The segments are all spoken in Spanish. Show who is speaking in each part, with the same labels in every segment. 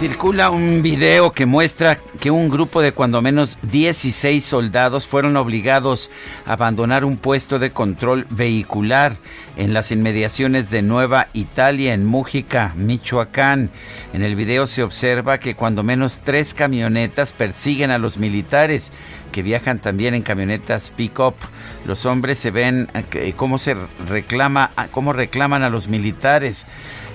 Speaker 1: Circula un video que muestra que un grupo de cuando menos 16 soldados fueron obligados a abandonar un puesto de control vehicular en las inmediaciones de Nueva Italia, en Mújica, Michoacán. En el video se observa que cuando menos tres camionetas persiguen a los militares que viajan también en camionetas pick-up. Los hombres se ven eh, cómo se reclama, cómo reclaman a los militares.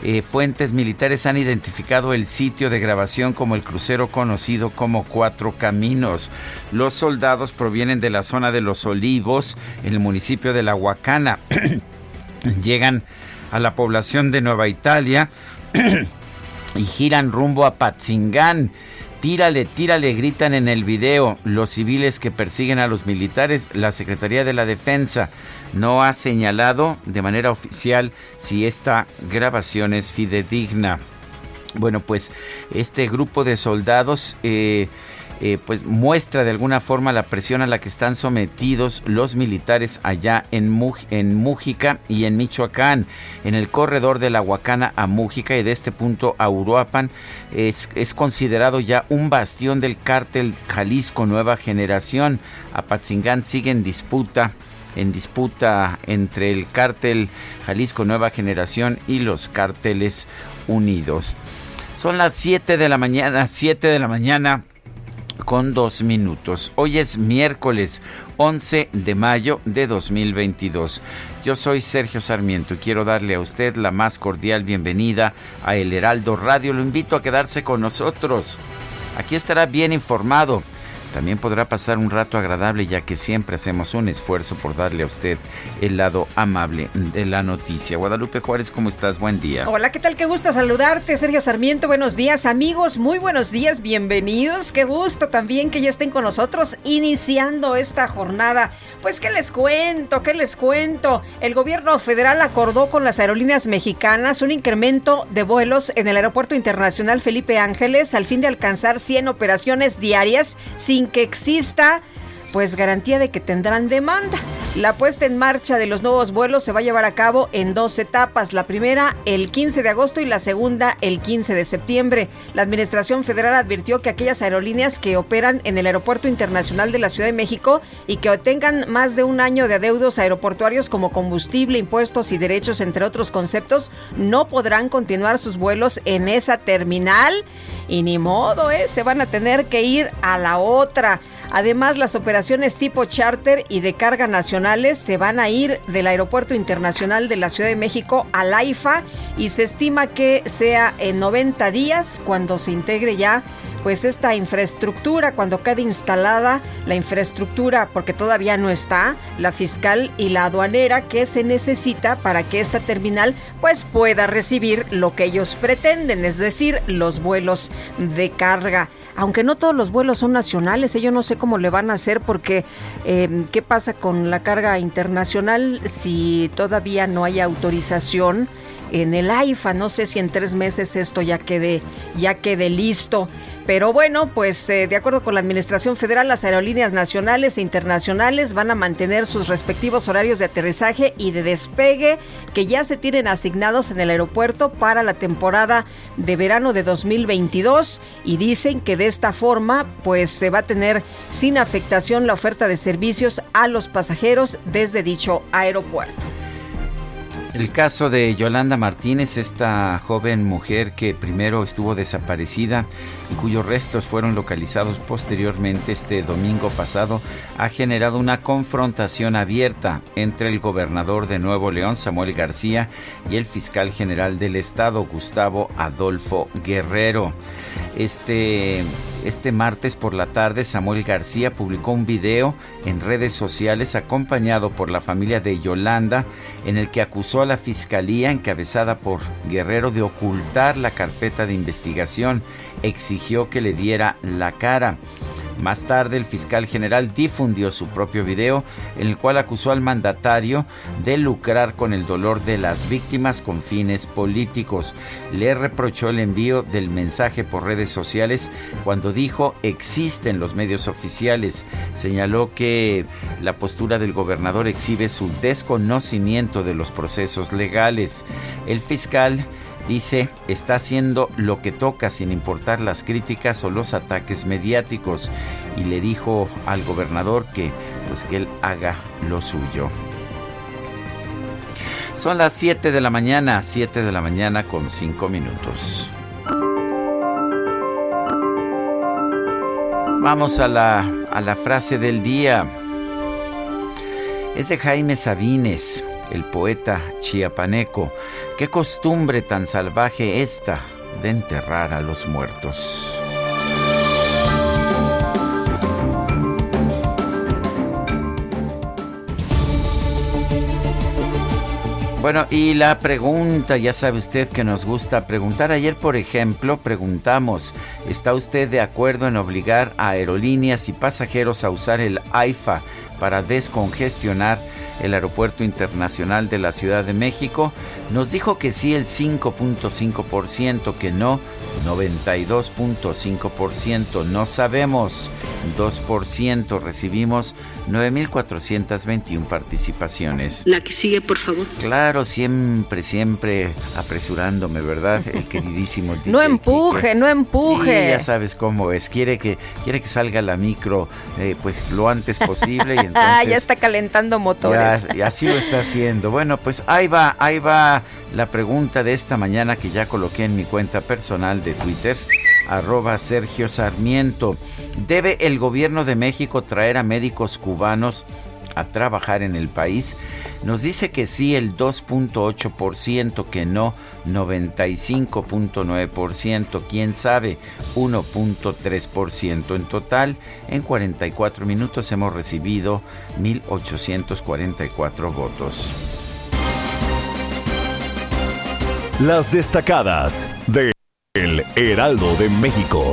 Speaker 1: Eh, fuentes militares han identificado el sitio de grabación como el crucero conocido como Cuatro Caminos. Los soldados provienen de la zona de Los Olivos, en el municipio de La Huacana. Llegan a la población de Nueva Italia y giran rumbo a Patzingán. Tírale, tírale, gritan en el video los civiles que persiguen a los militares. La Secretaría de la Defensa no ha señalado de manera oficial si esta grabación es fidedigna. Bueno, pues este grupo de soldados eh, eh, pues muestra de alguna forma la presión a la que están sometidos los militares allá en, Mújica y en Michoacán, en el corredor de la Huacana a Mújica y de este punto a Uruapan, es, es considerado ya un bastión del cártel Jalisco Nueva Generación. Apatzingán sigue en disputa en disputa entre el cártel Jalisco Nueva Generación y los cárteles unidos. Son las 7 de la mañana, 7 de la mañana con dos minutos. Hoy es miércoles 11 de mayo de 2022. Yo soy Sergio Sarmiento y quiero darle a usted la más cordial bienvenida a El Heraldo Radio. Lo invito a quedarse con nosotros. Aquí estará bien informado también podrá pasar un rato agradable ya que siempre hacemos un esfuerzo por darle a usted el lado amable de la noticia. Guadalupe Juárez, ¿cómo estás? Buen día.
Speaker 2: Hola, ¿qué tal? Qué gusto saludarte, Sergio Sarmiento. Buenos días, amigos. Muy buenos días, bienvenidos. Qué gusto también que ya estén con nosotros iniciando esta jornada. Pues, ¿qué les cuento? ¿Qué les cuento? El gobierno federal acordó con las aerolíneas mexicanas un incremento de vuelos en el Aeropuerto Internacional Felipe Ángeles al fin de alcanzar 100 operaciones diarias sin que exista pues garantía de que tendrán demanda. La puesta en marcha de los nuevos vuelos se va a llevar a cabo en dos etapas. La primera el 15 de agosto y la segunda el 15 de septiembre. La Administración Federal advirtió que aquellas aerolíneas que operan en el Aeropuerto Internacional de la Ciudad de México y que tengan más de un año de adeudos aeroportuarios como combustible, impuestos y derechos, entre otros conceptos, no podrán continuar sus vuelos en esa terminal y ni modo, ¿eh? se van a tener que ir a la otra. Además, las operaciones tipo charter y de carga nacionales se van a ir del Aeropuerto Internacional de la Ciudad de México al AIFA y se estima que sea en 90 días cuando se integre ya pues esta infraestructura, cuando quede instalada la infraestructura, porque todavía no está, la fiscal y la aduanera que se necesita para que esta terminal pues pueda recibir lo que ellos pretenden, es decir, los vuelos de carga aunque no todos los vuelos son nacionales, ¿eh? yo no sé cómo le van a hacer porque em, ¿qué pasa con la carga internacional si todavía no hay autorización? En el AIFA. No sé si en tres meses esto ya quede, ya quede listo. Pero bueno, pues eh, de acuerdo con la Administración Federal, las aerolíneas nacionales e internacionales van a mantener sus respectivos horarios de aterrizaje y de despegue que ya se tienen asignados en el aeropuerto para la temporada de verano de 2022 y dicen que de esta forma pues se va a tener sin afectación la oferta de servicios a los pasajeros desde dicho aeropuerto.
Speaker 1: El caso de Yolanda Martínez, esta joven mujer que primero estuvo desaparecida y cuyos restos fueron localizados posteriormente este domingo pasado, ha generado una confrontación abierta entre el gobernador de Nuevo León, Samuel García, y el fiscal general del estado, Gustavo Adolfo Guerrero. Este, este martes por la tarde, Samuel García publicó un video en redes sociales acompañado por la familia de Yolanda, en el que acusó a la fiscalía encabezada por Guerrero de ocultar la carpeta de investigación. Exigió que le diera la cara. Más tarde, el fiscal general difundió su propio video en el cual acusó al mandatario de lucrar con el dolor de las víctimas con fines políticos. Le reprochó el envío del mensaje por redes sociales cuando dijo existen los medios oficiales. Señaló que la postura del gobernador exhibe su desconocimiento de los procesos legales. El fiscal Dice, está haciendo lo que toca sin importar las críticas o los ataques mediáticos y le dijo al gobernador que pues que él haga lo suyo. Son las 7 de la mañana, 7 de la mañana con 5 minutos. Vamos a la, a la frase del día. Es de Jaime Sabines, el poeta chiapaneco. Qué costumbre tan salvaje esta de enterrar a los muertos. Bueno, y la pregunta, ya sabe usted que nos gusta preguntar. Ayer, por ejemplo, preguntamos, ¿está usted de acuerdo en obligar a aerolíneas y pasajeros a usar el AIFA para descongestionar el Aeropuerto Internacional de la Ciudad de México, nos dijo que sí el 5.5%, que no 92.5%, no sabemos 2%, recibimos 9.421 participaciones.
Speaker 3: La que sigue, por favor.
Speaker 1: Claro, siempre, siempre apresurándome, ¿verdad? El queridísimo.
Speaker 2: no empuje, no empuje.
Speaker 1: Sí, ya sabes cómo es. Quiere que, quiere que salga la micro, eh, pues lo antes posible. Y entonces,
Speaker 2: ya está calentando motores.
Speaker 1: y así lo está haciendo. Bueno, pues ahí va, ahí va la pregunta de esta mañana que ya coloqué en mi cuenta personal de Twitter arroba Sergio Sarmiento. ¿Debe el gobierno de México traer a médicos cubanos a trabajar en el país? Nos dice que sí el 2.8%, que no 95.9%, quién sabe 1.3%. En total, en 44 minutos hemos recibido 1.844 votos.
Speaker 4: Las destacadas de Heraldo de México.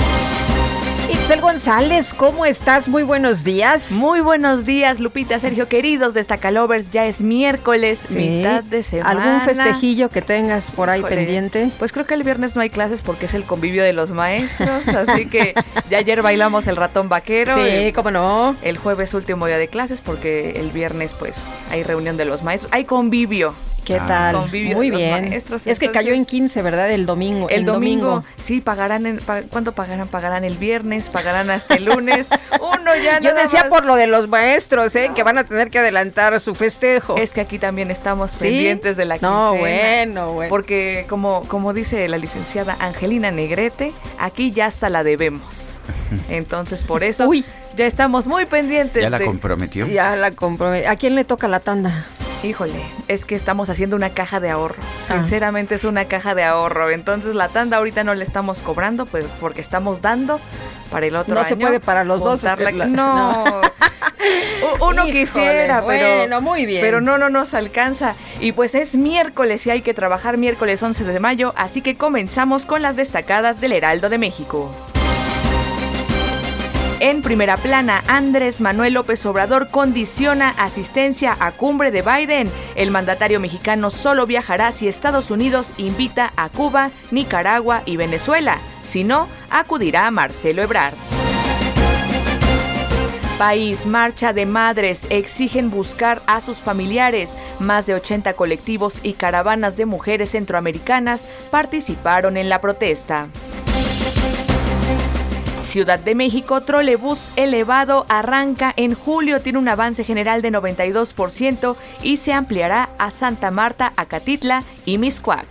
Speaker 2: Itzel González, ¿cómo estás? Muy buenos días.
Speaker 5: Muy buenos días, Lupita, Sergio, queridos destacalovers. Ya es miércoles, mitad de semana.
Speaker 2: ¿Algún festejillo que tengas por ahí pendiente?
Speaker 5: Pues creo que el viernes no hay clases porque es el convivio de los maestros, así que ya ayer bailamos el ratón vaquero.
Speaker 2: Sí, cómo no.
Speaker 5: El jueves último día de clases porque el viernes pues hay reunión de los maestros. Hay convivio.
Speaker 2: ¿Qué tal? Muy bien. es que cayó en 15, ¿verdad? El domingo.
Speaker 5: El, domingo, Sí, pagarán. En, ¿Cuánto pagarán? Pagarán el viernes, pagarán hasta el lunes. Uno ya
Speaker 2: Yo decía por lo de los maestros, ¿eh? Que van a tener que adelantar su festejo.
Speaker 5: Es que aquí también estamos pendientes de la quincena.
Speaker 2: No, bueno, bueno.
Speaker 5: Porque como, como dice la licenciada Angelina Negrete, aquí ya hasta la debemos. Entonces, por eso Uy. ya estamos muy pendientes.
Speaker 1: ¿Ya la comprometió?
Speaker 2: Ya la comprometió. ¿A quién le toca la tanda?
Speaker 5: Híjole, es que estamos haciendo una caja de ahorro. Ah. Sinceramente es una caja de ahorro. Entonces la tanda ahorita no le estamos cobrando pues, porque estamos dando para el otro
Speaker 2: no
Speaker 5: año.
Speaker 2: No se puede para los dos.
Speaker 5: no. Uno quisiera, pero
Speaker 2: bueno, muy bien.
Speaker 5: Pero no, no nos alcanza. Y pues es miércoles y hay que trabajar miércoles 11 de mayo, así que comenzamos con las destacadas del Heraldo de México. En primera plana, Andrés Manuel López Obrador condiciona asistencia a cumbre de Biden. El mandatario mexicano solo viajará si Estados Unidos invita a Cuba, Nicaragua y Venezuela. Si no, acudirá a Marcelo Ebrard. País, marcha de madres exigen buscar a sus familiares. Más de 80 colectivos y caravanas de mujeres centroamericanas participaron en la protesta. Ciudad de México, trolebús elevado arranca en julio, tiene un avance general de 92% y se ampliará a Santa Marta, Acatitla y Miscuac.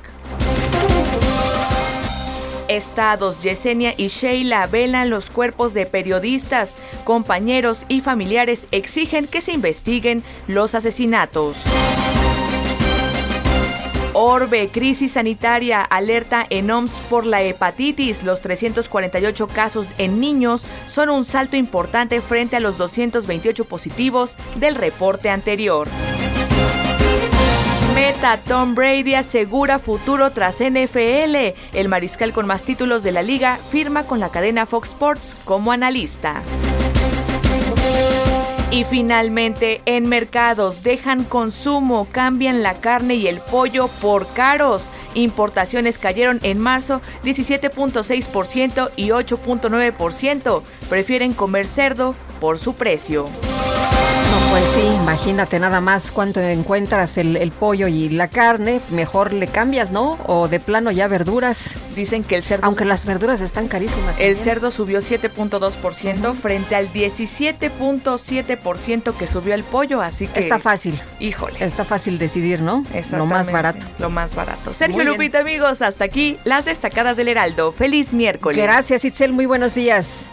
Speaker 5: Estados, Yesenia y Sheila velan los cuerpos de periodistas, compañeros y familiares exigen que se investiguen los asesinatos. Orbe, crisis sanitaria, alerta en OMS por la hepatitis. Los 348 casos en niños son un salto importante frente a los 228 positivos del reporte anterior. Meta Tom Brady asegura futuro tras NFL. El mariscal con más títulos de la liga firma con la cadena Fox Sports como analista. Y finalmente, en mercados dejan consumo, cambian la carne y el pollo por caros. Importaciones cayeron en marzo 17.6% y 8.9%. Prefieren comer cerdo por su precio.
Speaker 2: Pues sí, imagínate nada más cuánto encuentras el, el, pollo y la carne, mejor le cambias, ¿no? O de plano ya verduras.
Speaker 5: Dicen que el cerdo...
Speaker 2: Aunque las verduras están carísimas.
Speaker 5: El cerdo subió 7.2% frente al 17.7% que subió el pollo, así que...
Speaker 2: Está fácil.
Speaker 5: Híjole.
Speaker 2: Está fácil decidir, ¿no?
Speaker 5: Lo
Speaker 2: más barato.
Speaker 5: Lo más barato. Sergio Lupita, amigos, hasta aquí las destacadas del Heraldo. Feliz miércoles.
Speaker 2: Gracias, Itzel. Muy buenos días.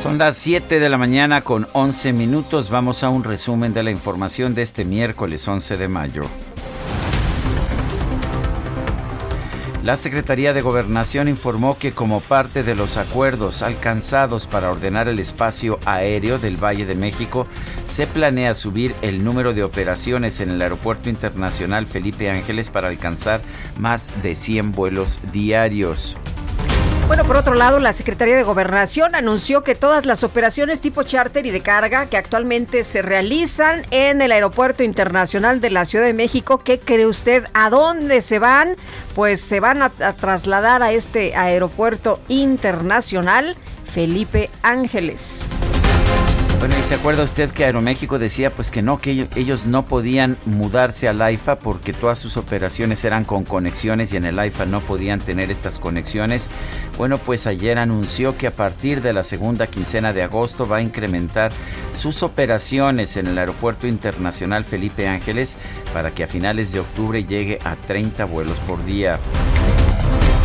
Speaker 1: Son las 7 de la mañana con 11 minutos. Vamos a un resumen de la información de este miércoles 11 de mayo. La Secretaría de Gobernación informó que como parte de los acuerdos alcanzados para ordenar el espacio aéreo del Valle de México, se planea subir el número de operaciones en el Aeropuerto Internacional Felipe Ángeles para alcanzar más de 100 vuelos diarios.
Speaker 2: Bueno, por otro lado, la Secretaría de Gobernación anunció que todas las operaciones tipo charter y de carga que actualmente se realizan en el Aeropuerto Internacional de la Ciudad de México, ¿qué cree usted? ¿A dónde se van? Pues se van a, a trasladar a este Aeropuerto Internacional Felipe Ángeles.
Speaker 1: Bueno, y se acuerda usted que Aeroméxico decía pues que no, que ellos no podían mudarse al AIFA porque todas sus operaciones eran con conexiones y en el AIFA no podían tener estas conexiones. Bueno, pues ayer anunció que a partir de la segunda quincena de agosto va a incrementar sus operaciones en el Aeropuerto Internacional Felipe Ángeles para que a finales de octubre llegue a 30 vuelos por día.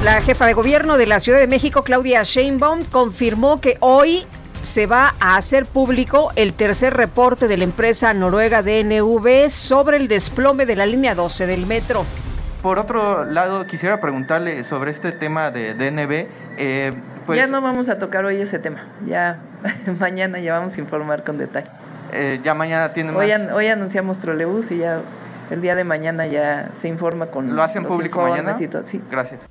Speaker 2: La jefa de gobierno de la Ciudad de México, Claudia Sheinbaum, confirmó que hoy se va a hacer público el tercer reporte de la empresa noruega DNV sobre el desplome de la línea 12 del metro.
Speaker 3: Por otro lado, quisiera preguntarle sobre este tema de DNV.
Speaker 6: Eh, pues, ya no vamos a tocar hoy ese tema. Ya mañana ya vamos a informar con detalle.
Speaker 3: Eh, ya mañana tienen
Speaker 6: hoy,
Speaker 3: más...
Speaker 6: an, hoy anunciamos trolebús y ya el día de mañana ya se informa con.
Speaker 3: ¿Lo hacen público mañana?
Speaker 6: Y todo. Sí.
Speaker 3: Gracias.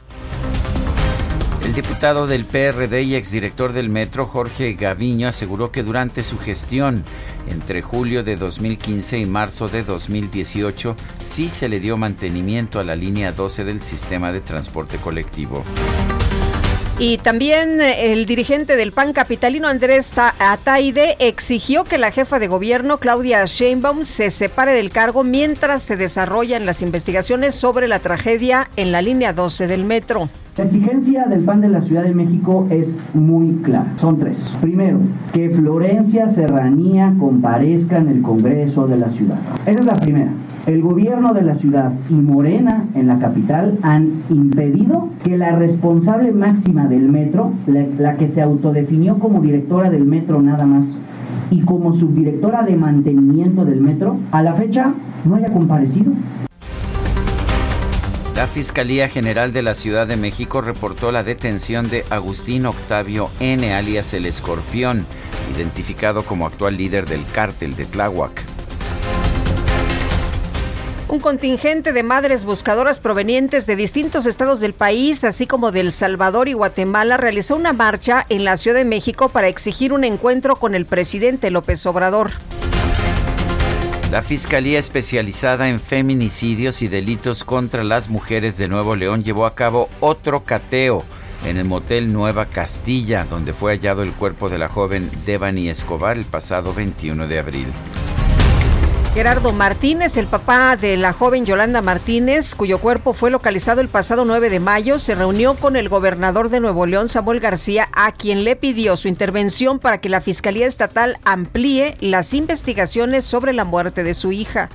Speaker 1: El diputado del PRD y exdirector del Metro, Jorge Gaviño, aseguró que durante su gestión, entre julio de 2015 y marzo de 2018, sí se le dio mantenimiento a la línea 12 del sistema de transporte colectivo.
Speaker 2: Y también el dirigente del PAN capitalino Andrés Ataide exigió que la jefa de gobierno Claudia Sheinbaum se separe del cargo mientras se desarrollan las investigaciones sobre la tragedia en la línea 12 del metro.
Speaker 7: La exigencia del PAN de la Ciudad de México es muy clara. Son tres. Primero, que Florencia Serranía comparezca en el Congreso de la ciudad. Esa es la primera. El gobierno de la ciudad y Morena en la capital han impedido que la responsable máxima del metro, la, la que se autodefinió como directora del metro nada más, y como subdirectora de mantenimiento del metro, a la fecha no haya comparecido.
Speaker 1: La Fiscalía General de la Ciudad de México reportó la detención de Agustín Octavio N., alias El Escorpión, identificado como actual líder del cártel de Tláhuac.
Speaker 2: Un contingente de madres buscadoras provenientes de distintos estados del país, así como de El Salvador y Guatemala, realizó una marcha en la Ciudad de México para exigir un encuentro con el presidente López Obrador.
Speaker 1: La Fiscalía Especializada en Feminicidios y Delitos contra las Mujeres de Nuevo León llevó a cabo otro cateo en el motel Nueva Castilla, donde fue hallado el cuerpo de la joven Devani Escobar el pasado 21 de abril.
Speaker 2: Gerardo Martínez, el papá de la joven Yolanda Martínez, cuyo cuerpo fue localizado el pasado 9 de mayo, se reunió con el gobernador de Nuevo León, Samuel García, a quien le pidió su intervención para que la Fiscalía Estatal amplíe las investigaciones sobre la muerte de su hija.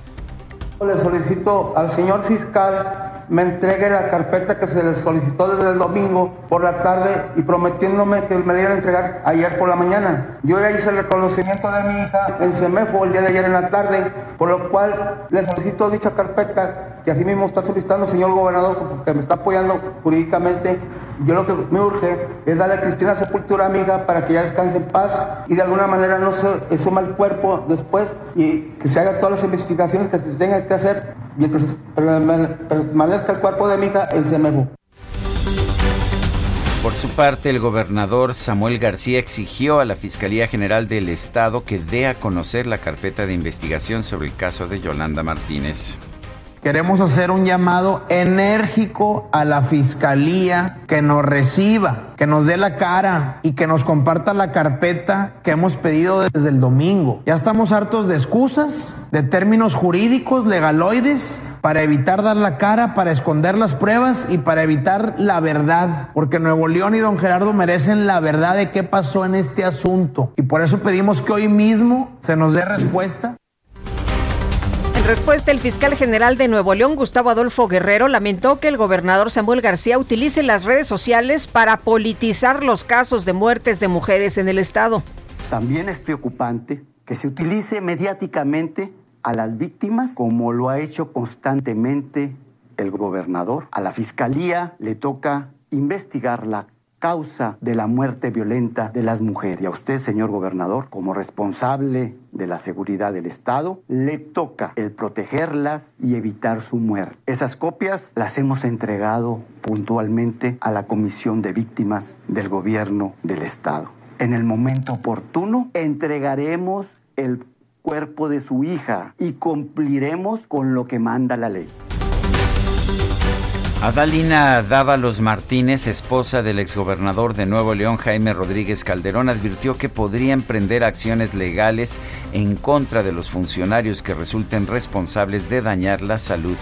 Speaker 8: Le solicito al señor fiscal me entregue la carpeta que se le solicitó desde el domingo por la tarde y prometiéndome que me la a entregar ayer por la mañana. Yo ya hice el reconocimiento de mi hija en Semefo el día de ayer en la tarde, por lo cual le solicito dicha carpeta que así mismo está solicitando el señor gobernador que me está apoyando jurídicamente. Yo lo que me urge es darle a Cristina Sepultura amiga para que ya descanse en paz y de alguna manera no se suma el cuerpo después y que se hagan todas las investigaciones que se tengan que hacer se permanezca el cuerpo de mi hija en.
Speaker 1: Por su parte, el gobernador Samuel García exigió a la Fiscalía General del Estado que dé a conocer la carpeta de investigación sobre el caso de Yolanda Martínez.
Speaker 9: Queremos hacer un llamado enérgico a la fiscalía que nos reciba, que nos dé la cara y que nos comparta la carpeta que hemos pedido desde el domingo. Ya estamos hartos de excusas, de términos jurídicos, legaloides, para evitar dar la cara, para esconder las pruebas y para evitar la verdad, porque Nuevo León y don Gerardo merecen la verdad de qué pasó en este asunto. Y por eso pedimos que hoy mismo se nos dé respuesta
Speaker 2: respuesta, el fiscal general de Nuevo León, Gustavo Adolfo Guerrero, lamentó que el gobernador Samuel García utilice las redes sociales para politizar los casos de muertes de mujeres en el Estado.
Speaker 10: También es preocupante que se utilice mediáticamente a las víctimas como lo ha hecho constantemente el gobernador. A la fiscalía le toca investigar la causa de la muerte violenta de las mujeres. Y a usted, señor gobernador, como responsable de la seguridad del Estado, le toca el protegerlas y evitar su muerte. Esas copias las hemos entregado puntualmente a la Comisión de Víctimas del Gobierno del Estado. En el momento oportuno entregaremos el cuerpo de su hija y cumpliremos con lo que manda la ley.
Speaker 1: Adalina Dávalos Martínez, esposa del exgobernador de Nuevo León, Jaime Rodríguez Calderón, advirtió que podría emprender acciones legales en contra de los funcionarios que resulten responsables de dañar la salud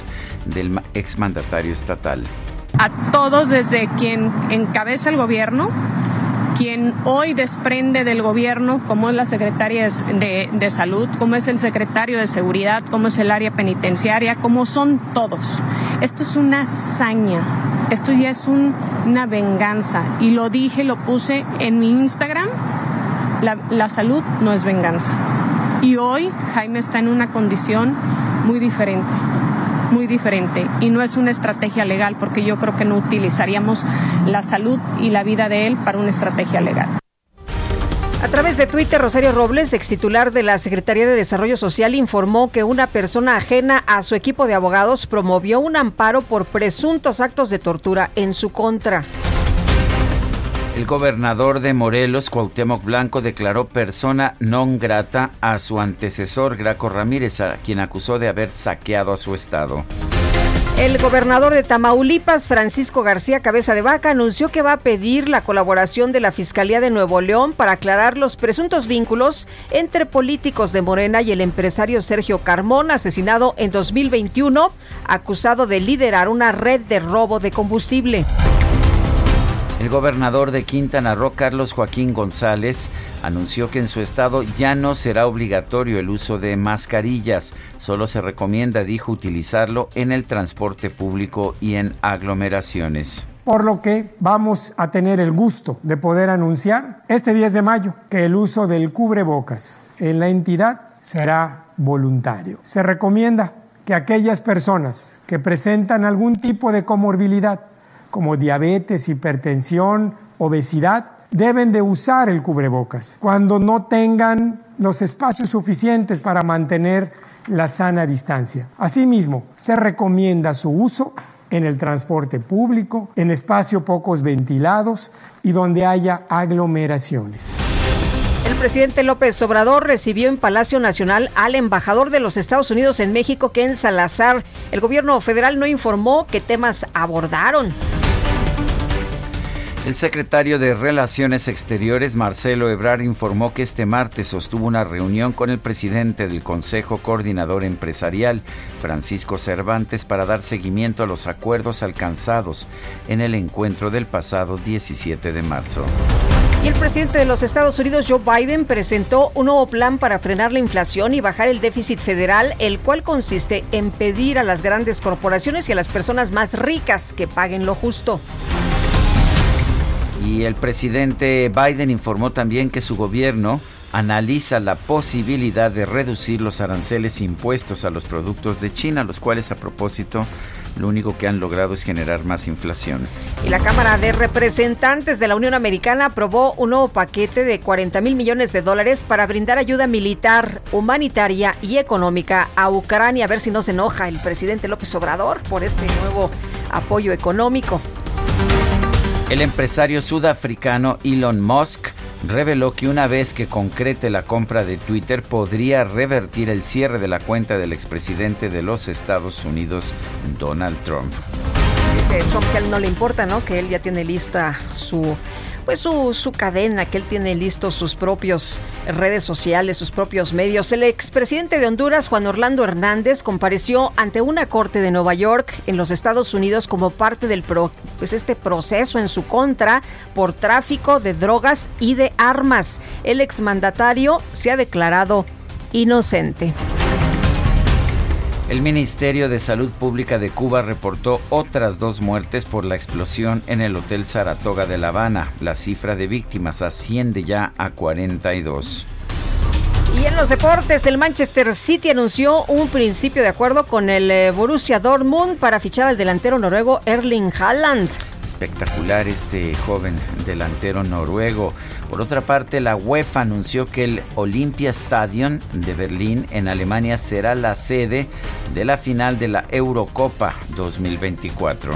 Speaker 1: del exmandatario estatal.
Speaker 11: A todos, desde quien encabeza el gobierno, quien hoy desprende del gobierno, como es la secretaria de, de, salud, como es el secretario de seguridad, como es el área penitenciaria, como son todos. Esto es una hazaña, esto ya es una venganza. Y lo dije, lo puse en mi Instagram, la, la salud no es venganza. Y hoy Jaime está en una condición muy diferente muy diferente y no es una estrategia legal porque yo creo que no utilizaríamos la salud y la vida de él para una estrategia legal.
Speaker 2: A través de Twitter, Rosario Robles, ex titular de la Secretaría de Desarrollo Social, informó que una persona ajena a su equipo de abogados promovió un amparo por presuntos actos de tortura en su contra.
Speaker 1: El gobernador de Morelos, Cuauhtémoc Blanco, declaró persona non grata a su antecesor, Graco Ramírez, a quien acusó de haber saqueado a su estado.
Speaker 2: El gobernador de Tamaulipas, Francisco García Cabeza de Vaca, anunció que va a pedir la colaboración de la Fiscalía de Nuevo León para aclarar los presuntos vínculos entre políticos de Morena y el empresario Sergio Carmón, asesinado en 2021, acusado de liderar una red de robo de combustible.
Speaker 1: El gobernador de Quintana Roo, Carlos Joaquín González, anunció que en su estado ya no será obligatorio el uso de mascarillas. Solo se recomienda, dijo, utilizarlo en el transporte público y en aglomeraciones.
Speaker 12: Por lo que vamos a tener el gusto de poder anunciar este 10 de mayo que el uso del cubrebocas en la entidad será voluntario. Se recomienda que aquellas personas que presentan algún tipo de comorbilidad, como diabetes, hipertensión, obesidad, deben de usar el cubrebocas. Cuando no tengan los espacios suficientes para mantener la sana distancia. Asimismo, se recomienda su uso en el transporte público, en espacios pocos ventilados y donde haya aglomeraciones.
Speaker 2: El presidente López Obrador recibió en Palacio Nacional al embajador de los Estados Unidos en México, Ken Salazar. El gobierno federal no informó qué temas abordaron.
Speaker 1: El secretario de Relaciones Exteriores, Marcelo Ebrard, informó que este martes sostuvo una reunión con el presidente del Consejo Coordinador Empresarial, Francisco Cervantes, para dar seguimiento a los acuerdos alcanzados en el encuentro del pasado 17 de marzo.
Speaker 2: Y el presidente de los Estados Unidos, Joe Biden, presentó un nuevo plan para frenar la inflación y bajar el déficit federal, el cual consiste en pedir a las grandes corporaciones y a las personas más ricas que paguen lo justo.
Speaker 1: Y el presidente Biden informó también que su gobierno analiza la posibilidad de reducir los aranceles impuestos a los productos de China, los cuales a propósito lo único que han logrado es generar más inflación.
Speaker 2: Y la Cámara de Representantes de la Unión Americana aprobó un nuevo paquete de 40 mil millones de dólares para brindar ayuda militar, humanitaria y económica a Ucrania. A ver si no se enoja el presidente López Obrador por este nuevo apoyo económico.
Speaker 1: El empresario sudafricano Elon Musk reveló que una vez que concrete la compra de Twitter podría revertir el cierre de la cuenta del expresidente de los Estados Unidos, Donald Trump.
Speaker 2: Dice Trump que a él no le importa, ¿no? Que él ya tiene lista su pues su, su, cadena, que él tiene listos sus propios redes sociales, sus propios medios. El expresidente de Honduras, Juan Orlando Hernández, compareció ante una corte de Nueva York en los Estados Unidos como parte del pues este proceso en su contra por tráfico de drogas y de armas. El exmandatario se ha declarado inocente.
Speaker 1: El Ministerio de Salud Pública de Cuba reportó otras dos muertes por la explosión en el Hotel Saratoga de La Habana. La cifra de víctimas asciende ya a 42.
Speaker 2: Y en los deportes, el Manchester City anunció un principio de acuerdo con el eh, Borussia Dortmund para fichar al delantero noruego Erling Haaland
Speaker 1: espectacular este joven delantero noruego. Por otra parte, la UEFA anunció que el Olympia Stadion de Berlín en Alemania será la sede de la final de la Eurocopa 2024.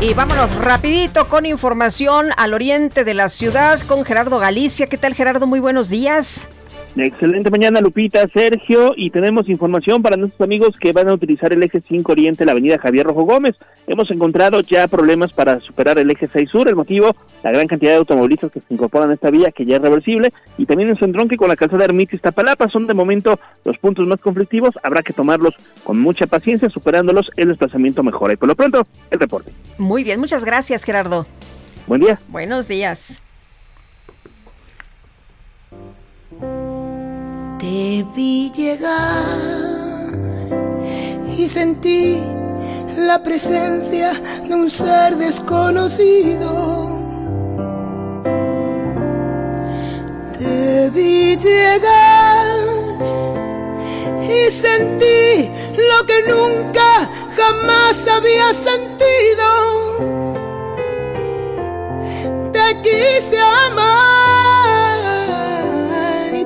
Speaker 2: Y vámonos rapidito con información al oriente de la ciudad con Gerardo Galicia. ¿Qué tal Gerardo? Muy buenos días.
Speaker 13: Excelente mañana, Lupita, Sergio, y tenemos información para nuestros amigos que van a utilizar el eje 5 Oriente, la avenida Javier Rojo Gómez. Hemos encontrado ya problemas para superar el eje 6 Sur, el motivo, la gran cantidad de automovilistas que se incorporan a esta vía, que ya es reversible, y también en su entronque con la calzada Ermita y Iztapalapa, son de momento los puntos más conflictivos, habrá que tomarlos con mucha paciencia, superándolos, el desplazamiento mejora. Y por lo pronto, el reporte.
Speaker 2: Muy bien, muchas gracias, Gerardo.
Speaker 13: Buen día.
Speaker 2: Buenos días.
Speaker 14: Te vi llegar y sentí la presencia de un ser desconocido. Te vi llegar y sentí lo que nunca jamás había sentido. Te quise amar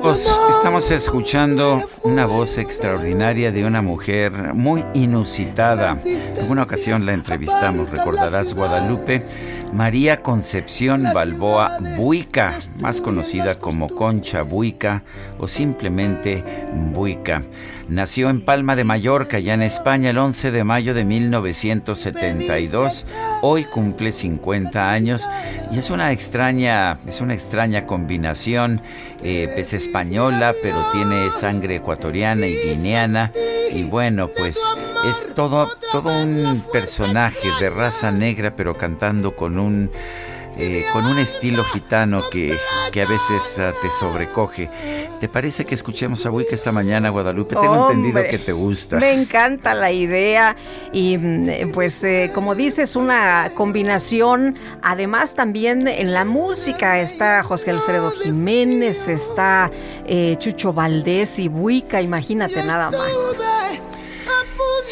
Speaker 1: Estamos escuchando una voz extraordinaria de una mujer muy inusitada. En una ocasión la entrevistamos, recordarás Guadalupe. María Concepción Balboa Buica, más conocida como Concha Buica o simplemente Buica. Nació en Palma de Mallorca, ya en España, el 11 de mayo de 1972. Hoy cumple 50 años y es una extraña, es una extraña combinación. Eh, es española, pero tiene sangre ecuatoriana y guineana. Y bueno, pues es todo, todo un personaje de raza negra, pero cantando con un, eh, con un estilo gitano que, que a veces uh, te sobrecoge. ¿Te parece que escuchemos a Wicca esta mañana, Guadalupe? Tengo entendido que te gusta.
Speaker 2: Me encanta la idea y mm, pues eh, como dices, una combinación. Además también en la música está José Alfredo Jiménez, está eh, Chucho Valdés y Buica, imagínate nada más.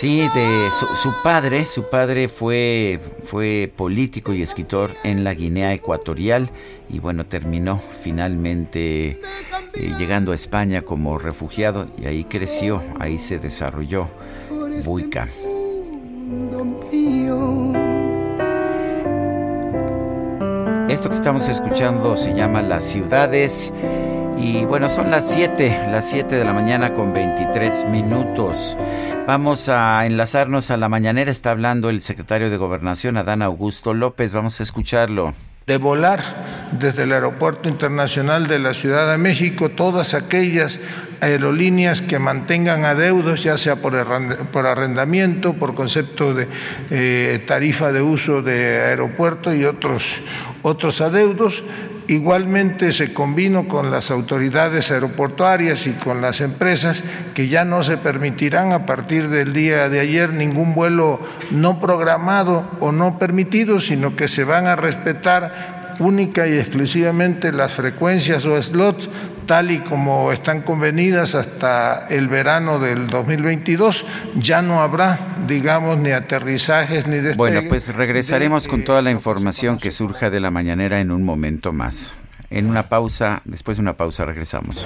Speaker 1: Sí, de su, padre, su padre fue, fue político y escritor en la Guinea Ecuatorial y bueno, terminó finalmente eh, llegando a España como refugiado y ahí creció, ahí se desarrolló Buica. Esto que estamos escuchando se llama Las ciudades y bueno, son las 7, las 7 de la mañana con 23 minutos. Vamos a enlazarnos a la mañanera, está hablando el secretario de Gobernación, Adán Augusto López, vamos a escucharlo.
Speaker 15: De volar desde el Aeropuerto Internacional de la Ciudad de México todas aquellas aerolíneas que mantengan adeudos, ya sea por, arrendamiento, por concepto de eh, tarifa de uso de aeropuerto y otros, otros adeudos, Igualmente se convino con las autoridades aeroportuarias y con las empresas que ya no se permitirán a partir del día de ayer ningún vuelo no programado o no permitido, sino que se van a respetar única y exclusivamente las frecuencias o slots tal y como están convenidas hasta el verano del 2022, ya no habrá, digamos, ni aterrizajes ni despegues.
Speaker 1: Bueno, pues regresaremos con toda la información que surja de la mañanera en un momento más. En una pausa, después de una pausa regresamos.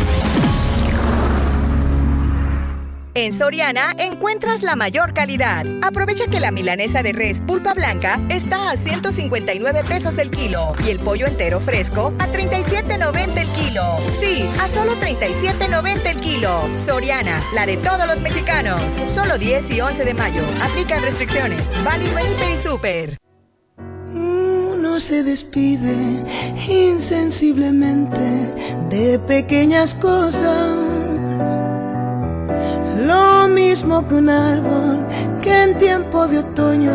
Speaker 16: En Soriana encuentras la mayor calidad. Aprovecha que la milanesa de res pulpa blanca está a 159 pesos el kilo y el pollo entero fresco a 37.90 el kilo. Sí, a solo 37.90 el kilo. Soriana, la de todos los mexicanos. Solo 10 y 11 de mayo. Aplican restricciones. Válido en y Super.
Speaker 14: Uno se despide insensiblemente de pequeñas cosas lo mismo que un árbol que en tiempo de otoño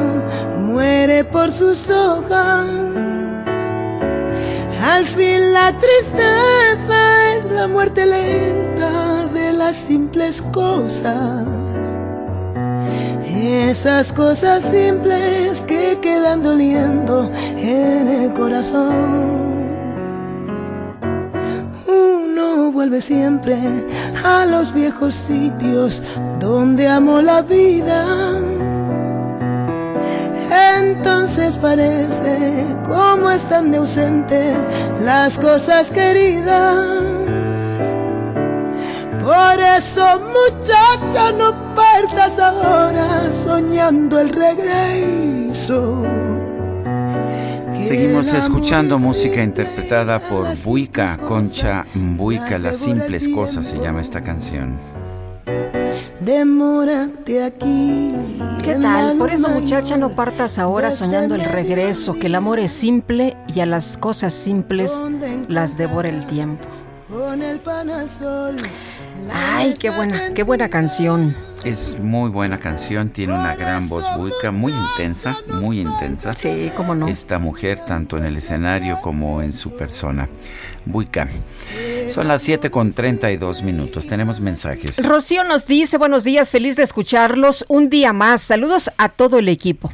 Speaker 14: muere por sus hojas. Al fin la tristeza es la muerte lenta de las simples cosas. Esas cosas simples que quedan doliendo en el corazón vuelve siempre a los viejos sitios donde amó la vida. Entonces parece como están de ausentes las cosas queridas. Por eso muchacha no partas ahora soñando el regreso
Speaker 1: Seguimos escuchando música interpretada por Buica, Concha Buica, Las simples cosas se llama esta canción.
Speaker 14: Demórate aquí.
Speaker 2: ¿Qué tal? Por eso, muchacha, no partas ahora soñando el regreso, que el amor es simple y a las cosas simples las devora el tiempo.
Speaker 14: Con el pan al sol.
Speaker 2: Ay, qué buena, qué buena canción.
Speaker 1: Es muy buena canción, tiene una gran voz buica, muy intensa, muy intensa.
Speaker 2: Sí, cómo no.
Speaker 1: Esta mujer, tanto en el escenario como en su persona. Buica. Son las 7 con 32 minutos. Tenemos mensajes.
Speaker 2: Rocío nos dice: Buenos días, feliz de escucharlos. Un día más. Saludos a todo el equipo.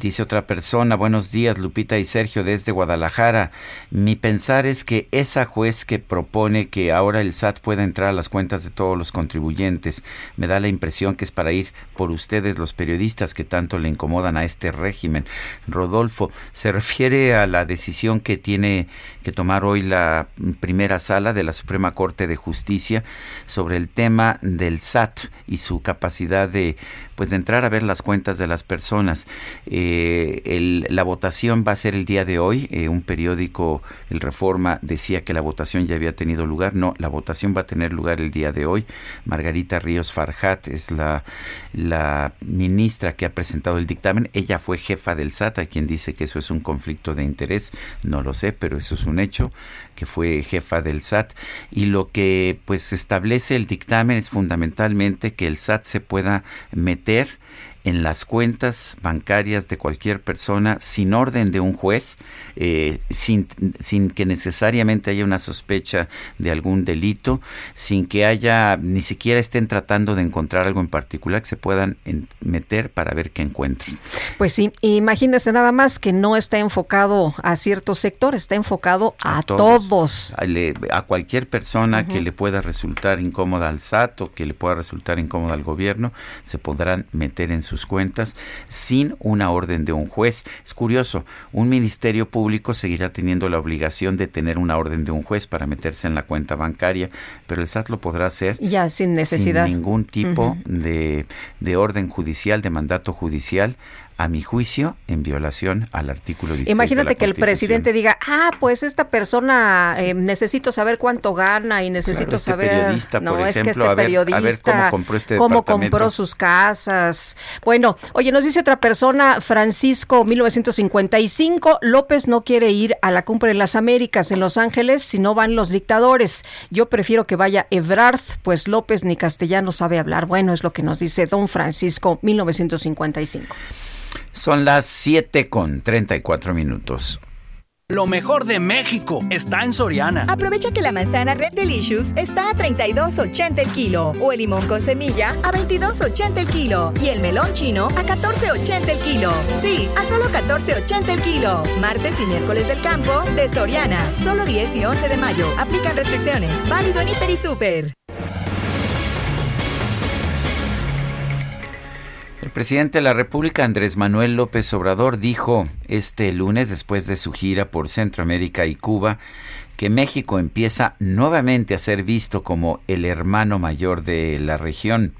Speaker 1: Dice otra persona, buenos días Lupita y Sergio desde Guadalajara. Mi pensar es que esa juez que propone que ahora el SAT pueda entrar a las cuentas de todos los contribuyentes, me da la impresión que es para ir por ustedes los periodistas que tanto le incomodan a este régimen. Rodolfo, se refiere a la decisión que tiene que tomar hoy la primera sala de la Suprema Corte de Justicia sobre el tema del SAT y su capacidad de pues de entrar a ver las cuentas de las personas. Eh, la votación va a ser el día de hoy. Eh, un periódico, el Reforma, decía que la votación ya había tenido lugar. No, la votación va a tener lugar el día de hoy. Margarita Ríos Farjat es la, ministra que ha presentado el dictamen. Ella fue jefa del SAT, a quien dice que eso es un conflicto de interés. No lo sé, pero eso es un hecho que fue jefa del SAT y lo que pues establece el dictamen es fundamentalmente que el SAT se pueda meter meter en las cuentas bancarias de cualquier persona sin orden de un juez, eh, sin, sin que necesariamente haya una sospecha de algún delito, sin que haya, ni siquiera estén tratando de encontrar algo en particular que se puedan meter para ver qué encuentran.
Speaker 2: Pues sí, imagínese nada más que no está enfocado a ciertos sectores, está enfocado a, todos.
Speaker 1: A, cualquier persona que le pueda resultar incómoda al SAT o que le pueda resultar incómoda al gobierno, se podrán meter en sus cuentas sin una orden de un juez. Es curioso, un ministerio público seguirá teniendo la obligación de tener una orden de un juez para meterse en la cuenta bancaria, pero el SAT lo podrá hacer
Speaker 2: ya sin necesidad.
Speaker 1: Sin ningún tipo de, de orden judicial, de mandato judicial a mi juicio, en violación al artículo 16
Speaker 2: Imagínate que el presidente diga, ah, pues esta persona eh, necesito saber cuánto gana y necesito
Speaker 1: este
Speaker 2: saber,
Speaker 1: periodista, no, es que este periodista, cómo compró este
Speaker 2: cómo compró sus casas. Bueno, oye, nos dice otra persona, Francisco 1955, López no quiere ir a la cumbre de las Américas en Los Ángeles si no van los dictadores. Yo prefiero que vaya Ebrard, pues López ni castellano sabe hablar. Bueno, es lo que nos dice don Francisco 1955.
Speaker 1: Son las 7 con 34 minutos.
Speaker 17: Lo mejor de México está en Soriana.
Speaker 16: Aprovecha que la manzana Red Delicious está a 32.80 el kilo o el limón con semilla a 22.80 el kilo y el melón chino a 14.80 el kilo. Sí, a solo 14.80 el kilo. Martes y miércoles del campo de Soriana. Solo 10 y 11 de mayo. Aplican restricciones. Válido en Hiper y Super.
Speaker 1: Presidente de la República, Andrés Manuel López Obrador, dijo este lunes, después de su gira por Centroamérica y Cuba, que México empieza nuevamente a ser visto como el hermano mayor de la región.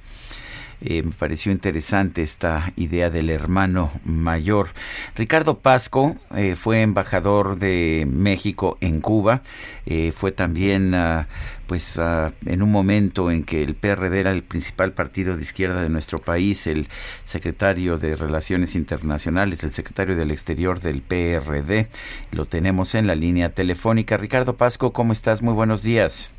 Speaker 1: Eh, me pareció interesante esta idea del hermano mayor. Ricardo Pasco eh, fue embajador de México en Cuba, eh, fue también ah, pues ah, en un momento en que el PRD era el principal partido de izquierda de nuestro país, el secretario de Relaciones Internacionales, el secretario del Exterior del PRD, lo tenemos en la línea telefónica. Ricardo Pasco, ¿cómo estás? Muy buenos días.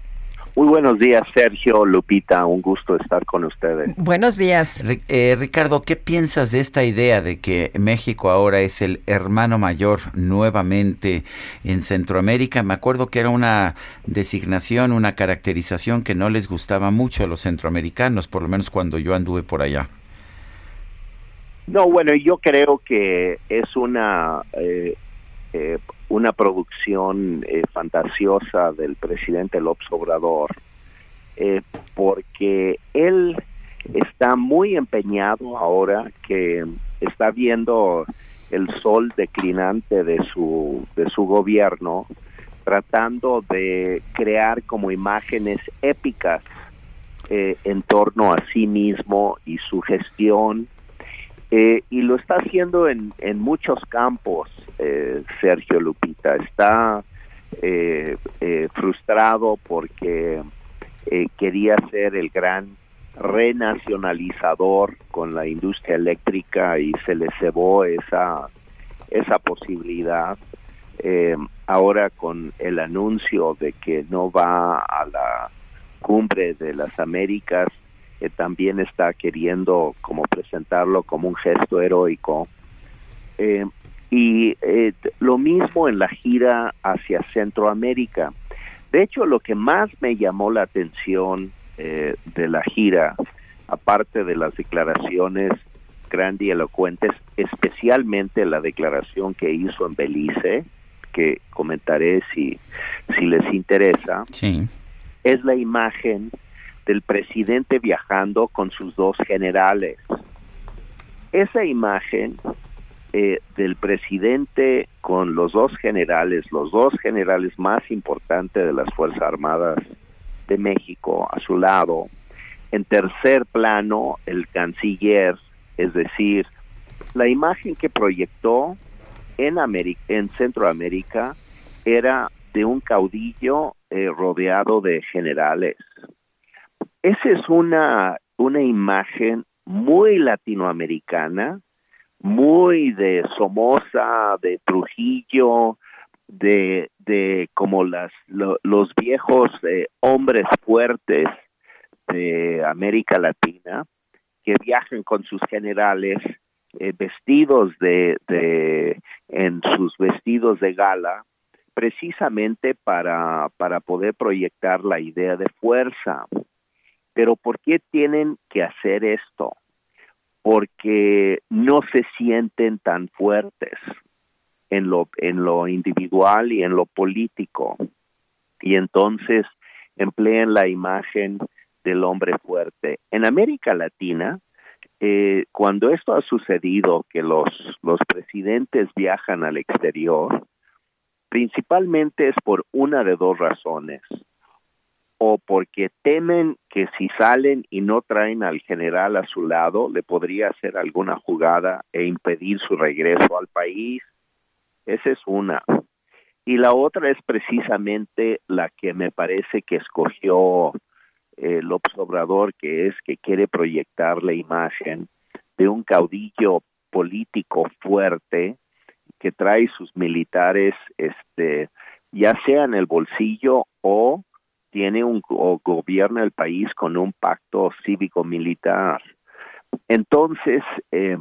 Speaker 18: Muy buenos días, Sergio, Lupita, un gusto estar con ustedes.
Speaker 2: Buenos días.
Speaker 1: Eh, Ricardo, ¿qué piensas de esta idea de que México ahora es el hermano mayor nuevamente en Centroamérica? Me acuerdo que era una designación, una caracterización que no les gustaba mucho a los centroamericanos, por lo menos cuando yo anduve por allá.
Speaker 18: No, bueno, yo creo que es una eh, eh, una producción eh, fantasiosa del presidente López Obrador, eh, porque él está muy empeñado ahora que está viendo el sol declinante de su, de su gobierno, tratando de crear como imágenes épicas eh, en torno a sí mismo y su gestión eh, y lo está haciendo en, en muchos campos, eh, Sergio Lupita. Está eh, frustrado porque quería ser el gran renacionalizador con la industria eléctrica y se le cebó esa, esa posibilidad. ahora con el anuncio de que no va a la cumbre de las Américas, también está queriendo como presentarlo como un gesto heroico. Eh, y eh, lo mismo en la gira hacia Centroamérica. De hecho, lo que más me llamó la atención eh, de la gira, aparte de las declaraciones grandilocuentes, especialmente la declaración que hizo en Belice, que comentaré si, si les interesa, es la imagen del presidente viajando con sus dos generales. Esa imagen eh, del presidente con los dos generales, los dos generales más importantes de las Fuerzas Armadas de México a su lado, en tercer plano el canciller, es decir, la imagen que proyectó en, en Centroamérica era de un caudillo eh, rodeado de generales. Esa es una, una imagen muy latinoamericana, muy de Somoza, de Trujillo, de, de como las, los viejos eh, hombres fuertes de América Latina, que viajan con sus generales eh, vestidos de, de, en sus vestidos de gala, precisamente para, para poder proyectar la idea de fuerza. Pero ¿por qué tienen que hacer esto? Porque no se sienten tan fuertes en lo, en lo individual y en lo político. Y entonces emplean la imagen del hombre fuerte. En América Latina, eh, cuando esto ha sucedido, que los, los presidentes viajan al exterior, principalmente es por una de dos razones. O porque temen que si salen y no traen al general a su lado, le podría hacer alguna jugada e impedir su regreso al país. Esa es una. Y la otra es precisamente la que me parece que escogió el observador, que es que quiere proyectar la imagen de un caudillo político fuerte que trae sus militares, este, ya sea en el bolsillo o tiene un o gobierna el país con un pacto cívico-militar. Entonces, eh,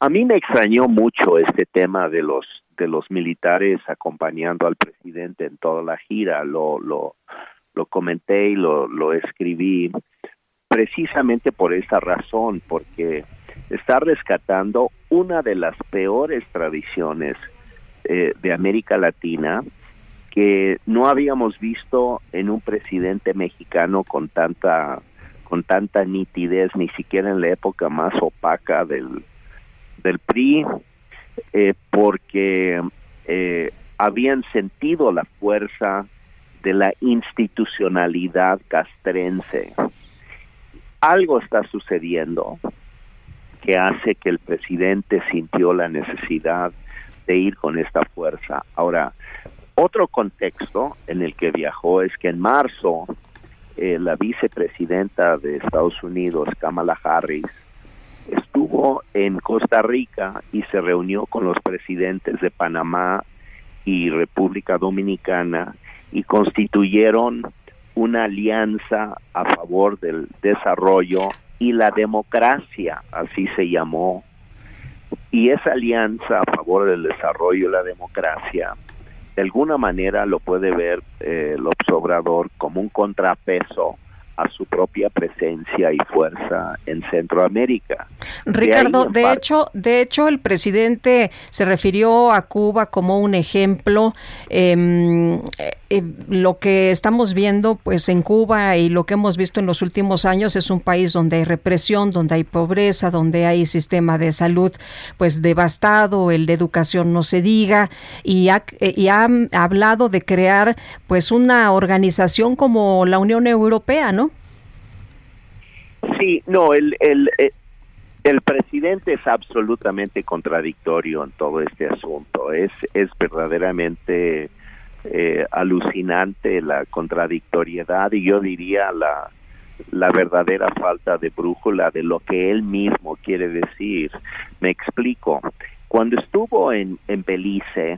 Speaker 18: a mí me extrañó mucho este tema de los de los militares acompañando al presidente en toda la gira. Lo lo lo comenté y lo lo escribí precisamente por esa razón, porque está rescatando una de las peores tradiciones eh, de América Latina que no habíamos visto en un presidente mexicano con tanta con tanta nitidez ni siquiera en la época más opaca del del PRI eh, porque eh, habían sentido la fuerza de la institucionalidad castrense algo está sucediendo que hace que el presidente sintió la necesidad de ir con esta fuerza. Ahora, otro contexto en el que viajó es que en marzo eh, la vicepresidenta de Estados Unidos, Kamala Harris, estuvo en Costa Rica y se reunió con los presidentes de Panamá y República Dominicana y constituyeron una alianza a favor del desarrollo y la democracia, así se llamó. Y esa alianza a favor del desarrollo y la democracia, de alguna manera lo puede ver eh, el observador como un contrapeso a su propia presencia y fuerza en Centroamérica.
Speaker 2: Ricardo, de, hecho, de hecho, el presidente se refirió a Cuba como un ejemplo. Em, eh, lo que estamos viendo, pues, en Cuba y lo que hemos visto en los últimos años es un país donde hay represión, donde hay pobreza, donde hay sistema de salud, pues, devastado, el de educación no se diga, y ha, eh, y ha hablado de crear, pues, una organización como la Unión Europea, ¿no?
Speaker 18: Sí, no, el, el, eh, el, presidente es absolutamente contradictorio en todo este asunto. Es, es verdaderamente eh, alucinante la contradictoriedad y yo diría la, la verdadera falta de brújula de lo que él mismo quiere decir. Me explico. Cuando estuvo en, en Belice,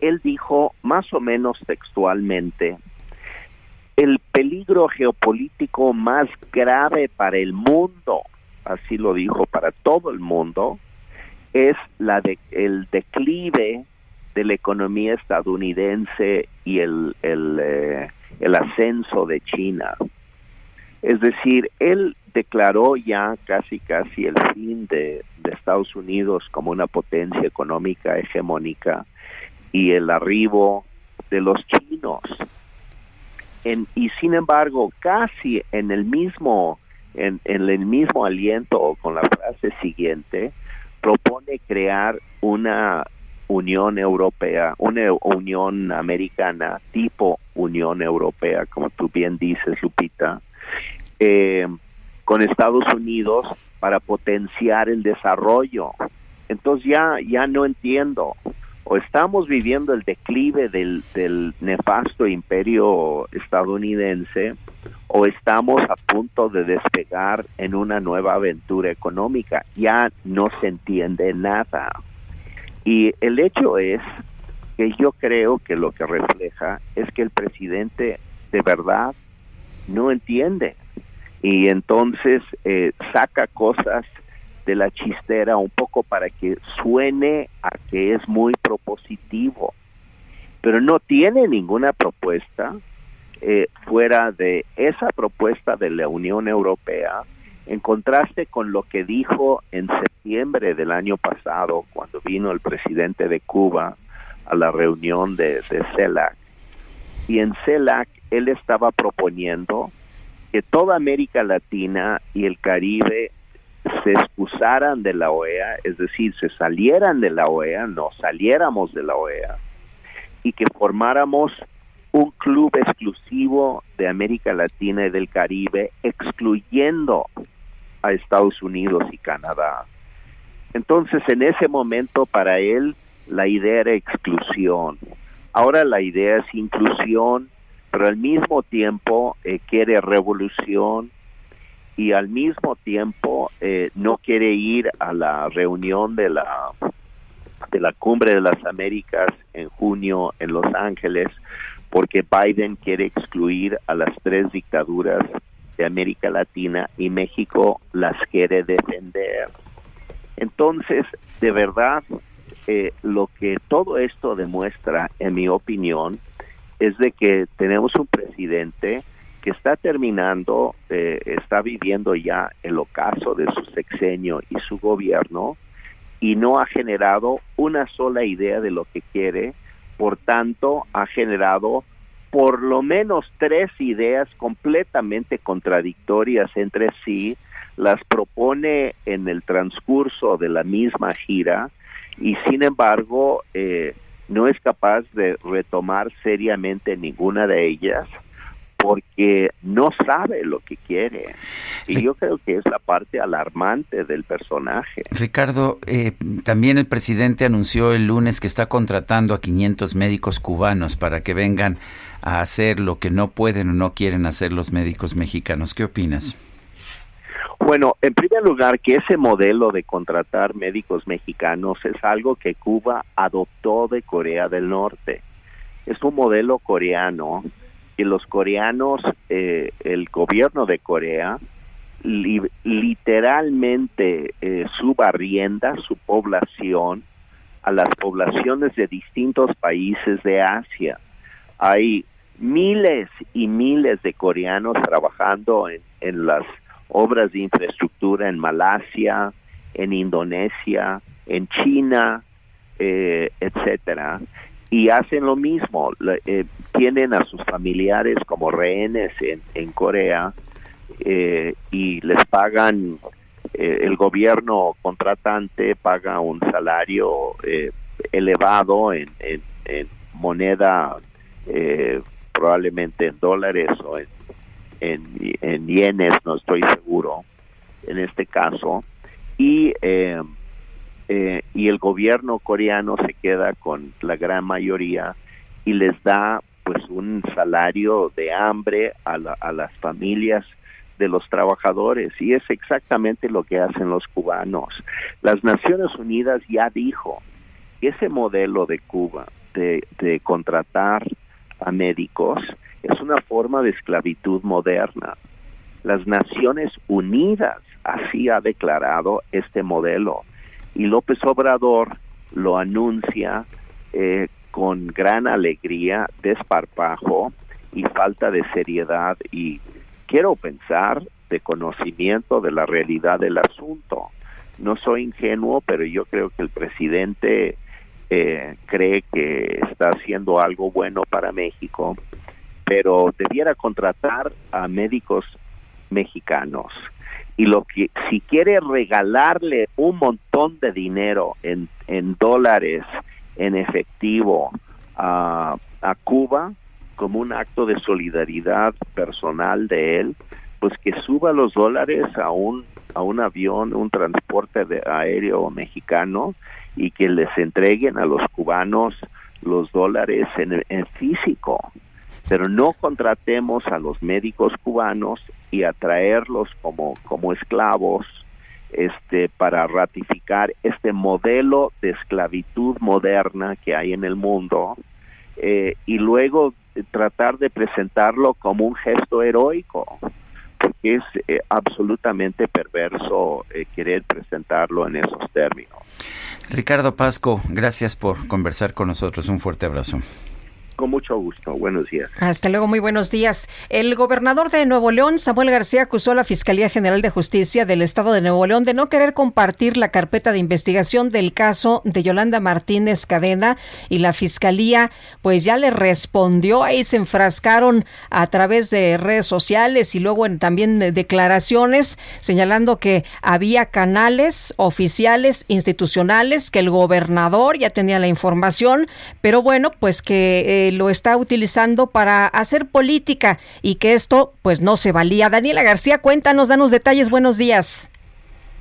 Speaker 18: él dijo más o menos textualmente el peligro geopolítico más grave para el mundo, así lo dijo para todo el mundo, es la de, el declive de la economía estadounidense y el, el, eh, ascenso de China. Es decir, él declaró ya casi casi el fin de Estados Unidos como una potencia económica hegemónica y el arribo de los chinos y sin embargo, casi en el mismo en, el mismo aliento o con la frase siguiente, propone crear una Unión Europea, una Unión Americana tipo Unión Europea, como tú bien dices, Lupita, eh, con Estados Unidos para potenciar el desarrollo. Entonces ya, ya no entiendo o estamos viviendo el declive del, del nefasto imperio estadounidense o estamos a punto de despegar en una nueva aventura económica. Ya no se entiende nada. Y el hecho es que yo creo que lo que refleja es que el presidente de verdad no entiende. y entonces eh, saca cosas de la chistera un poco para que suene a que es muy propositivo, pero no tiene ninguna propuesta eh, fuera de esa propuesta de la Unión Europea, en contraste con lo que dijo en septiembre del año pasado, cuando vino el presidente de Cuba a la reunión de, de CELAC. Y en CELAC él estaba proponiendo que toda América Latina y el Caribe se excusaran de la OEA, es decir, se salieran de la OEA, no saliéramos de la OEA, y que formáramos un club exclusivo de América Latina y del Caribe, excluyendo a Estados Unidos y Canadá. Entonces, en ese momento, para él, la idea era exclusión. Ahora la idea es inclusión, pero al mismo tiempo eh, quiere revolución y al mismo tiempo eh, no quiere ir a la reunión de la de la cumbre de las Américas en junio en Los Ángeles porque Biden quiere excluir a las tres dictaduras de América Latina y México las quiere defender. Entonces, de verdad, eh, lo que todo esto demuestra, en mi opinión, es de que tenemos un presidente que está terminando, eh, está viviendo ya el ocaso de su sexenio y su gobierno y no ha generado una sola idea de lo que quiere, por tanto ha generado por lo menos tres ideas completamente contradictorias entre sí, las propone en el transcurso de la misma gira y sin embargo eh, no es capaz de retomar seriamente ninguna de ellas porque no sabe lo que quiere. Y yo creo que es la parte alarmante del personaje.
Speaker 1: Ricardo, eh, también el presidente anunció el lunes que está contratando a 500 médicos cubanos para que vengan a hacer lo que no pueden o no quieren hacer los médicos mexicanos. ¿Qué opinas?
Speaker 18: Bueno, en primer lugar, que ese modelo de contratar médicos mexicanos es algo que Cuba adoptó de Corea del Norte. Es un modelo coreano que los coreanos, eh, el gobierno de Corea, literalmente eh, subarrienda su población a las poblaciones de distintos países de Asia. Hay miles y miles de coreanos trabajando en, las obras de infraestructura en Malasia, en Indonesia, en China, eh, etcétera, y hacen lo mismo, eh, tienen a sus familiares como rehenes en, en Corea eh, y les pagan, eh, el gobierno contratante paga un salario eh, elevado en, en, en moneda, probablemente en dólares o en, en, en yenes, no estoy seguro en este caso, y eh, eh, y el gobierno coreano se queda con la gran mayoría y les da pues un salario de hambre a, a las familias de los trabajadores y es exactamente lo que hacen los cubanos. Las Naciones Unidas ya dijo que ese modelo de Cuba de, de contratar a médicos es una forma de esclavitud moderna. Las Naciones Unidas así ha declarado este modelo y López Obrador lo anuncia eh, con gran alegría, desparpajo y falta de seriedad y quiero pensar de conocimiento de la realidad del asunto. No soy ingenuo, pero yo creo que el presidente eh, cree que está haciendo algo bueno para México, pero debiera contratar a médicos mexicanos y lo que si quiere regalarle un montón de dinero en, en dólares en efectivo a, a Cuba como un acto de solidaridad personal de él, pues que suba los dólares a un a un avión, un transporte de aéreo mexicano y que les entreguen a los cubanos los dólares en, en físico. Pero no contratemos a los médicos cubanos y atraerlos como, como esclavos este, para ratificar este modelo de esclavitud moderna que hay en el mundo eh, y luego tratar de presentarlo como un gesto heroico, porque es eh, absolutamente perverso eh, querer presentarlo en esos términos.
Speaker 1: Ricardo Pasco, gracias por conversar con nosotros. Un fuerte abrazo.
Speaker 18: Con mucho gusto. Buenos días.
Speaker 2: Hasta luego, muy buenos días. El gobernador de Nuevo León, Samuel García, acusó a la Fiscalía General de Justicia del Estado de Nuevo León de no querer compartir la carpeta de investigación del caso de Yolanda Martínez Cadena y la Fiscalía pues ya le respondió, ahí se enfrascaron a través de redes sociales y luego en también declaraciones señalando que había canales oficiales institucionales que el gobernador ya tenía la información, pero bueno, pues que eh, lo está utilizando para hacer política y que esto pues no se valía. Daniela García, cuéntanos, danos detalles, buenos días.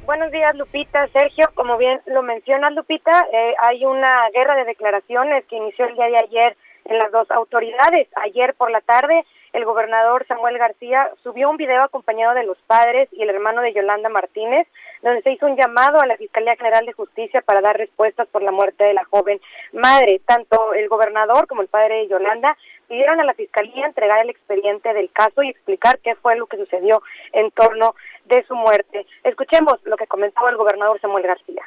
Speaker 19: Buenos días, Lupita. Sergio, como bien lo mencionas, Lupita, eh, hay una guerra de declaraciones que inició el día de ayer en las dos autoridades. Ayer por la tarde, el gobernador Samuel García subió un video acompañado de los padres y el hermano de Yolanda Martínez, donde se hizo un llamado a la Fiscalía General de Justicia para dar respuestas por la muerte de la joven madre. Tanto el gobernador como el padre de Yolanda pidieron a la Fiscalía entregar el expediente del caso y explicar qué fue lo que sucedió en torno de su muerte. Escuchemos lo que comentaba el gobernador Samuel García.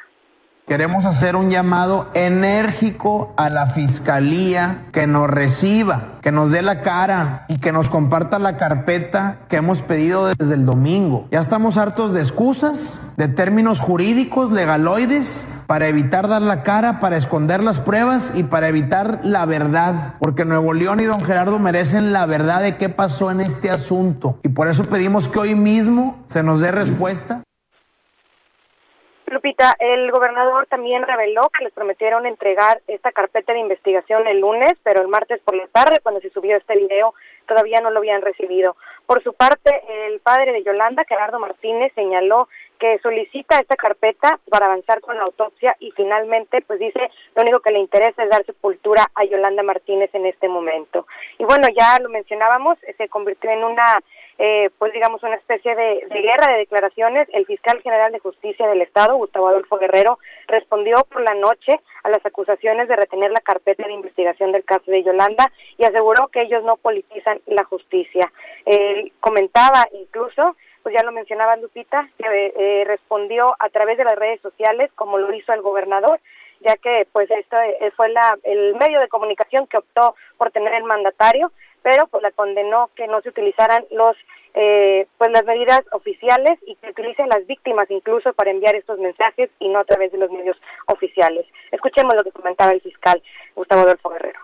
Speaker 9: Queremos hacer un llamado enérgico a la fiscalía que nos reciba, que nos dé la cara y que nos comparta la carpeta que hemos pedido desde el domingo. Ya estamos hartos de excusas, de términos jurídicos, legaloides, para evitar dar la cara, para esconder las pruebas y para evitar la verdad, porque Nuevo León y don Gerardo merecen la verdad de qué pasó en este asunto. Y por eso pedimos que hoy mismo se nos dé respuesta.
Speaker 19: Lupita, el gobernador también reveló que les prometieron entregar esta carpeta de investigación el lunes, pero el martes por la tarde, cuando se subió este video, todavía no lo habían recibido. Por su parte, el padre de Yolanda, Gerardo Martínez, señaló que solicita esta carpeta para avanzar con la autopsia y finalmente, pues dice, lo único que le interesa es dar sepultura a Yolanda Martínez en este momento. Y bueno, ya lo mencionábamos, se convirtió en una eh, pues digamos, una especie de, guerra de declaraciones. El fiscal general de justicia del Estado, Gustavo Adolfo Guerrero, respondió por la noche a las acusaciones de retener la carpeta de investigación del caso de Yolanda y aseguró que ellos no politizan la justicia. Él comentaba incluso pues ya lo mencionaba Lupita, que eh, respondió a través de las redes sociales como lo hizo el gobernador, ya que pues esto eh, fue la, el medio de comunicación que optó por tener el mandatario pero pues la condenó que no se utilizaran los eh, pues las medidas oficiales y que utilicen las víctimas incluso para enviar estos mensajes y no a través de los medios oficiales. Escuchemos lo que comentaba el fiscal Gustavo Adolfo Guerrero.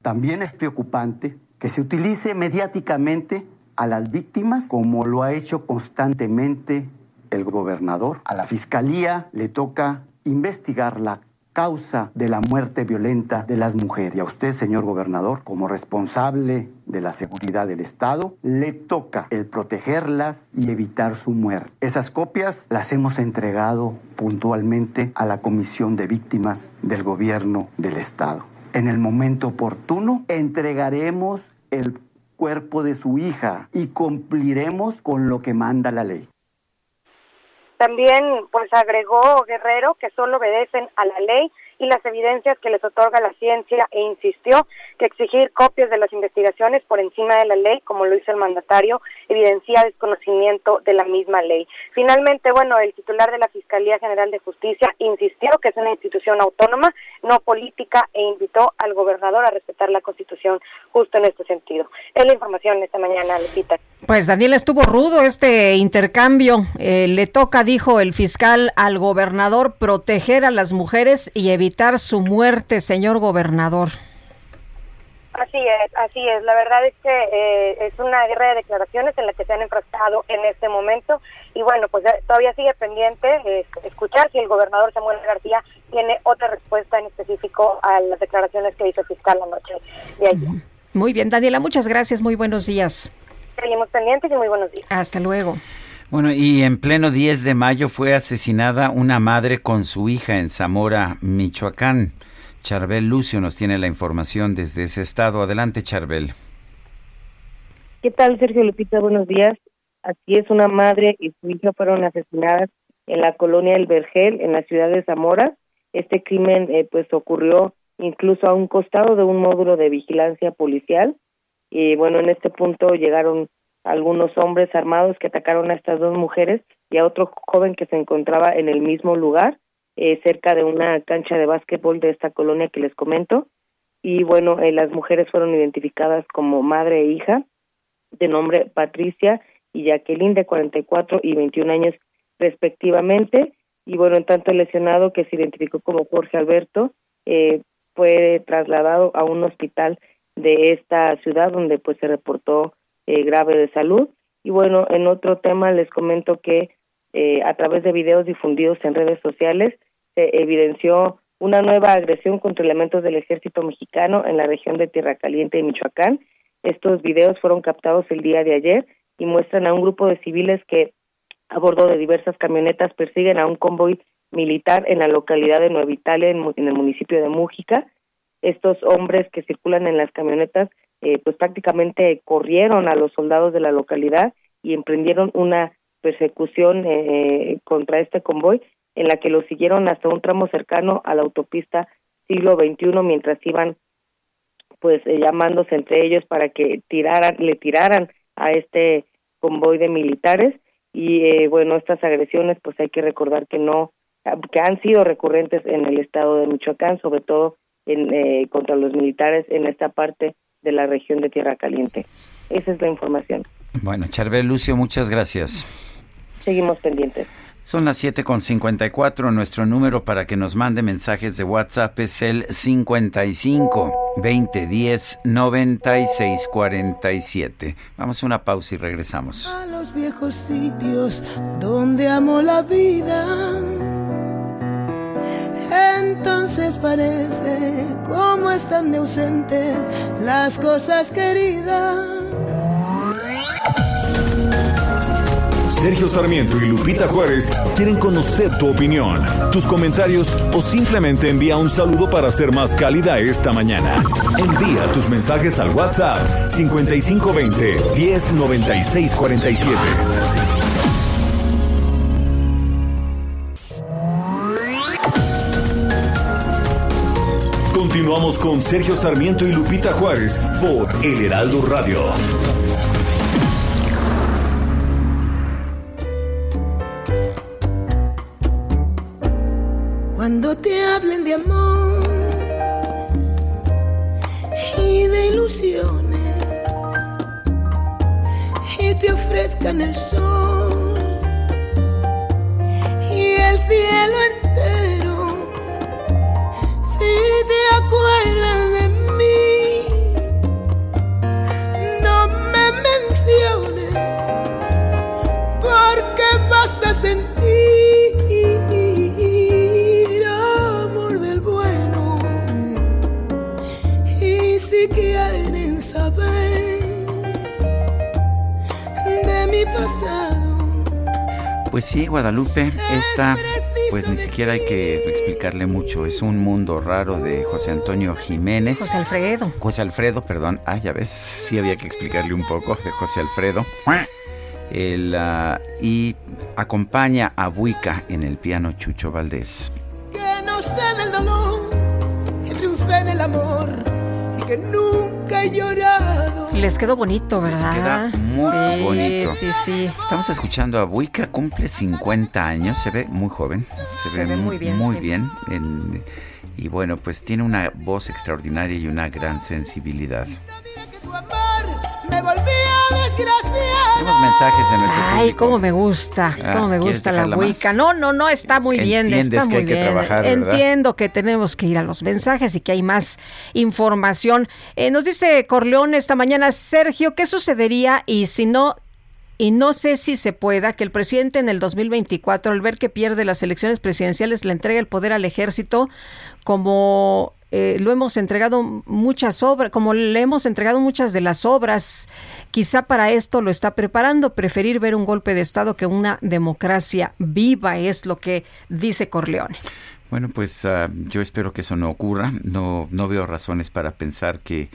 Speaker 10: También es preocupante que se utilice mediáticamente a las víctimas como lo ha hecho constantemente el gobernador. A la fiscalía le toca investigar la causa de la muerte violenta de las mujeres. Y a usted, señor gobernador, como responsable de la seguridad del Estado, le toca el protegerlas y evitar su muerte. Esas copias las hemos entregado puntualmente a la Comisión de Víctimas del Gobierno del Estado. En el momento oportuno entregaremos el cuerpo de su hija y cumpliremos con lo que manda la ley.
Speaker 19: También pues agregó Guerrero que solo obedecen a la ley y las evidencias que les otorga la ciencia e insistió que exigir copias de las investigaciones por encima de la ley, como lo hizo el mandatario, evidencia desconocimiento de la misma ley. Finalmente, bueno, el titular de la Fiscalía General de Justicia insistió que es una institución autónoma, no política, e invitó al gobernador a respetar la Constitución justo en este sentido. Es la información esta mañana, Lupita.
Speaker 2: Pues Daniel estuvo rudo este intercambio. Eh, le toca, dijo el fiscal, al gobernador proteger a las mujeres y evitar su muerte, señor gobernador.
Speaker 19: Así es, así es. La verdad es que eh, es una guerra de declaraciones en la que se han enfrascado en este momento y bueno, pues eh, todavía sigue pendiente escuchar si el gobernador Samuel García tiene otra respuesta en específico a las declaraciones que hizo el fiscal la noche de ayer.
Speaker 2: Muy bien, Daniela, muchas gracias, muy buenos días.
Speaker 19: Seguimos pendientes y muy buenos días.
Speaker 2: Hasta luego.
Speaker 1: Bueno, y en pleno 10 de mayo fue asesinada una madre con su hija en Zamora, Michoacán. Charbel Lucio nos tiene la información desde ese estado. Adelante, Charbel.
Speaker 20: ¿Qué tal, Sergio Lupita? Buenos días. Así es, una madre y su hija fueron asesinadas en la colonia El Vergel, en la ciudad de Zamora. Este crimen, eh, pues, ocurrió incluso a un costado de un módulo de vigilancia policial. Y bueno, en este punto llegaron algunos hombres armados que atacaron a estas dos mujeres y a otro joven que se encontraba en el mismo lugar, eh, cerca de una cancha de básquetbol de esta colonia que les comento. Y bueno, eh, las mujeres fueron identificadas como madre e hija, de nombre Patricia y Jacqueline, de 44 y 21 años respectivamente. Y bueno, en tanto el lesionado que se identificó como Jorge Alberto, eh, fue trasladado a un hospital de esta ciudad donde pues se reportó eh, grave de salud. Y bueno, en otro tema les comento que eh, a través de videos difundidos en redes sociales se evidenció una nueva agresión contra elementos del ejército mexicano en la región de Tierra Caliente y Michoacán. Estos videos fueron captados el día de ayer y muestran a un grupo de civiles que a bordo de diversas camionetas persiguen a un convoy militar en la localidad de Nueva Italia, en, el municipio de Mújica. Estos hombres que circulan en las camionetas, eh, pues prácticamente corrieron a los soldados de la localidad y emprendieron una persecución eh, contra este convoy, en la que lo siguieron hasta un tramo cercano a la autopista siglo XXI mientras iban pues eh, llamándose entre ellos para que tiraran, le tiraran a este convoy de militares. Y eh, bueno estas agresiones pues hay que recordar que no que han sido recurrentes en el estado de Michoacán sobre todo en, eh, contra los militares en esta parte de la región de Tierra Caliente esa es la información
Speaker 1: bueno Charbel Lucio muchas gracias
Speaker 20: seguimos pendientes
Speaker 1: son las 7.54. Nuestro número para que nos mande mensajes de WhatsApp es el 55 2010 96 47. Vamos a una pausa y regresamos.
Speaker 14: A los viejos sitios donde amo la vida. Entonces parece como están de ausentes las cosas queridas
Speaker 4: Sergio Sarmiento y Lupita Juárez quieren conocer tu opinión, tus comentarios o simplemente envía un saludo para ser más cálida esta mañana. Envía tus mensajes al WhatsApp 5520 109647. Continuamos con Sergio Sarmiento y Lupita Juárez por El Heraldo Radio.
Speaker 14: Cuando te hablen de amor y de ilusiones y te ofrezcan el sol y el cielo entero, si te acuerdas de mí, no me menciones porque vas a sentir
Speaker 1: Pues sí, Guadalupe, esta pues ni siquiera hay que explicarle mucho. Es un mundo raro de José Antonio Jiménez.
Speaker 2: José Alfredo.
Speaker 1: José Alfredo, perdón. Ah, ya ves, sí había que explicarle un poco de José Alfredo. El, ah, y acompaña a Buica en el piano Chucho Valdés.
Speaker 14: Que no sé del dolor, que triunfe en el amor y que nunca he llorado
Speaker 2: les quedó bonito, ¿verdad?
Speaker 1: Les queda muy
Speaker 2: sí,
Speaker 1: bonito.
Speaker 2: Sí, sí.
Speaker 1: Estamos escuchando a Buica, cumple 50 años, se ve muy joven, se, ve, muy bien. Muy bien y bueno, pues tiene una voz extraordinaria y una gran sensibilidad. Tenemos mensajes de nuestro
Speaker 2: Ay, cómo me gusta, ah, cómo me gusta la Wicca. No, no, no, está muy bien, está muy bien. Entiendo que tenemos que ir a los mensajes y que hay más información. Eh, nos dice Corleón esta mañana, Sergio, ¿qué sucedería y si no y no sé si se pueda que el presidente en el 2024, al ver que pierde las elecciones presidenciales, le entregue el poder al ejército como eh, lo hemos entregado muchas obras, como le hemos entregado muchas de las obras, quizá para esto lo está preparando, preferir ver un golpe de Estado que una democracia viva, es lo que dice Corleone.
Speaker 1: Bueno, pues ah, yo espero que eso no ocurra, no, no veo razones para pensar que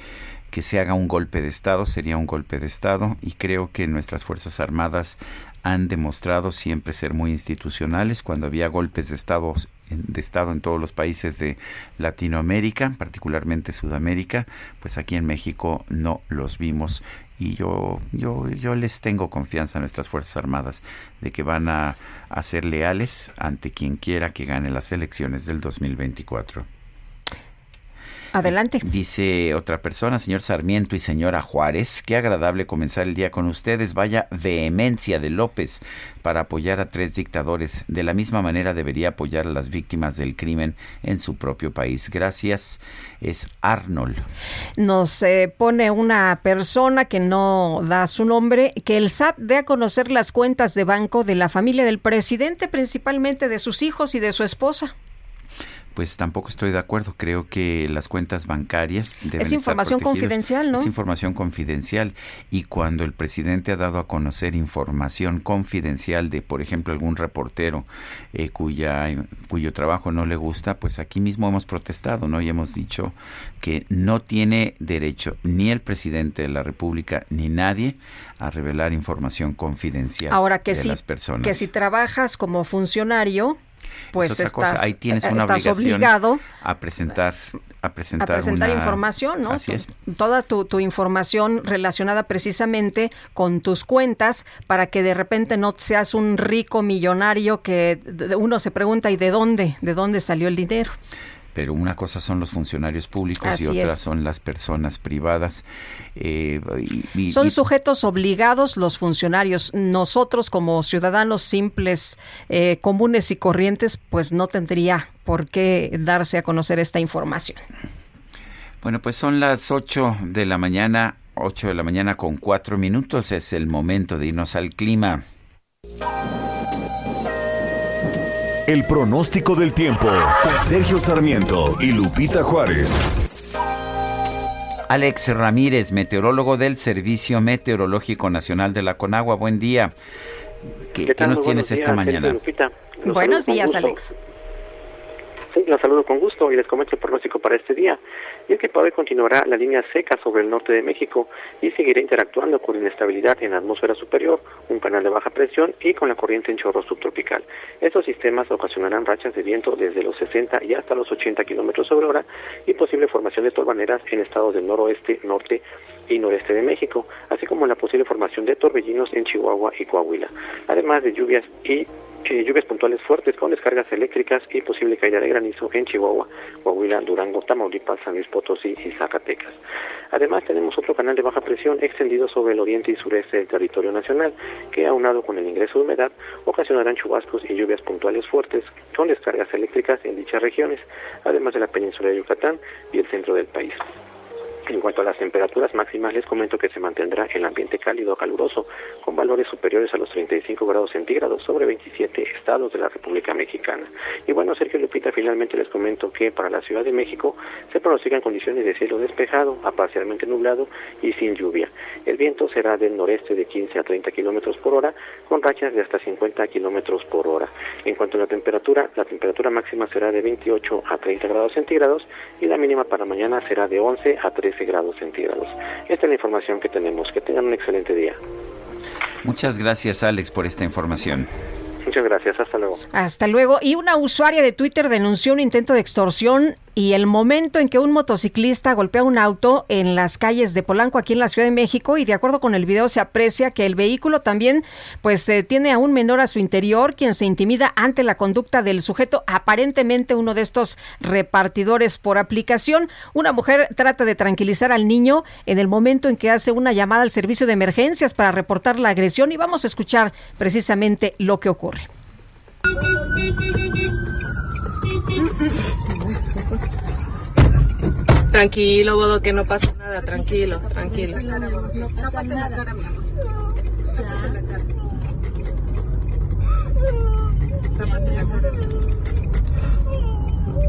Speaker 1: que se haga un golpe de Estado, sería un golpe de Estado y creo que nuestras Fuerzas Armadas han demostrado siempre ser muy institucionales cuando había golpes de Estado, de Estado en todos los países de Latinoamérica, particularmente Sudamérica, pues aquí en México no los vimos y yo, yo, yo les tengo confianza a nuestras Fuerzas Armadas de que van a, a ser leales ante quien quiera que gane las elecciones del 2024.
Speaker 2: Adelante.
Speaker 1: Dice otra persona, señor Sarmiento y señora Juárez, qué agradable comenzar el día con ustedes. Vaya vehemencia de López para apoyar a tres dictadores. De la misma manera debería apoyar a las víctimas del crimen en su propio país. Gracias. Es Arnold.
Speaker 2: Nos eh, pone una persona que no da su nombre, que el SAT dé a conocer las cuentas de banco de la familia del presidente, principalmente de sus hijos y de su esposa
Speaker 1: pues tampoco estoy de acuerdo. Creo que las cuentas bancarias deben
Speaker 2: es información confidencial, ¿no?
Speaker 1: Es información confidencial y cuando el presidente ha dado a conocer información confidencial de, por ejemplo, algún reportero eh, cuya cuyo trabajo no le gusta, pues aquí mismo hemos protestado, ¿no? Y hemos dicho que no tiene derecho ni el presidente de la República ni nadie a revelar información confidencial
Speaker 2: Ahora que
Speaker 1: de las personas.
Speaker 2: Que si trabajas como funcionario pues estás,
Speaker 1: Ahí tienes una
Speaker 2: obligado
Speaker 1: a presentar a presentar,
Speaker 2: a presentar información, ¿no?
Speaker 1: Así es.
Speaker 2: Toda tu, tu, información relacionada precisamente con tus cuentas para que de repente no seas un rico millonario que uno se pregunta ¿y de dónde? ¿De dónde salió el dinero?
Speaker 1: Pero una cosa son los funcionarios públicos y otra son las personas privadas.
Speaker 2: Eh, son sujetos obligados los funcionarios. Nosotros como ciudadanos simples, eh, comunes y corrientes, pues no tendría por qué darse a conocer esta información.
Speaker 1: Bueno, pues son las 8 de la mañana, 8 de la mañana con 4 minutos. Es el momento de irnos al clima.
Speaker 4: El pronóstico del tiempo. Sergio Sarmiento y Lupita Juárez.
Speaker 1: Alex Ramírez, meteorólogo del Servicio Meteorológico Nacional de la Conagua. Buen día. ¿Qué, nos tienes esta mañana?
Speaker 2: Buenos días, Alex.
Speaker 21: Sí, los saludo con gusto y les comento el pronóstico para este día. Y es que hoy continuará la línea seca sobre el norte de México y seguirá interactuando con inestabilidad en la atmósfera superior, un canal de baja presión y con la corriente en chorro subtropical. Estos sistemas ocasionarán rachas de viento desde los 60 y hasta los 80 kilómetros sobre hora y posible formación de torbaneras en estados del noroeste, norte y noreste de México, así como la posible formación de torbellinos en Chihuahua y Coahuila, además de lluvias y eh, lluvias puntuales fuertes con descargas eléctricas y posible caída de granizo en Chihuahua, Coahuila, Durango, Tamaulipas, San Luis Potosí y Zacatecas. Además tenemos otro canal de baja presión extendido sobre el oriente y sureste del territorio nacional que aunado con el ingreso de humedad ocasionarán chubascos y lluvias puntuales fuertes con descargas eléctricas en dichas regiones, además de la península de Yucatán y el centro del país. En cuanto a las temperaturas máximas, les comento que se mantendrá el ambiente cálido a caluroso, con valores superiores a los 35 grados centígrados sobre 27 estados de la República Mexicana. Y bueno, Sergio Lupita, finalmente les comento que para la Ciudad de México se pronostican condiciones de cielo despejado a parcialmente nublado y sin lluvia. El viento será del noreste de 15 a 30 kilómetros por hora, con rachas de hasta 50 kilómetros por hora. En cuanto a la temperatura, la temperatura máxima será de 28 a 30 grados centígrados y la mínima para mañana será de 11 a 13 grados centígrados. Esta es la información que tenemos. Que tengan un excelente día.
Speaker 1: Muchas gracias, Alex, por esta información.
Speaker 21: Muchas gracias, hasta luego.
Speaker 2: Hasta luego. Y una usuaria de Twitter denunció un intento de extorsión y el momento en que un motociclista golpea un auto en las calles de Polanco aquí en la Ciudad de México y de acuerdo con el video se aprecia que el vehículo también pues eh, tiene a un menor a su interior quien se intimida ante la conducta del sujeto aparentemente uno de estos repartidores por aplicación. Una mujer trata de tranquilizar al niño en el momento en que hace una llamada al servicio de emergencias para reportar la agresión y vamos a escuchar precisamente lo que ocurre
Speaker 22: Tranquilo, Bodo, que no pasa nada, tranquilo, tranquilo.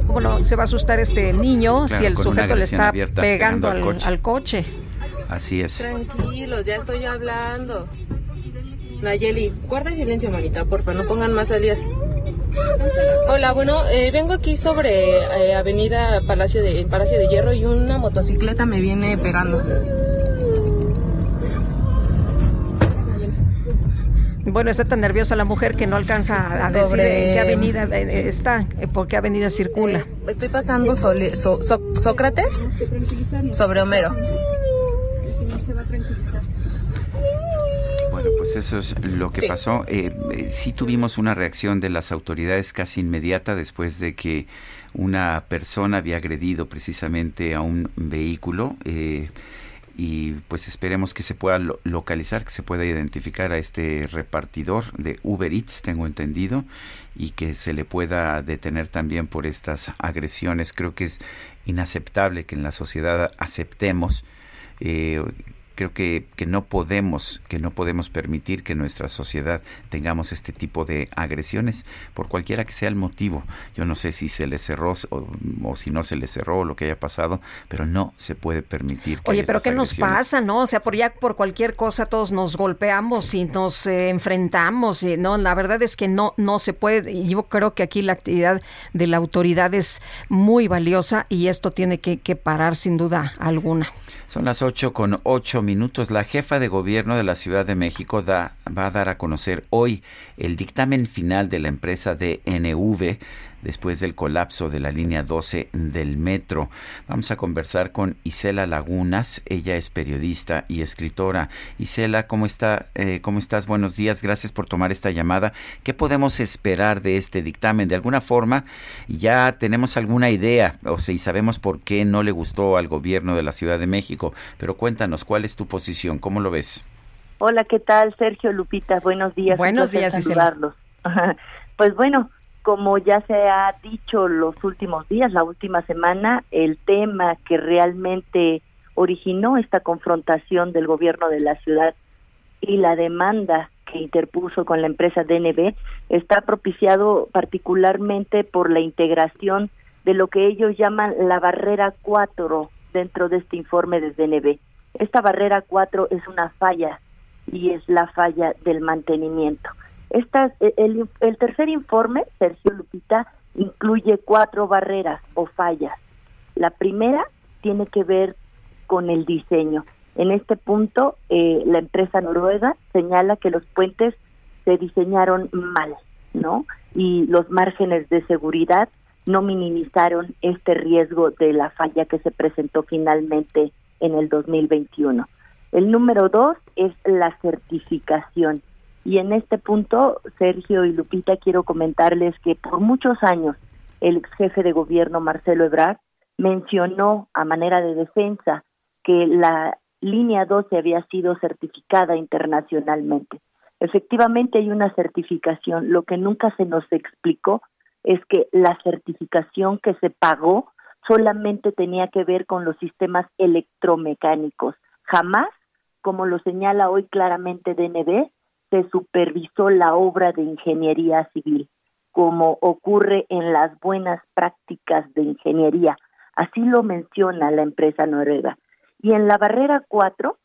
Speaker 2: Bueno, se va a asustar este niño si el sujeto le está pegando, al, al, coche.
Speaker 1: Así es.
Speaker 22: Tranquilos, ya estoy hablando. Nayeli, guarda silencio, manita, porfa, no pongan más alias. Hola, bueno, eh, vengo aquí sobre eh, Avenida Palacio de, Palacio de Hierro y una motocicleta me viene pegando.
Speaker 2: Bueno, está tan nerviosa la mujer que no alcanza a decir en qué avenida eh, está, eh, por qué avenida circula.
Speaker 22: Estoy pasando Sócrates sobre Homero.
Speaker 1: Bueno, pues eso es lo que pasó. sí tuvimos una reacción de las autoridades casi inmediata después de que una persona había agredido precisamente a un vehículo. Eh, y pues esperemos que se pueda localizar, que se pueda identificar a este repartidor de Uber Eats, tengo entendido, y que se le pueda detener también por estas agresiones. Creo que es inaceptable que en la sociedad aceptemos eh, creo que, que, no podemos que no podemos permitir que nuestra sociedad tengamos este tipo de agresiones por cualquiera que sea el motivo. Yo no sé si se le cerró o, si no se le cerró lo que haya pasado pero no se puede permitir
Speaker 2: que oye pero qué nos pasa no o sea por ya por cualquier cosa todos nos golpeamos y nos eh, enfrentamos y no la verdad es que no no se puede. Yo creo que aquí la actividad de la autoridad es muy valiosa y esto tiene que, que parar sin duda alguna
Speaker 1: son las 8 con 8 minutos. La jefa de gobierno de la Ciudad de México va a dar a conocer hoy el dictamen final de la empresa DNV después del colapso de la línea 12 del metro. Vamos a conversar con Isela Lagunas, ella es periodista y escritora. Isela, ¿cómo, está, eh, ¿cómo estás? Buenos días, gracias por tomar esta llamada. ¿Qué podemos esperar de este dictamen? De alguna forma, ya tenemos alguna idea, o sea, y sabemos por qué no le gustó al gobierno de la Ciudad de México, pero cuéntanos, ¿cuál es tu posición? ¿Cómo lo ves?
Speaker 23: Hola, ¿qué tal? Sergio Lupita, buenos días.
Speaker 2: Buenos días,
Speaker 23: saludarlos. Pues bueno, como ya se ha dicho los últimos días, la última semana, el tema que realmente originó esta confrontación del gobierno de la ciudad y la demanda que interpuso con la empresa DNB está propiciado particularmente por la integración de lo que ellos llaman la barrera 4 dentro de este informe de DNB. Esta barrera 4 es una falla y es la falla del mantenimiento. Esta, e, el, el tercer informe, Sergio Lupita, incluye cuatro barreras o fallas. La primera tiene que ver con el diseño. En este punto, eh, la empresa noruega señala que los puentes se diseñaron mal, ¿no? Y los márgenes de seguridad no minimizaron este riesgo de la falla que se presentó finalmente en el 2021. El número dos es la certificación. Y en este punto, Sergio y Lupita, quiero comentarles que por muchos años el ex jefe de gobierno, Marcelo Ebrard, mencionó a manera de defensa que la línea 12 había sido certificada internacionalmente. Efectivamente hay una certificación. Lo que nunca se nos explicó es que la certificación que se pagó solamente tenía que ver con los sistemas electromecánicos. Jamás, como lo señala hoy claramente DNB, se supervisó la obra de ingeniería civil, como ocurre en las buenas prácticas de ingeniería. Así lo menciona la empresa noruega. Y en la barrera 4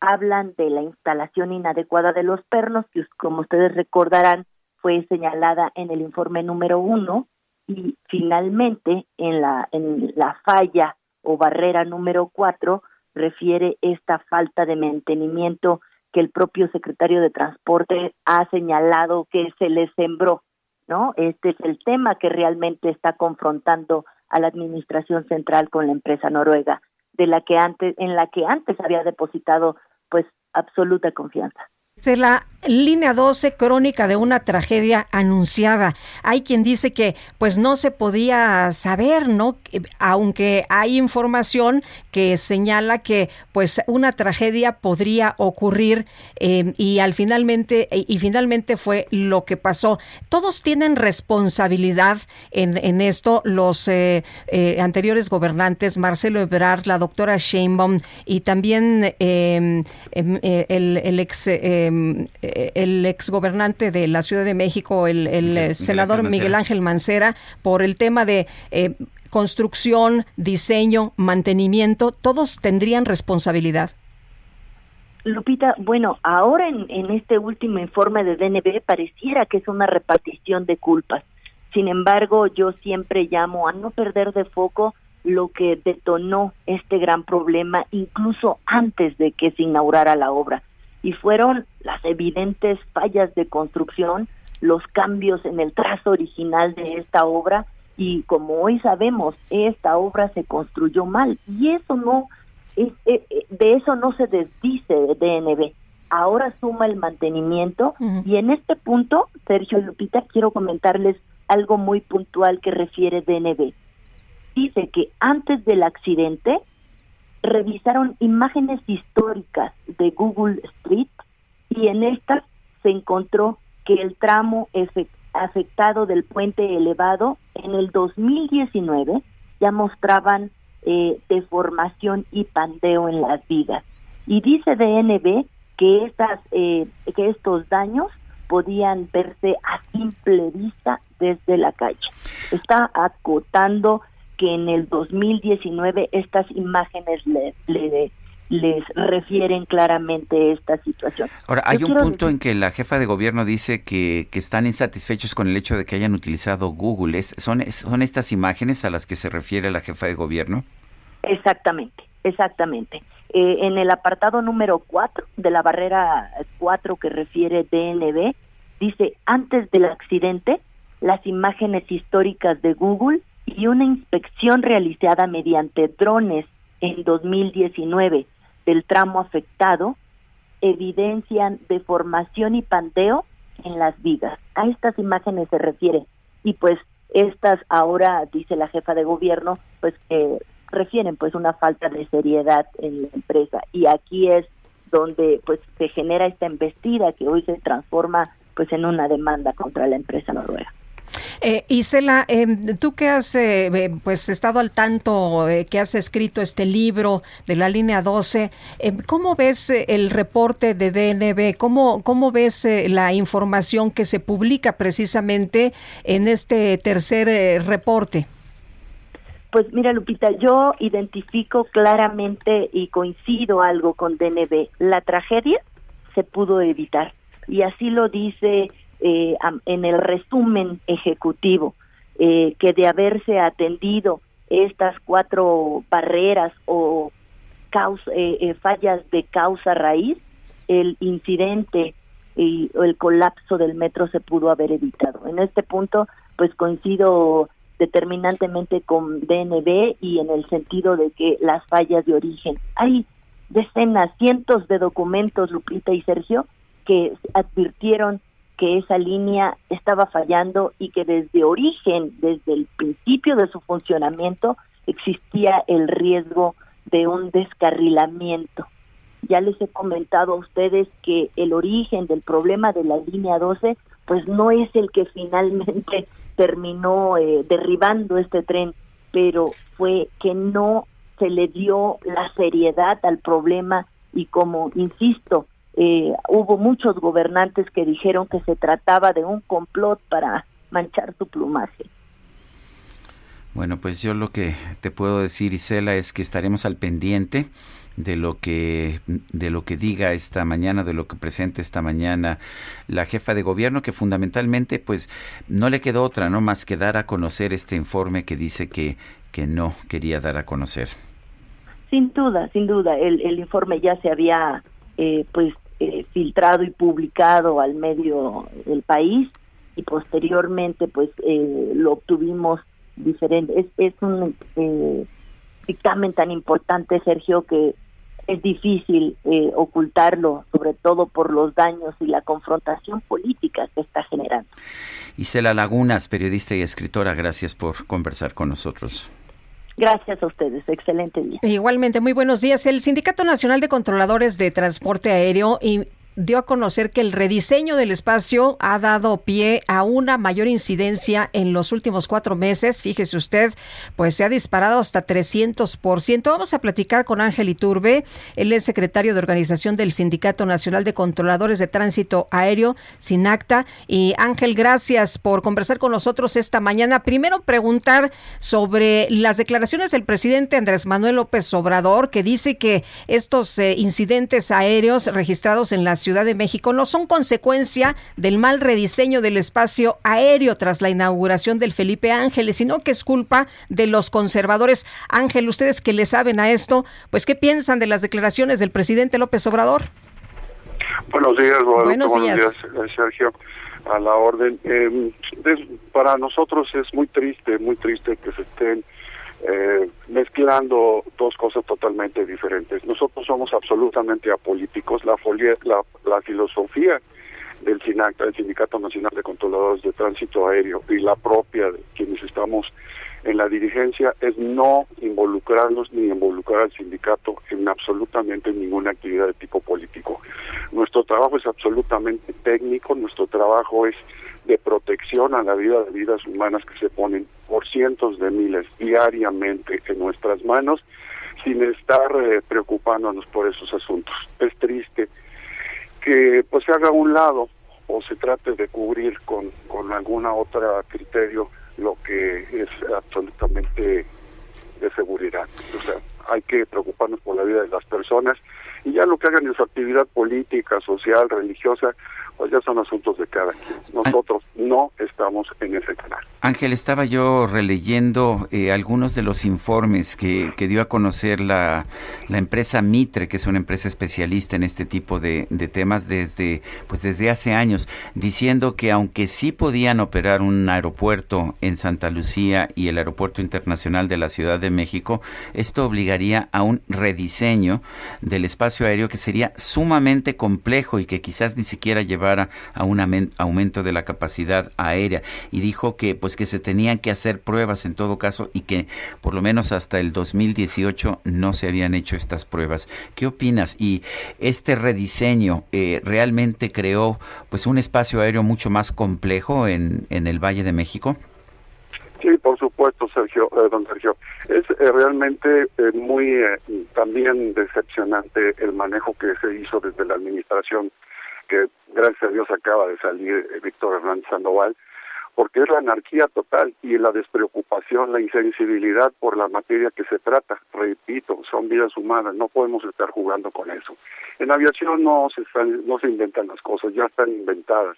Speaker 23: hablan de la instalación inadecuada de los pernos, que como ustedes recordarán fue señalada en el informe número 1 y finalmente en la, en la falla o barrera número 4 refiere esta falta de mantenimiento que el propio secretario de Transporte ha señalado que se le sembró, ¿no? Este es el tema que realmente está confrontando a la administración central con la empresa noruega, de la que antes en la que antes había depositado pues absoluta confianza.
Speaker 2: Se la línea 12, crónica de una tragedia anunciada. Hay quien dice que pues no se podía saber, ¿no? Aunque hay información que señala que pues una tragedia podría ocurrir em, y al finalmente y finalmente fue lo que pasó. Todos tienen responsabilidad en, esto. Los eh, eh, anteriores gobernantes, Marcelo Ebrard, la doctora Sheinbaum y también em, em, eh, el ex eh, el exgobernante de la Ciudad de México, el, eh, senador Miguel Ángel Mancera, por el tema de eh, construcción, diseño, mantenimiento, todos tendrían responsabilidad.
Speaker 23: Lupita, bueno, ahora en, en, este último informe de DNB pareciera que es una repartición de culpas. Sin embargo, yo siempre llamo a no perder de foco lo que detonó este gran problema incluso antes de que se inaugurara la obra. Y fueron las evidentes fallas de construcción, los cambios en el trazo original de esta obra y como hoy sabemos, esta obra se construyó mal y eso no, eh, eh, de eso no se desdice de DNB. Ahora suma el mantenimiento y en este punto, Sergio Lupita, quiero comentarles algo muy puntual que refiere DNB dice que antes del accidente revisaron imágenes históricas de Google Street y en estas se encontró que el tramo afectado del puente elevado en el 2019 ya mostraban eh, deformación y pandeo en las vigas. Y dice DNB que, estas, eh, que estos daños podían verse a simple vista desde la calle. Está acotando que en el 2019 estas imágenes le, les refieren claramente esta situación.
Speaker 1: Ahora, hay un punto en que la jefa de gobierno dice que, que, están insatisfechos con el hecho de que hayan utilizado Google. ¿Son, ¿Son estas imágenes a las que se refiere la jefa de gobierno?
Speaker 23: Exactamente, exactamente. Eh, en el apartado número 4 de la barrera 4 que refiere DNB, dice, antes del accidente, las imágenes históricas de Google y una inspección realizada mediante drones en 2019 del tramo afectado evidencian deformación y pandeo en las vigas. A estas imágenes se refiere y pues estas ahora dice la jefa de gobierno pues que refieren pues una falta de seriedad en la empresa y aquí es donde pues se genera esta embestida que hoy se transforma pues en una demanda contra la empresa noruega.
Speaker 2: Eh, Isela, em, tú que has eh, eh, pues estado al tanto, eh, que has escrito este libro de la línea 12, em, ¿cómo ves el reporte de DNB? ¿Cómo, cómo ves la información que se publica precisamente en este tercer reporte?
Speaker 23: Pues mira, Lupita, yo identifico claramente y coincido algo con DNB. La tragedia se pudo evitar y así lo dice eh, en el resumen ejecutivo eh, que de haberse atendido estas cuatro barreras o causa, eh, fallas de causa raíz, el incidente y el colapso del metro se pudo haber evitado. En este punto, pues coincido determinantemente con DNB y en el sentido de que las fallas de origen. Hay decenas, cientos de documentos, Lupita y Sergio, que advirtieron que esa línea estaba fallando y que desde origen, desde el principio de su funcionamiento, existía el riesgo de un descarrilamiento. Ya les he comentado a ustedes que el origen del problema de la línea 12 pues no es el que finalmente terminó eh, derribando este tren, pero fue que no se le dio la seriedad al problema y como insisto, eh, hubo muchos gobernantes que dijeron que se trataba de un complot para manchar su plumaje.
Speaker 1: Bueno, pues yo lo que te puedo decir, Isela, es que estaremos al pendiente de lo que de lo que diga esta mañana, de lo que presente esta mañana la jefa de gobierno, que fundamentalmente, pues, no le quedó otra, no más que dar a conocer este informe que dice que que no quería dar a conocer.
Speaker 23: Sin duda, sin duda, el, el informe ya se había eh, pues eh, filtrado y publicado al medio del país y posteriormente pues eh, lo obtuvimos diferente. Es, es un dictamen tan importante, Sergio, que es difícil ocultarlo, sobre todo por los daños y la confrontación política que está generando.
Speaker 1: Isela Lagunas, periodista y escritora, gracias por conversar con nosotros.
Speaker 23: Gracias a ustedes. Excelente día.
Speaker 2: Igualmente, muy buenos días. El Sindicato Nacional de Controladores de Transporte Aéreo y dio a conocer que el rediseño del espacio ha dado pie a una mayor incidencia en los últimos cuatro meses. Fíjese usted, pues se ha disparado hasta 300%. Vamos a platicar con Ángel Iturbe. Él es secretario de organización del Sindicato Nacional de Controladores de Tránsito Aéreo, SINACTA. Y Ángel, gracias por conversar con nosotros esta mañana. Primero, preguntar sobre las declaraciones del presidente Andrés Manuel López Obrador, que dice que estos eh, incidentes aéreos registrados en la ciudad Ciudad de México no son consecuencia del mal rediseño del espacio aéreo tras la inauguración del Felipe Ángeles, sino que es culpa de los conservadores. Ángel, ustedes que le saben a esto, pues ¿qué piensan de las declaraciones del presidente López Obrador?
Speaker 24: Buenos días, Buenos días, eh, Sergio. A la orden. Eh, para nosotros es muy triste, muy triste que se estén eh, mezclando dos cosas totalmente diferentes. Nosotros somos absolutamente apolíticos. La, la, la filosofía del SINACTA, el Sindicato Nacional de Controladores de Tránsito Aéreo, y la propia de quienes estamos en la dirigencia es no involucrarnos ni involucrar al sindicato en absolutamente ninguna actividad de tipo político. Nuestro trabajo es absolutamente técnico, nuestro trabajo es de protección a la vida de vidas humanas que se ponen por cientos de miles diariamente en nuestras manos sin estar eh, preocupándonos por esos asuntos. Es triste que pues se haga a un lado o se trate de cubrir con, con alguna otra criterio lo que es absolutamente de seguridad. O sea, hay que preocuparnos por la vida de las personas y ya lo que hagan en su actividad política, social, religiosa, pues ya son asuntos de cada quien. Nosotros no estamos en ese canal.
Speaker 1: Ángel, estaba yo releyendo eh, algunos de los informes que, que dio a conocer la, la, empresa Mitre, que es una empresa especialista en este tipo de, de, temas desde, pues desde hace años, diciendo que aunque sí podían operar un aeropuerto en Santa Lucía y el aeropuerto internacional de la Ciudad de México, esto obligaría a un rediseño del espacio aéreo que sería sumamente complejo y que quizás ni siquiera a un aumento de la capacidad aérea y dijo que pues que se tenían que hacer pruebas en todo caso y que por lo menos hasta el 2018 no se habían hecho estas pruebas. ¿Qué opinas? Y este rediseño eh, realmente creó pues un espacio aéreo mucho más complejo en, en el Valle de México.
Speaker 24: Sí, por supuesto, Sergio, eh, don Sergio. Es eh, realmente muy también decepcionante el manejo que se hizo desde la administración que gracias a Dios acaba de salir eh, Víctor Hernández Sandoval, porque es la anarquía total y la despreocupación, la insensibilidad por la materia que se trata. Repito, son vidas humanas, no podemos estar jugando con eso. En aviación no se, no se inventan las cosas, ya están inventadas.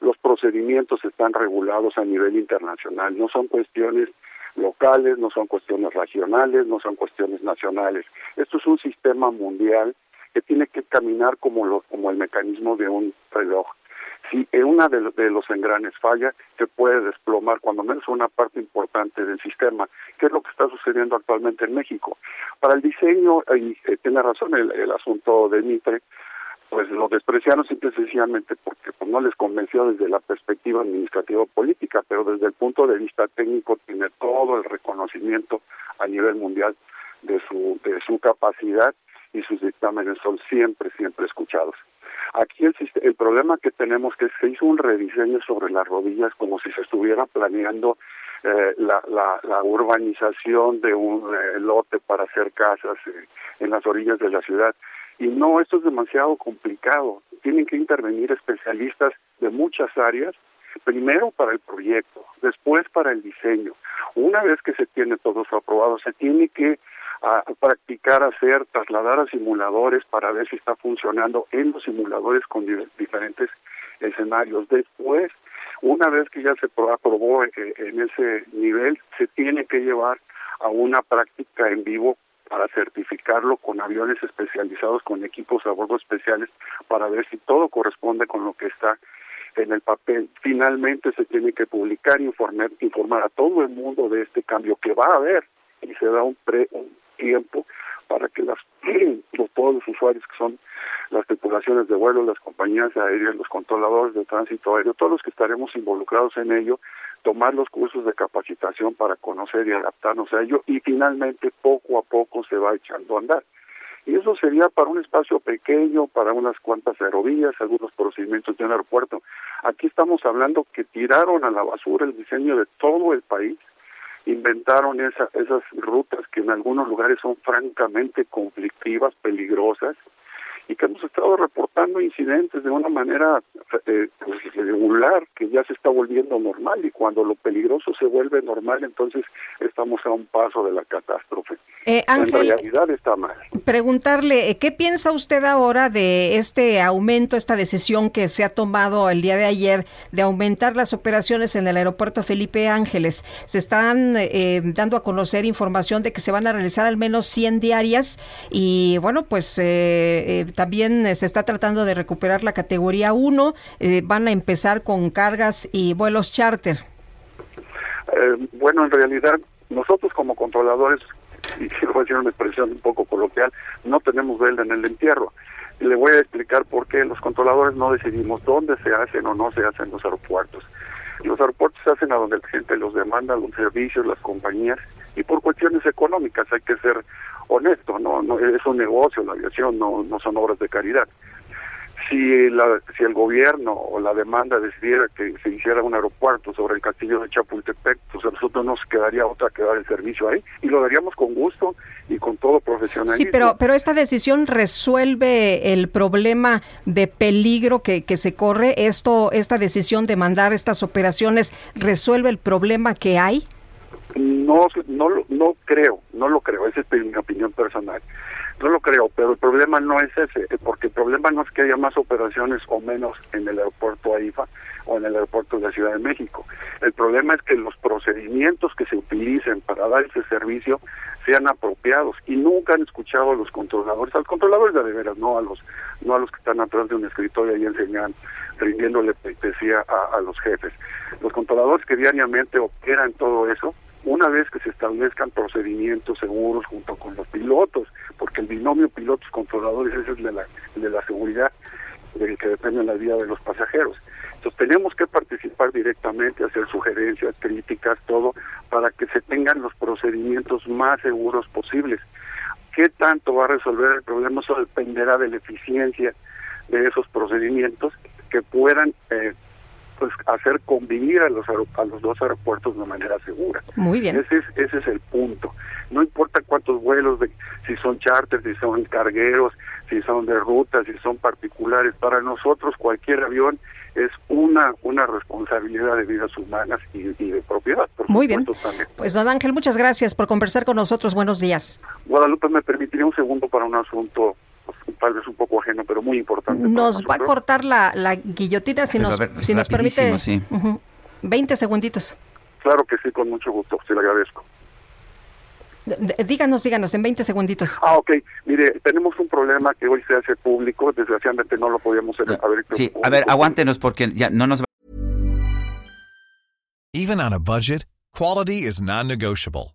Speaker 24: Los procedimientos están regulados a nivel internacional, no son cuestiones locales, no son cuestiones regionales, no son cuestiones nacionales. Esto es un sistema mundial que tiene que caminar como, lo, como el mecanismo de un reloj. Si una de, los engranes falla, se puede desplomar cuando menos una parte importante del sistema, que es lo que está sucediendo actualmente en México. Para el diseño, y eh, tiene razón el, asunto de Mitre, pues lo despreciaron simple y sencillamente porque pues, no les convenció desde la perspectiva administrativa política, pero desde el punto de vista técnico tiene todo el reconocimiento a nivel mundial de su, de su capacidad y sus dictámenes son siempre, siempre escuchados. Aquí el, el problema que tenemos que se hizo un rediseño sobre las rodillas como si se estuviera planeando eh, la, urbanización de un eh, lote para hacer casas eh, en las orillas de la ciudad. Y no, esto es demasiado complicado. Tienen que intervenir especialistas de muchas áreas, primero para el proyecto, después para el diseño. Una vez que se tiene todo eso aprobado, se tiene que a practicar, hacer, trasladar a simuladores para ver si está funcionando en los simuladores con diferentes escenarios. Después, una vez que ya se aprobó eh, en ese nivel, se tiene que llevar a una práctica en vivo para certificarlo con aviones especializados, con equipos a bordo especiales, para ver si todo corresponde con lo que está en el papel. Finalmente se tiene que publicar, informar, informar a todo el mundo de este cambio que va a haber y se da un, pre, un tiempo para que las, los, todos los usuarios que son las tripulaciones de vuelo, las compañías aéreas, los controladores de tránsito aéreo, todos los que estaremos involucrados en ello, tomar los cursos de capacitación para conocer y adaptarnos a ello y finalmente poco a poco se va echando a andar. Y eso sería para un espacio pequeño, para unas cuantas aerovías, algunos procedimientos de un aeropuerto. Aquí estamos hablando que tiraron a la basura el diseño de todo el país, inventaron esa, esas rutas que en algunos lugares son francamente conflictivas, peligrosas, y que hemos estado reportando incidentes de una manera eh, pues, regular que ya se está volviendo normal y cuando lo peligroso se vuelve normal entonces estamos a un paso de la catástrofe.
Speaker 2: Eh,
Speaker 24: en realidad está mal.
Speaker 2: Preguntarle, eh, ¿qué piensa usted ahora de este aumento, esta decisión que se ha tomado el día de ayer de aumentar las operaciones en el aeropuerto Felipe Ángeles? Se están eh, dando a conocer información de que se van a realizar al menos 100 diarias y bueno, pues también se está tratando de recuperar la categoría 1, van a empezar con cargas y vuelos charter.
Speaker 24: bueno, en realidad nosotros como controladores y quiero decir una expresión un poco coloquial, no tenemos vela en el entierro. Le voy a explicar por qué los controladores no decidimos dónde se hacen o no se hacen los aeropuertos. Los aeropuertos se hacen a donde el cliente los demanda, los servicios, las compañías, y por cuestiones económicas hay que ser honesto, no, no es un negocio la aviación, no, no son obras de caridad si, la, si el gobierno o la demanda decidiera que se hiciera un aeropuerto sobre el castillo de Chapultepec, pues a nosotros nos quedaría otra que dar el servicio ahí y lo daríamos con gusto y con todo profesionalismo.
Speaker 2: Sí, pero, pero esta decisión resuelve el problema de peligro que, que se corre. Esto, esta decisión de mandar estas operaciones resuelve el problema que hay.
Speaker 24: No, no, no creo, no lo creo. Esa es mi opinión personal. No lo creo, pero el problema no es ese, porque el problema no es que haya más operaciones o menos en el aeropuerto AIFA o en el aeropuerto de la Ciudad de México. El problema es que los procedimientos que se utilicen para dar ese servicio sean apropiados y nunca han escuchado a los controladores, a los controladores de, veras, no a los no a los que están atrás de un escritorio y enseñan, rindiéndole pleitesía a, a los jefes. Los controladores que diariamente operan todo eso una vez que se establezcan procedimientos seguros junto con los pilotos, porque el binomio pilotos-controladores es el de la, de la seguridad del que depende la vida de los pasajeros. Entonces tenemos que participar directamente, hacer sugerencias, críticas, todo, para que se tengan los procedimientos más seguros posibles. ¿Qué tanto va a resolver el problema? Eso dependerá de la eficiencia de esos procedimientos que puedan eh, pues hacer convivir a los a los dos aeropuertos de manera segura.
Speaker 2: Muy bien.
Speaker 24: Ese es ese es el punto. No importa cuántos vuelos de si son charters, si son cargueros, si son de ruta, si son particulares, para nosotros cualquier avión es una una responsabilidad de vidas humanas y, de propiedad.
Speaker 2: Muy bien. Pues don Ángel, muchas gracias por conversar con nosotros. Buenos días.
Speaker 24: Guadalupe, me permitiría un segundo para un asunto tal vez un poco ajeno, pero muy importante.
Speaker 2: Nos va a cortar la, la guillotina si, nos, si nos permite.
Speaker 1: Sí.
Speaker 2: 20 segunditos.
Speaker 24: Claro que sí, con mucho gusto, se le agradezco.
Speaker 2: díganos, díganos, en 20 segunditos.
Speaker 24: Ah, ok. Mire, tenemos un problema que hoy se hace público, desgraciadamente no lo podíamos haber
Speaker 1: Sí, a ver, aguántenos porque ya no nos
Speaker 25: Even on a budget, quality is non-negotiable.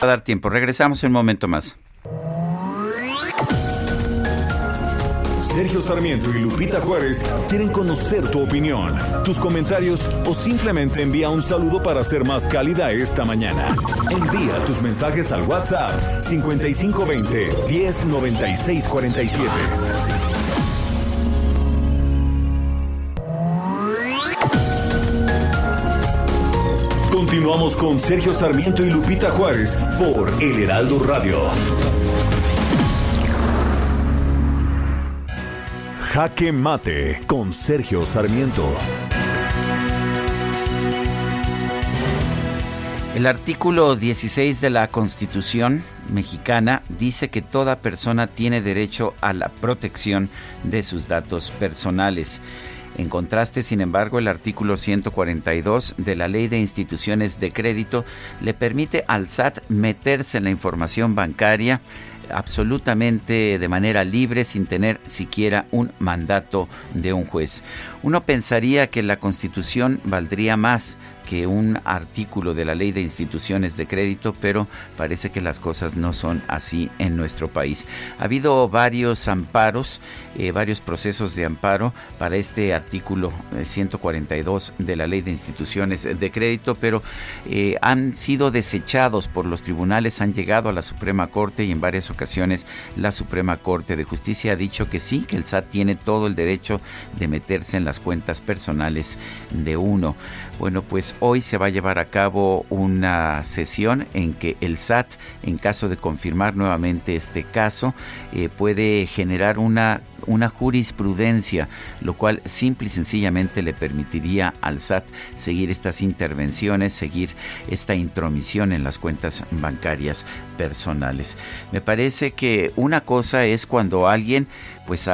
Speaker 1: A dar tiempo. Regresamos en un momento más.
Speaker 4: Sergio Sarmiento y Lupita Juárez quieren conocer tu opinión, tus comentarios o simplemente envía un saludo para ser más cálida esta mañana. Envía tus mensajes al WhatsApp 5520 109647. Continuamos con Sergio Sarmiento y Lupita Juárez por El Heraldo Radio. Jaque Mate con Sergio Sarmiento.
Speaker 1: El artículo 16 de la Constitución mexicana dice que toda persona tiene derecho a la protección de sus datos personales. En contraste, sin embargo, el artículo 142 de la Ley de Instituciones de Crédito le permite al SAT meterse en la información bancaria absolutamente de manera libre sin tener siquiera un mandato de un juez. Uno pensaría que la Constitución valdría más que un artículo de la ley de instituciones de crédito, pero parece que las cosas no son así en nuestro país. Ha habido varios amparos, eh, varios procesos de amparo para este artículo 142 eh, de la ley de instituciones de crédito, pero eh, han sido desechados por los tribunales, han llegado a la Suprema Corte y en varias ocasiones la Suprema Corte de Justicia ha dicho que sí, que el SAT tiene todo el derecho de meterse en las cuentas personales de uno. Bueno, pues hoy se va a llevar a cabo una sesión en que el SAT, en caso de confirmar nuevamente este caso, eh, puede generar una una jurisprudencia, lo cual simple y sencillamente le permitiría al SAT seguir estas intervenciones, seguir esta intromisión en las cuentas bancarias personales. Me parece que una cosa es cuando alguien pues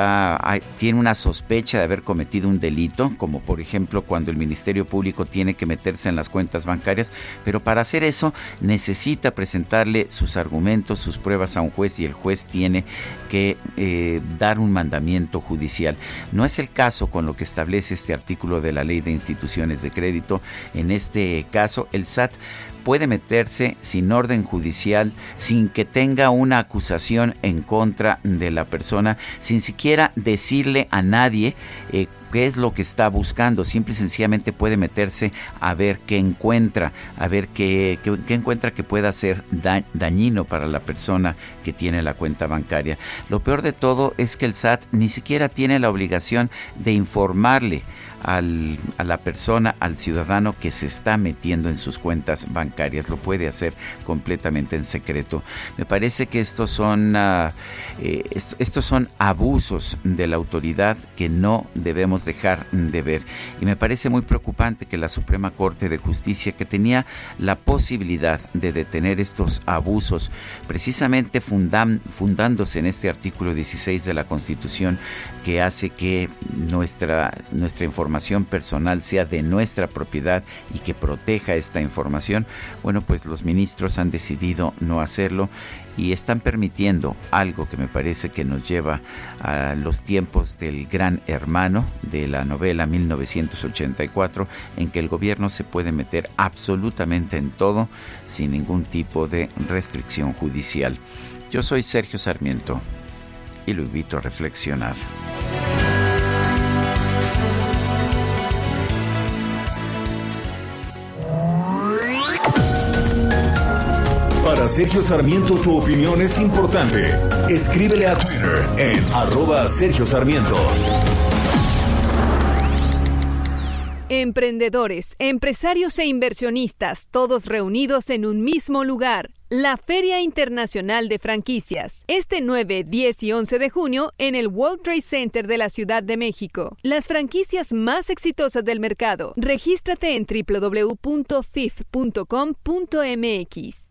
Speaker 1: tiene una sospecha de haber cometido un delito, como por ejemplo cuando el Ministerio Público tiene que en las cuentas bancarias, pero para hacer eso necesita presentarle sus argumentos, sus pruebas a un juez y el juez tiene que eh, dar un mandamiento judicial. No es el caso con lo que establece este artículo de la Ley de Instituciones de Crédito. En este caso, el SAT puede meterse sin orden judicial, sin que tenga una acusación en contra de la persona, sin siquiera decirle a nadie eh, qué es lo que está buscando. Simple y sencillamente puede meterse a ver qué encuentra, a ver qué, qué, encuentra que pueda ser dañino para la persona que tiene la cuenta bancaria. Lo peor de todo es que el SAT ni siquiera tiene la obligación de informarle al, a la persona, al ciudadano que se está metiendo en sus cuentas bancarias. Lo puede hacer completamente en secreto. Me parece que estos son, ah, eh, estos son abusos de la autoridad que no debemos dejar de ver. Y me parece muy preocupante que la Suprema Corte de Justicia, que tenía la posibilidad de detener estos abusos, precisamente fundándose en este artículo 16 de la Constitución, que hace que nuestra, nuestra información personal sea de nuestra propiedad y que proteja esta información, bueno, pues los ministros han decidido no hacerlo y están permitiendo algo que me parece que nos lleva a los tiempos del gran hermano de la novela 1984, en que el gobierno se puede meter absolutamente en todo sin ningún tipo de restricción judicial. Yo soy Sergio Sarmiento y lo invito a reflexionar.
Speaker 4: Para Sergio Sarmiento tu opinión es importante. Escríbele a Twitter en arroba Sergio Sarmiento.
Speaker 26: Emprendedores, empresarios e inversionistas, todos reunidos en un mismo lugar. La Feria Internacional de Franquicias, este 9, 10 y 11 de junio en el World Trade Center de la Ciudad de México. Las franquicias más exitosas del mercado. Regístrate en www.fif.com.mx.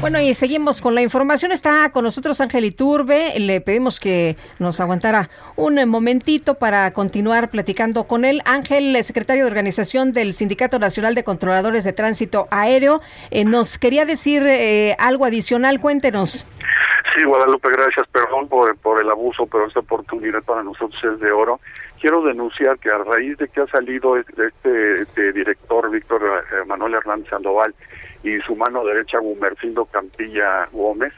Speaker 2: Bueno, y seguimos con la información. Está con nosotros Ángel Iturbe. Le pedimos que nos aguantara un momentito para continuar platicando con él. Ángel, secretario de organización del Sindicato Nacional de Controladores de Tránsito Aéreo, eh, nos quería decir eh, algo adicional. Cuéntenos.
Speaker 24: Sí, Guadalupe, gracias. Perdón por, por el abuso, pero esta oportunidad para nosotros es de oro. Quiero denunciar que a raíz de que ha salido este, este director Víctor eh, Manuel Hernández Sandoval y su mano derecha Gumercindo Campilla Gómez,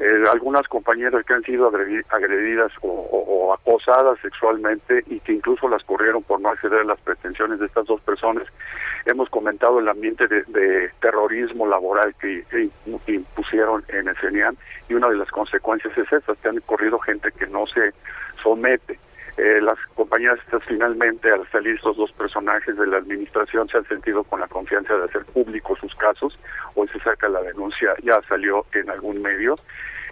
Speaker 24: eh, algunas compañeras que han sido agredidas o, acosadas sexualmente y que incluso las corrieron por no acceder a las pretensiones de estas dos personas. Hemos comentado el ambiente de, terrorismo laboral que, impusieron en el CENIAN y una de las consecuencias es esa, que han corrido gente que no se somete. Eh, las compañías finalmente al salir estos dos personajes de la administración se han sentido con la confianza de hacer públicos sus casos. Hoy se saca la denuncia, ya salió en algún medio.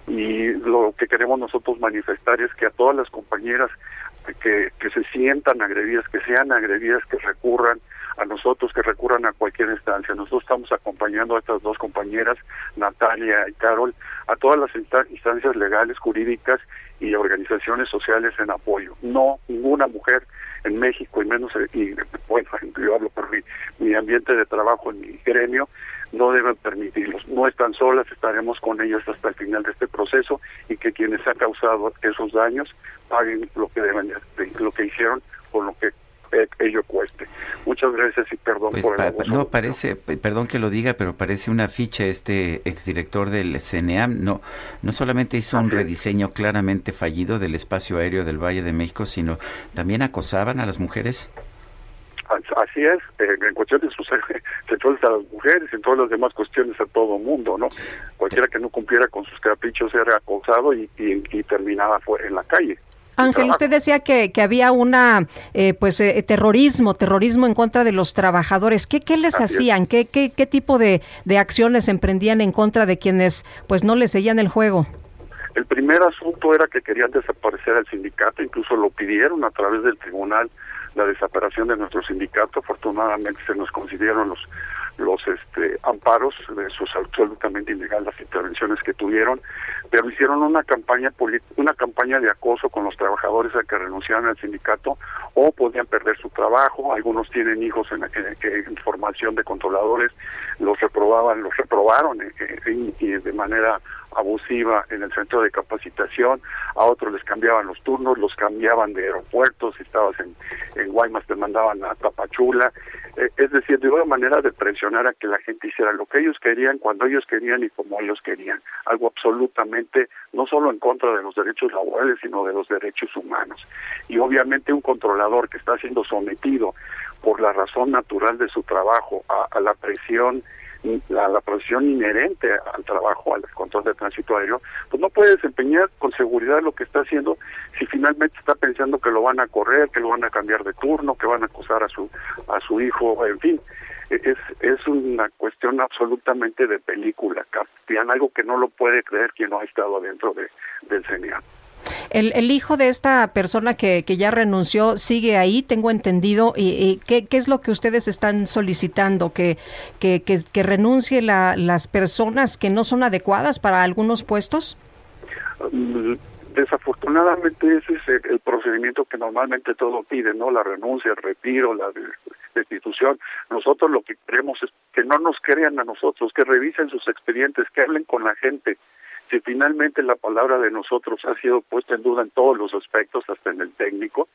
Speaker 24: Y lo que queremos nosotros manifestar es que a todas las compañeras que, que se sientan agredidas, que sean agredidas, que recurran a nosotros, que recurran a cualquier instancia. Nosotros estamos acompañando a estas dos compañeras, Natalia y Carol, a todas las instancias legales, jurídicas y organizaciones sociales en apoyo. No, ninguna mujer en México y menos, y bueno, yo hablo por mi, mi ambiente de trabajo en mi gremio, no deben permitirlos. No están solas, estaremos con ellas hasta el final de este proceso y que quienes han causado esos daños paguen lo que deben, lo que hicieron por lo que ello cueste. Muchas gracias y perdón
Speaker 1: pues
Speaker 24: por
Speaker 1: el No, parece, perdón que lo diga, pero parece una ficha este exdirector del CNEAM. No, no solamente hizo un rediseño claramente fallido del espacio aéreo del Valle de México, sino también acosaban a las mujeres.
Speaker 24: Así es, en cuestiones sexuales a las mujeres, en todas las demás cuestiones a todo mundo, ¿no? Cualquiera que no cumpliera con sus caprichos era acosado y, y, terminaba en la calle.
Speaker 2: Ángel, usted decía que, que había una, eh, pues, eh, terrorismo, terrorismo en contra de los trabajadores. ¿Qué, qué les hacían? ¿Qué, qué, qué tipo de, de acciones emprendían en contra de quienes, pues, no les seguían el juego?
Speaker 24: El primer asunto era que querían desaparecer al sindicato, incluso lo pidieron a través del tribunal la desaparición de nuestro sindicato. Afortunadamente se nos concedieron los los este, amparos de sus absolutamente ilegales las intervenciones que tuvieron, pero hicieron una campaña una campaña de acoso con los trabajadores a que renunciaran al sindicato o podían perder su trabajo, algunos tienen hijos en, en, formación de controladores, los reprobaban, los reprobaron eh, eh, y de manera abusiva en el centro de capacitación, a otros les cambiaban los turnos, los cambiaban de aeropuertos, si estabas en, en Guaymas te mandaban a Tapachula, eh, es decir, de una manera de presionar a que la gente hiciera lo que ellos querían, cuando ellos querían y como ellos querían, algo absolutamente no solo en contra de los derechos laborales, sino de los derechos humanos. Y obviamente un controlador que está siendo sometido por la razón natural de su trabajo a la presión la, la profesión inherente al trabajo, al control de tránsito aéreo, pues no puede desempeñar con seguridad lo que está haciendo si finalmente está pensando que lo van a correr, que lo van a cambiar de turno, que van a acusar a su a su hijo, en fin. Es, es una cuestión absolutamente de película, Caspian, algo que no lo puede creer quien no ha estado dentro de, del CNA.
Speaker 2: El, el, hijo de esta persona que, que, ya renunció sigue ahí, tengo entendido. ¿Y, qué, es lo que ustedes están solicitando? ¿Que, que, que, renuncie la, las personas que no son adecuadas para algunos puestos?
Speaker 24: Desafortunadamente ese es el, procedimiento que normalmente todo pide, ¿no? La renuncia, el retiro, la destitución. Nosotros lo que queremos es que no nos crean a nosotros, que revisen sus expedientes, que hablen con la gente, si finalmente la palabra de nosotros ha sido puesta en duda en todos los aspectos, hasta en el técnico,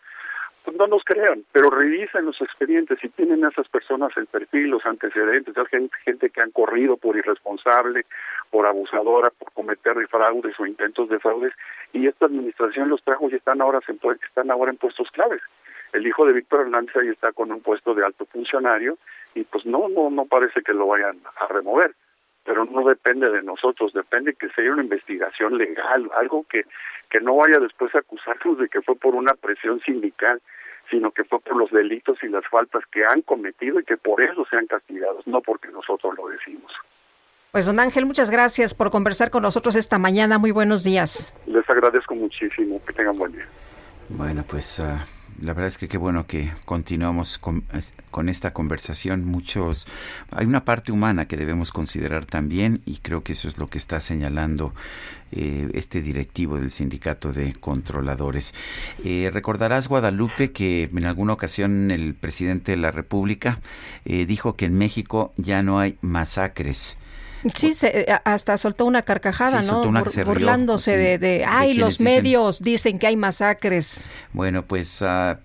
Speaker 24: pues no nos crean, pero revisen los expedientes si tienen a esas personas el perfil, los antecedentes, hay gente, que han corrido por irresponsable, por abusadora, por cometer fraudes o intentos de fraudes, y esta administración los trajo y están ahora, están ahora en puestos claves. El hijo de Víctor Hernández ahí está con un puesto de alto funcionario y pues no, no, no parece que lo vayan a remover pero no depende de nosotros, depende que sea una investigación legal, algo que, que no vaya después a acusarnos de que fue por una presión sindical, sino que fue por los delitos y las faltas que han cometido y que por eso sean castigados, no porque nosotros lo decimos.
Speaker 2: Pues don Ángel, muchas gracias por conversar con nosotros esta mañana. Muy buenos días.
Speaker 24: Les agradezco muchísimo. Que tengan buen día.
Speaker 1: Bueno, pues... Ah, la verdad es que qué bueno que continuamos con, esta conversación. Muchos, hay una parte humana que debemos considerar también y creo que eso es lo que está señalando eh, este directivo del sindicato de controladores. Eh, recordarás, Guadalupe, que en alguna ocasión el presidente de la República eh, dijo que en México ya no hay masacres.
Speaker 2: Sí, se, hasta soltó una carcajada, ¿no? burlándose de, de, ay, los medios dicen que hay masacres.
Speaker 1: Bueno, pues uh,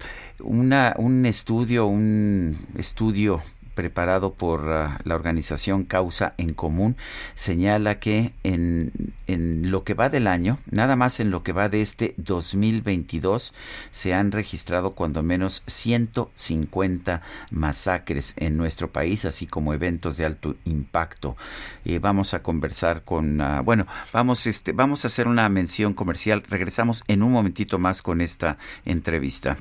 Speaker 1: una, un estudio, un estudio preparado por ah, la organización Causa en Común señala que en, en, lo que va del año, nada más en lo que va de este 2022, se han registrado cuando menos 150 masacres en nuestro país, así como eventos de alto impacto. Eh, vamos a conversar con, ah, bueno, vamos, este, vamos a hacer una mención comercial. Regresamos en un momentito más con esta entrevista.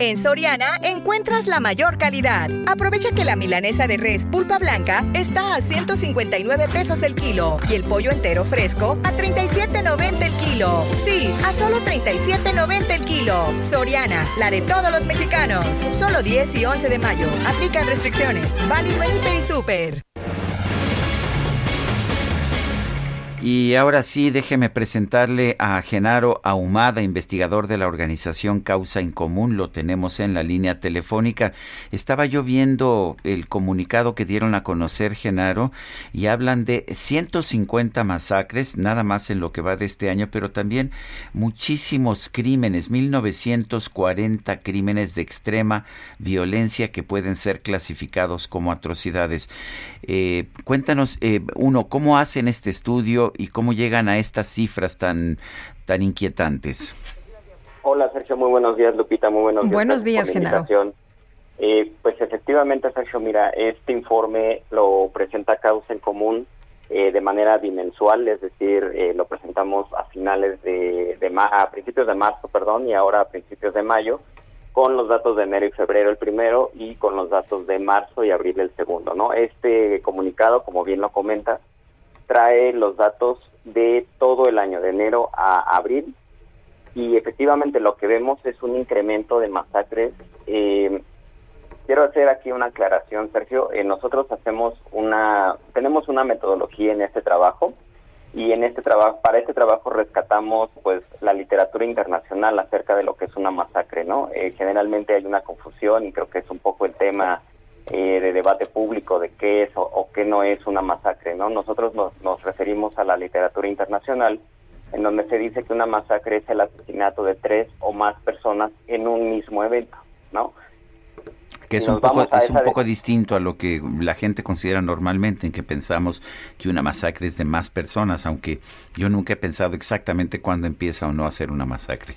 Speaker 16: En Soriana encuentras la mayor calidad. Aprovecha que la milanesa de res pulpa blanca está a 159 pesos el kilo y el pollo entero fresco a 37.90 el kilo. Sí, a solo 37.90 el kilo. Soriana, la de todos los mexicanos. Solo 10 y 11 de mayo. Aplican restricciones. Válido en y Super.
Speaker 1: Y ahora sí, déjeme presentarle a Genaro Ahumada, investigador de la organización Causa en Común. Lo tenemos en la línea telefónica. Estaba yo viendo el comunicado que dieron a conocer, Genaro, y hablan de 150 masacres, nada más en lo que va de este año, pero también muchísimos crímenes, 1940 crímenes de extrema violencia que pueden ser clasificados como atrocidades. Eh, cuéntanos, eh, uno, ¿cómo hacen este estudio? Y cómo llegan a estas cifras tan, tan inquietantes.
Speaker 27: Hola Sergio, muy buenos días Lupita, muy buenos días.
Speaker 2: Buenos días, Genaro.
Speaker 27: Eh, pues efectivamente, Sergio, mira, este informe lo presenta Causa en Común eh, de manera bimensual, es decir, eh, lo presentamos a finales de, de a principios de marzo, perdón, y ahora a principios de mayo, con los datos de enero y febrero el primero y con los datos de marzo y abril el segundo, ¿no? Este comunicado, como bien lo comenta, trae los datos de todo el año, de enero a abril, y efectivamente lo que vemos es un incremento de masacres. Eh, quiero hacer aquí una aclaración, Sergio. Eh, nosotros hacemos una, tenemos una metodología en este trabajo y en este trabajo, para este trabajo rescatamos, pues, la literatura internacional acerca de lo que es una masacre, ¿no? Eh, generalmente hay una confusión y creo que es un poco el tema eh, de debate público de qué es o, qué no es una masacre, ¿no? Nosotros nos, referimos a la literatura internacional, en donde se dice que una masacre es el asesinato de tres o más personas en un mismo evento, ¿no?
Speaker 1: que es un poco es un poco distinto a lo que la gente considera normalmente en que pensamos que una masacre es de más personas aunque yo nunca he pensado exactamente cuándo empieza o no a ser una masacre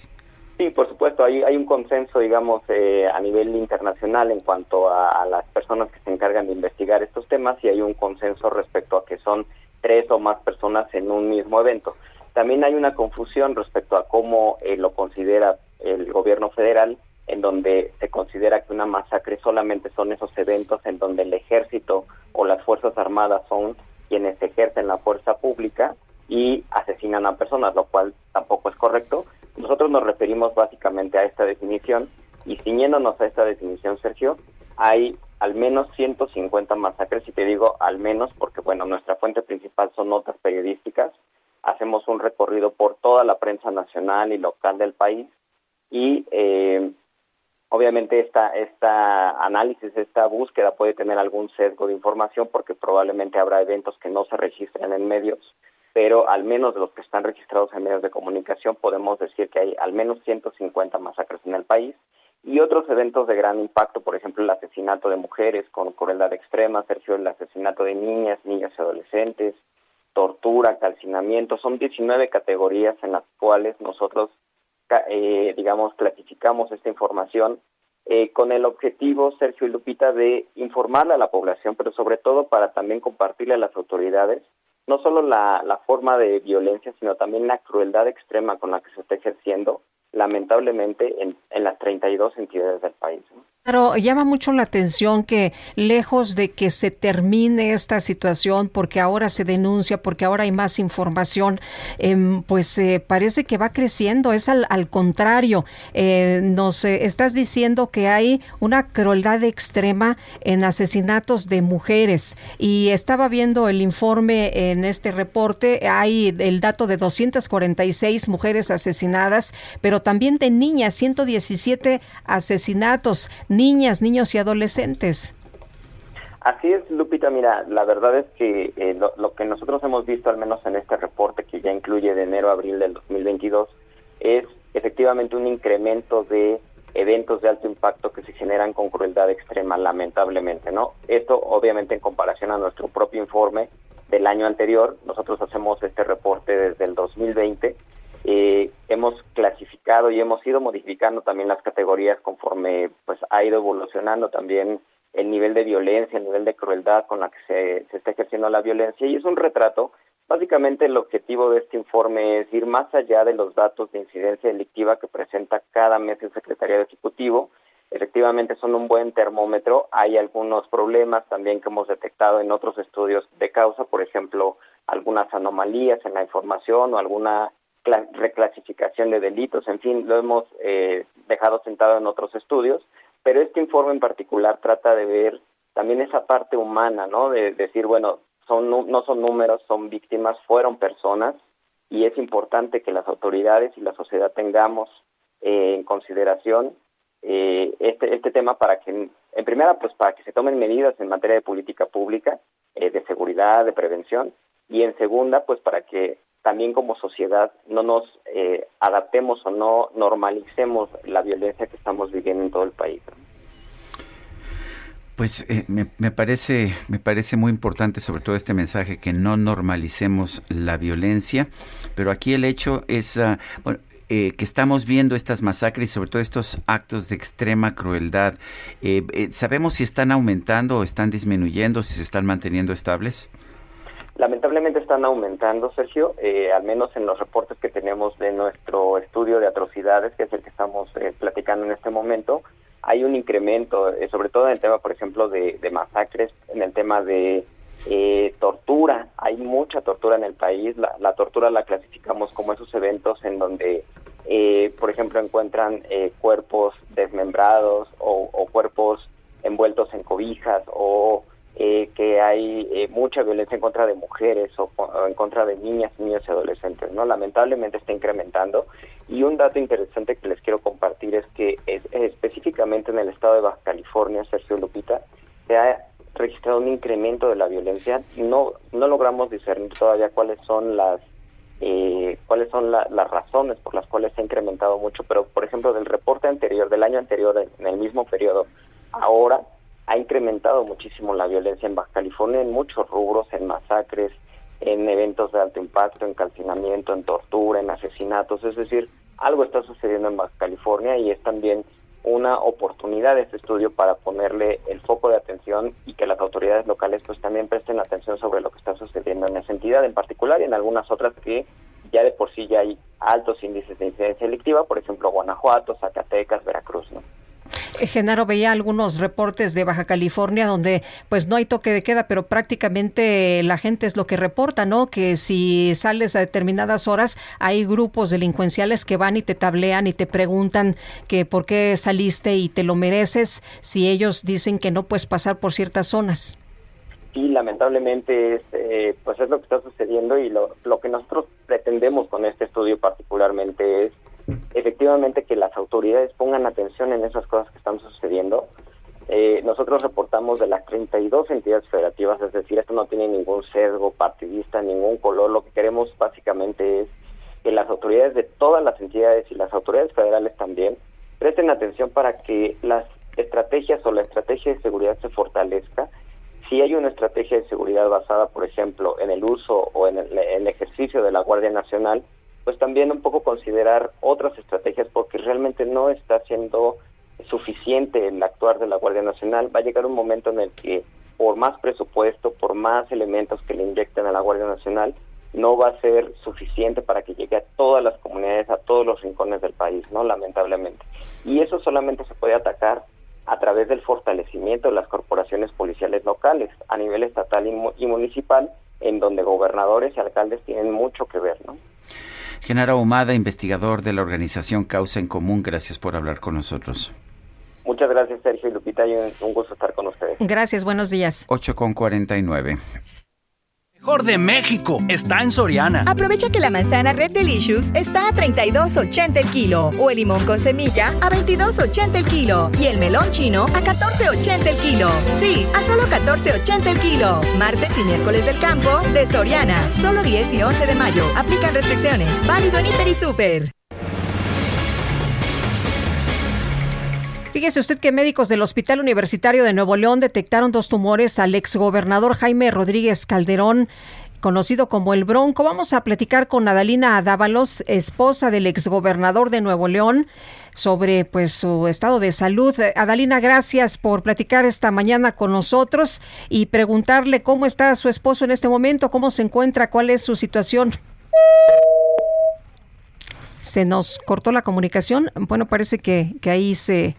Speaker 27: Sí, por supuesto, hay, hay un consenso, digamos, eh, a nivel internacional en cuanto a, las personas que se encargan de investigar estos temas y hay un consenso respecto a que son tres o más personas en un mismo evento. También hay una confusión respecto a cómo eh, lo considera el gobierno federal, en donde se considera que una masacre solamente son esos eventos en donde el ejército o las fuerzas armadas son quienes ejercen la fuerza pública y asesinan a personas, lo cual tampoco es correcto. Nosotros nos referimos básicamente a esta definición y ciñéndonos a esta definición, Sergio, hay al menos 150 masacres, y te digo al menos porque, bueno, nuestra fuente principal son notas periodísticas, hacemos un recorrido por toda la prensa nacional y local del país y eh, obviamente esta, esta análisis, esta búsqueda puede tener algún sesgo de información porque probablemente habrá eventos que no se registren en medios pero al menos de los que están registrados en medios de comunicación podemos decir que hay al menos 150 masacres en el país y otros eventos de gran impacto, por ejemplo, el asesinato de mujeres con crueldad extrema, Sergio, el asesinato de niñas, niños y adolescentes, tortura, calcinamiento, son 19 categorías en las cuales nosotros, eh, digamos, clasificamos esta información eh, con el objetivo, Sergio y Lupita, de informarle a la población, pero sobre todo para también compartirle a las autoridades no solo la, la forma de violencia, sino también la crueldad extrema con la que se está ejerciendo, lamentablemente, en, en las 32 entidades del país.
Speaker 2: Claro, llama mucho la atención que lejos de que se termine esta situación, porque ahora se denuncia, porque ahora hay más información, em, pues eh, parece que va creciendo. Es al, contrario. Eh, nos eh, estás diciendo que hay una crueldad extrema en asesinatos de mujeres. Y estaba viendo el informe en este reporte. Hay el dato de 246 mujeres asesinadas, pero también de niñas, 117 asesinatos niñas, niños y adolescentes.
Speaker 27: Así es, Lupita. Mira, la verdad es que eh, lo, que nosotros hemos visto, al menos en este reporte que ya incluye de enero a abril del 2022, es efectivamente un incremento de eventos de alto impacto que se generan con crueldad extrema, lamentablemente, ¿no? Esto, obviamente, en comparación a nuestro propio informe del año anterior, nosotros hacemos este reporte desde el 2020 eh, hemos clasificado y hemos ido modificando también las categorías conforme pues ha ido evolucionando también el nivel de violencia, el nivel de crueldad con la que se, se está ejerciendo la violencia y es un retrato. Básicamente el objetivo de este informe es ir más allá de los datos de incidencia delictiva que presenta cada mes el Secretariado Ejecutivo. Efectivamente son un buen termómetro. Hay algunos problemas también que hemos detectado en otros estudios de causa, por ejemplo, algunas anomalías en la información o alguna reclasificación de delitos, en fin, lo hemos eh, dejado sentado en otros estudios, pero este informe en particular trata de ver también esa parte humana, ¿no? De decir, bueno, son no son números, son víctimas, fueron personas y es importante que las autoridades y la sociedad tengamos eh, en consideración eh, este este tema para que en primera pues para que se tomen medidas en materia de política pública eh, de seguridad de prevención y en segunda pues para que también como sociedad no nos adaptemos o no normalicemos la violencia que estamos viviendo en todo el país.
Speaker 1: Pues eh, me, parece, me parece muy importante sobre todo este mensaje que no normalicemos la violencia, pero aquí el hecho es ah, eh, que estamos viendo estas masacres y sobre todo estos actos de extrema crueldad. Eh, ¿Sabemos si están aumentando o están disminuyendo, si se están manteniendo estables?
Speaker 27: Lamentablemente están aumentando, Sergio, al menos en los reportes que tenemos de nuestro estudio de atrocidades, que es el que estamos platicando en este momento hay un incremento, eh, sobre todo en el tema, por ejemplo, de, masacres, en el tema de eh, tortura. Hay mucha tortura en el país. La, tortura la clasificamos como esos eventos en donde, eh, por ejemplo, encuentran cuerpos desmembrados o, cuerpos envueltos en cobijas o eh, que hay eh, mucha violencia en contra de mujeres o, en contra de niñas, niños y adolescentes, ¿no? Lamentablemente está incrementando y un dato interesante que les quiero compartir es que es, específicamente en el estado de Baja California, Sergio Lupita, se ha registrado un incremento de la violencia. No no logramos discernir todavía cuáles son las eh, cuáles son las razones por las cuales se ha incrementado mucho, pero por ejemplo del reporte anterior, del año anterior, en el mismo periodo, ahora ha incrementado muchísimo la violencia en Baja California en muchos rubros, en masacres, en eventos de alto impacto, en calcinamiento, en tortura, en asesinatos, es decir, algo está sucediendo en Baja California y es también una oportunidad de este estudio para ponerle el foco de atención y que las autoridades locales pues también presten atención sobre lo que está sucediendo en esa entidad en particular y en algunas otras que ya de por sí ya hay altos índices de incidencia delictiva, por ejemplo Guanajuato, Zacatecas, Veracruz, ¿no?
Speaker 2: Eh, Genaro veía algunos reportes de Baja California donde pues no hay toque de queda, pero prácticamente la gente es lo que reporta, ¿no? Que si sales a determinadas horas hay grupos delincuenciales que van y te tablean y te preguntan que por qué saliste y te lo mereces si ellos dicen que no puedes pasar por ciertas zonas.
Speaker 27: Sí, lamentablemente es, eh, pues es lo que está sucediendo y lo, lo que nosotros pretendemos con este estudio particularmente es efectivamente que las autoridades pongan atención en esas cosas que están sucediendo. Eh, nosotros reportamos de las 32 entidades federativas, es decir, esto no tiene ningún sesgo partidista, ningún color. Lo que queremos básicamente es que las autoridades de todas las entidades y las autoridades federales también presten atención para que las estrategias o la estrategia de seguridad se fortalezca. Si hay una estrategia de seguridad basada, por ejemplo, en el uso o en el ejercicio de la Guardia Nacional, pues también un poco considerar otras estrategias porque realmente no está siendo suficiente el actuar de la Guardia Nacional. Va a llegar un momento en el que por más presupuesto, por más elementos que le inyecten a la Guardia Nacional, no va a ser suficiente para que llegue a todas las comunidades, a todos los rincones del país, ¿no? Lamentablemente. Y eso solamente se puede atacar a través del fortalecimiento de las corporaciones policiales locales a nivel estatal y, municipal, en donde gobernadores y alcaldes tienen mucho que ver, ¿no?
Speaker 1: Genaro Humada, investigador de la organización Causa en Común, gracias por hablar con nosotros.
Speaker 27: Muchas gracias, Sergio y Lupita, y un gusto estar con ustedes.
Speaker 2: Gracias, buenos días.
Speaker 1: 8 con 49
Speaker 17: mejor de México está en Soriana.
Speaker 16: Aprovecha que la manzana Red Delicious está a 32.80 el kilo o el limón con semilla a 22.80 el kilo y el melón chino a 14.80 el kilo. Sí, a solo 14.80 el kilo. Martes y miércoles del campo de Soriana. Solo 10 y 11 de mayo. Aplican restricciones. Válido en Hiper y Super.
Speaker 2: Fíjese usted que médicos del Hospital Universitario de Nuevo León detectaron dos tumores al exgobernador Jaime Rodríguez Calderón conocido como el Bronco. Vamos a platicar con Adalina Dávalos, esposa del exgobernador de Nuevo León, sobre pues su estado de salud. Adalina, gracias por platicar esta mañana con nosotros y preguntarle cómo está su esposo en este momento, cómo se encuentra, cuál es su situación. Se nos cortó la comunicación. Bueno, parece que, que ahí se,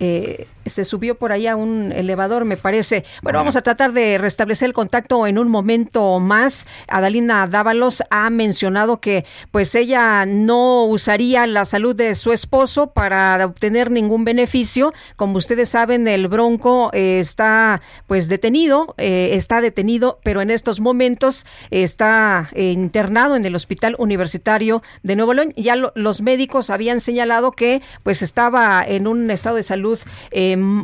Speaker 2: eh, se subió por ahí a un elevador, me parece. Bueno, vamos a tratar de restablecer el contacto en un momento más. Adalina Dávalos ha mencionado que pues ella no usaría la salud de su esposo para obtener ningún beneficio. Como ustedes saben, el Bronco eh, está pues detenido, eh, está detenido, pero en estos momentos está eh, internado en el Hospital Universitario de Nuevo León. Ya los médicos habían señalado que pues estaba en un estado de salud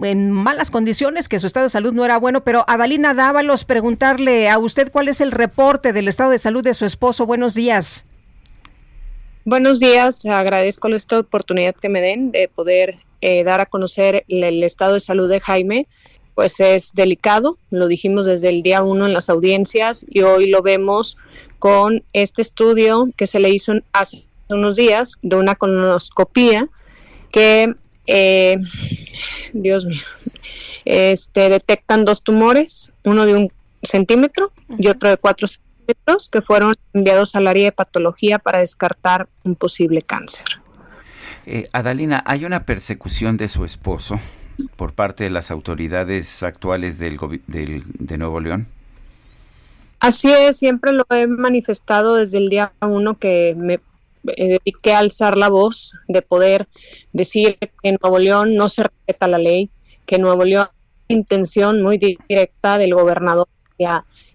Speaker 2: en malas condiciones, que su estado de salud no era bueno, pero Adalina Dávalos, preguntarle a usted cuál es el reporte del estado de salud de su esposo. Buenos días.
Speaker 28: Buenos días, agradezco esta oportunidad que me den de poder eh, dar a conocer el, estado de salud de Jaime. Pues es delicado, lo dijimos desde el día uno en las audiencias y hoy lo vemos con este estudio que se le hizo hace unos días de una colonoscopía que, eh, Dios mío, este, detectan dos tumores, uno de un centímetro y otro de cuatro centímetros que fueron enviados al área de patología para descartar un posible cáncer.
Speaker 1: Eh, Adalina, ¿hay una persecución de su esposo por parte de las autoridades actuales del, de Nuevo León?
Speaker 28: Así es, siempre lo he manifestado desde el día uno que me dediqué a alzar la voz, de poder decir que Nuevo León no se respeta la ley, que Nuevo León intención muy directa del gobernador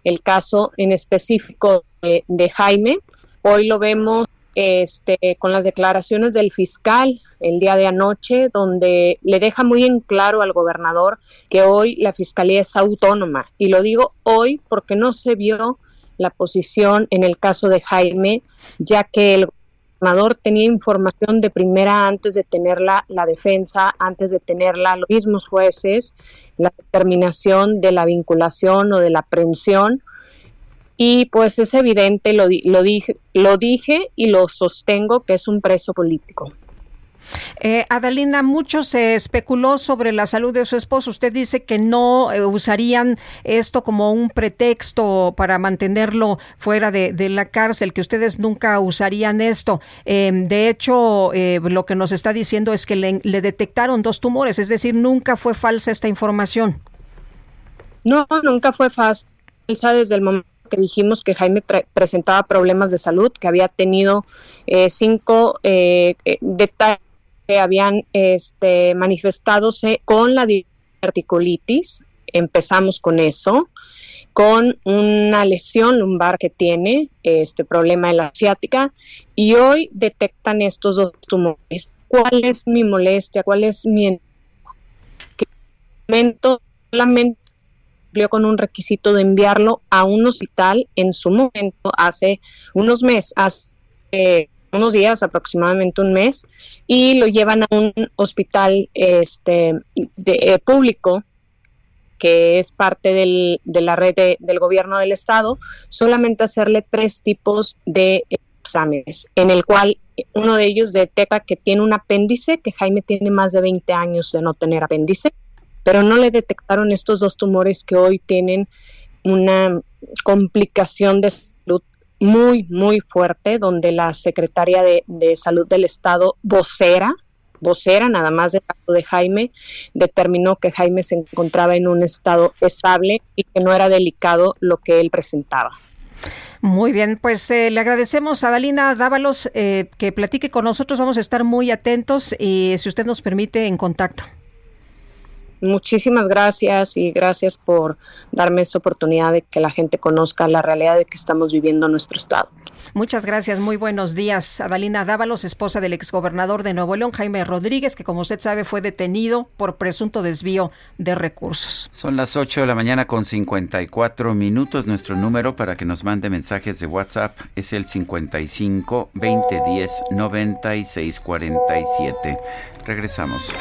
Speaker 28: el caso en específico de, Jaime. Hoy lo vemos este, con las declaraciones del fiscal el día de anoche, donde le deja muy en claro al gobernador que hoy la fiscalía es autónoma. Y lo digo hoy porque no se vio la posición en el caso de Jaime, ya que el tenía información de primera antes de tenerla la defensa, antes de tenerla los mismos jueces, la determinación de la vinculación o de la aprehensión. Y pues es evidente, lo, lo, dije, lo dije y lo sostengo que es un preso político.
Speaker 2: Eh, Adalina, mucho se especuló sobre la salud de su esposo. Usted dice que no eh, usarían esto como un pretexto para mantenerlo fuera de, la cárcel, que ustedes nunca usarían esto. Em, de hecho, eh, lo que nos está diciendo es que le, detectaron dos tumores, es decir, nunca fue falsa esta información.
Speaker 28: No, nunca fue falsa desde el momento que dijimos que Jaime presentaba problemas de salud, que había tenido cinco detalles habían este, manifestadose con la diverticulitis, empezamos con eso, con una lesión lumbar que tiene, este problema de la asiática, y hoy detectan estos dos tumores. ¿Cuál es mi molestia? ¿Cuál es mi que momento solamente cumplió con un requisito de enviarlo a un hospital en su momento hace unos meses, hace unos días, aproximadamente un mes, y lo llevan a un hospital este, de, eh, público que es parte del, de la red del gobierno del estado, solamente hacerle tres tipos de exámenes, en el cual uno de ellos detecta que tiene un apéndice, que Jaime tiene más de 20 años de no tener apéndice, pero no le detectaron estos dos tumores que hoy tienen una complicación de muy, muy fuerte, donde la secretaria de, Salud del Estado, vocera, vocera nada más caso de Jaime, determinó que Jaime se encontraba en un estado estable y que no era delicado lo que él presentaba.
Speaker 2: Muy bien, pues eh, le agradecemos a Dalina Dávalos eh, que platique con nosotros. Vamos a estar muy atentos y si usted nos permite en contacto.
Speaker 28: Muchísimas gracias y gracias por darme esta oportunidad de que la gente conozca la realidad de que estamos viviendo en nuestro estado.
Speaker 2: Muchas gracias, muy buenos días. Adalina Dávalos, esposa del exgobernador de Nuevo León, Jaime Rodríguez, que como usted sabe fue detenido por presunto desvío de recursos.
Speaker 1: Son las 8 de la mañana con 54 minutos. Nuestro número para que nos mande mensajes de WhatsApp es el 55 2010 9647. Regresamos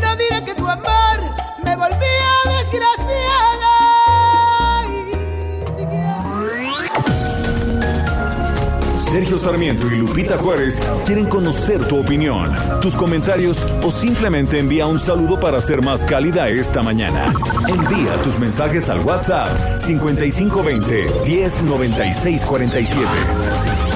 Speaker 1: No diré que tu amor me volvía desgraciada.
Speaker 4: Sergio Sarmiento y Lupita Juárez quieren conocer tu opinión, tus comentarios o simplemente envía un saludo para ser más cálida esta mañana. Envía tus mensajes al WhatsApp 5520 109647.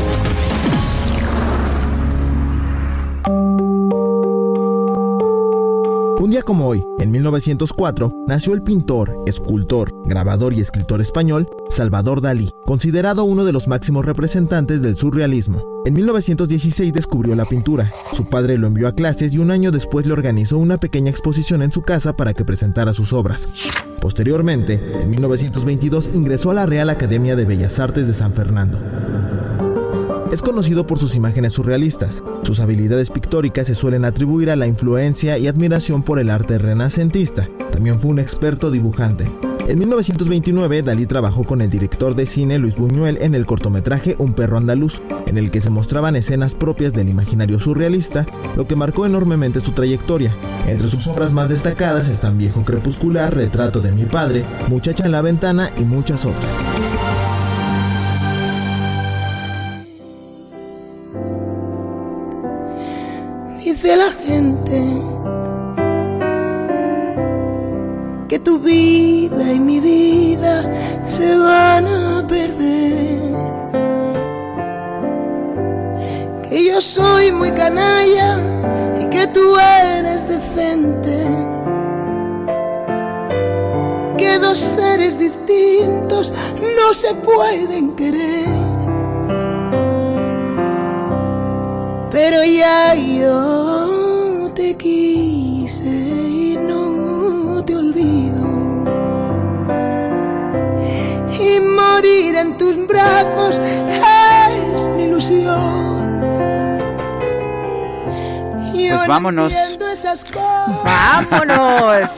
Speaker 29: Un día como hoy, en 1904, nació el pintor, escultor, grabador y escritor español Salvador Dalí, considerado uno de los máximos representantes del surrealismo. En 1916 descubrió la pintura. Su padre lo envió a clases y un año después le organizó una pequeña exposición en su casa para que presentara sus obras. Posteriormente, en 1922 ingresó a la Real Academia de Bellas Artes de San Fernando. Es conocido por sus imágenes surrealistas. Sus habilidades pictóricas se suelen atribuir a la influencia y admiración por el arte renacentista. También fue un experto dibujante. En 1929, Dalí trabajó con el director de cine Luis Buñuel en el cortometraje Un perro andaluz, en el que se mostraban escenas propias del imaginario surrealista, lo que marcó enormemente su trayectoria. Entre sus obras más destacadas están Viejo Crepuscular, Retrato de mi padre, Muchacha en la ventana y muchas otras.
Speaker 14: Dice la gente que tu vida y mi vida se van a perder. Que yo soy muy canalla y que tú eres decente. Que dos seres distintos no se pueden querer. Pero ya yo te quise y no te olvido. Y morir en tus brazos es mi ilusión.
Speaker 1: Pues vámonos.
Speaker 2: Vámonos.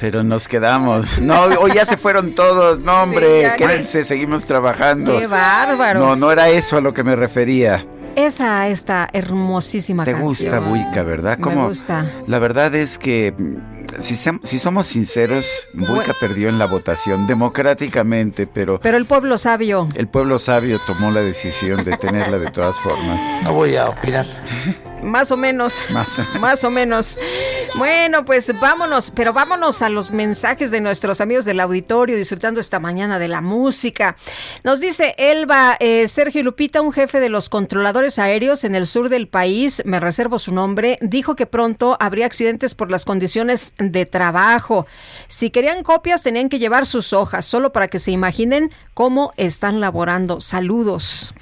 Speaker 1: Pero nos quedamos. No, hoy ya se fueron todos. No, hombre,
Speaker 2: ya,
Speaker 1: quédense, seguimos trabajando.
Speaker 2: Qué bárbaros.
Speaker 1: No, no era eso a lo que me refería.
Speaker 2: Esa, esta hermosísima
Speaker 1: Te
Speaker 2: canción.
Speaker 1: gusta Buica, ¿verdad?
Speaker 2: Me gusta.
Speaker 1: La verdad es que mm, si, si somos sinceros, Buica perdió en la votación democráticamente, pero
Speaker 2: Pero el pueblo sabio.
Speaker 1: el pueblo sabio tomó la decisión de tenerla de todas formas.
Speaker 9: No voy a opinar.
Speaker 2: Más o menos.
Speaker 1: Más.
Speaker 2: Más o menos. Bueno, pues vámonos, pero vámonos a los mensajes de nuestros amigos del auditorio disfrutando esta mañana de la música. Nos dice Elba, eh, Sergio Lupita, un jefe de los controladores aéreos en el sur del país, me reservo su nombre, dijo que pronto habría accidentes por las condiciones de trabajo. Si querían copias tenían que llevar sus hojas, solo para que se imaginen cómo están laborando. Saludos.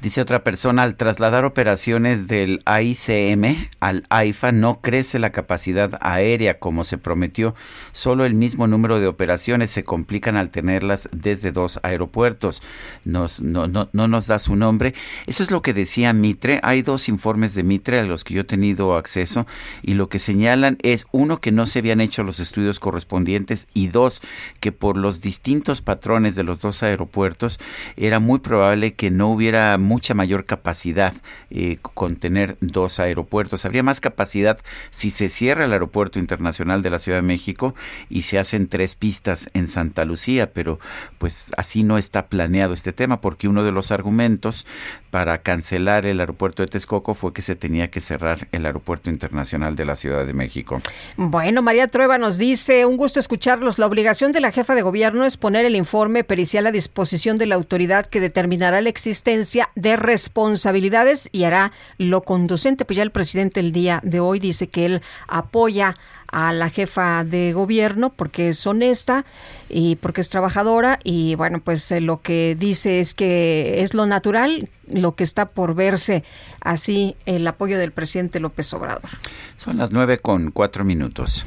Speaker 1: Dice otra persona, al trasladar operaciones del AICM al AIFA no crece la capacidad aérea como se prometió. Solo el mismo número de operaciones se complican al tenerlas desde dos aeropuertos. No, no, no nos da su nombre. Eso es lo que decía Mitre. Hay dos informes de Mitre a los que yo he tenido acceso y lo que señalan es uno que no se habían hecho los estudios correspondientes y dos que por los distintos patrones de los dos aeropuertos era muy probable que no hubiera mucha mayor capacidad eh, con tener dos aeropuertos. Habría más capacidad si se cierra el aeropuerto internacional de la Ciudad de México y se hacen tres pistas en Santa Lucía, pero pues así no está planeado este tema porque uno de los argumentos para cancelar el aeropuerto de Texcoco fue que se tenía que cerrar el aeropuerto internacional de la Ciudad de México.
Speaker 2: Bueno, María Trueba nos dice, un gusto escucharlos. La obligación de la jefa de gobierno es poner el informe pericial a disposición de la autoridad que determinará la existencia de responsabilidades y hará lo conducente. Pues ya el presidente el día de hoy dice que él apoya a la jefa de gobierno porque es honesta y porque es trabajadora y bueno pues eh, lo que dice es que es lo natural lo que está por verse así el apoyo del presidente López Obrador.
Speaker 1: Son las nueve con cuatro minutos.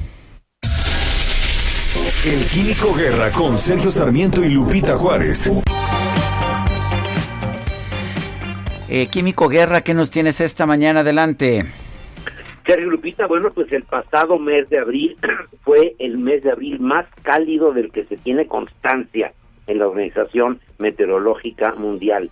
Speaker 4: El Químico Guerra con Sergio Sarmiento y Lupita Juárez.
Speaker 1: Eh, Químico Guerra, ¿qué nos tienes esta mañana? Adelante.
Speaker 30: Sergio Lupita, bueno, pues el pasado mes de abril fue el mes de abril más cálido del que se tiene constancia en la Organización Meteorológica Mundial.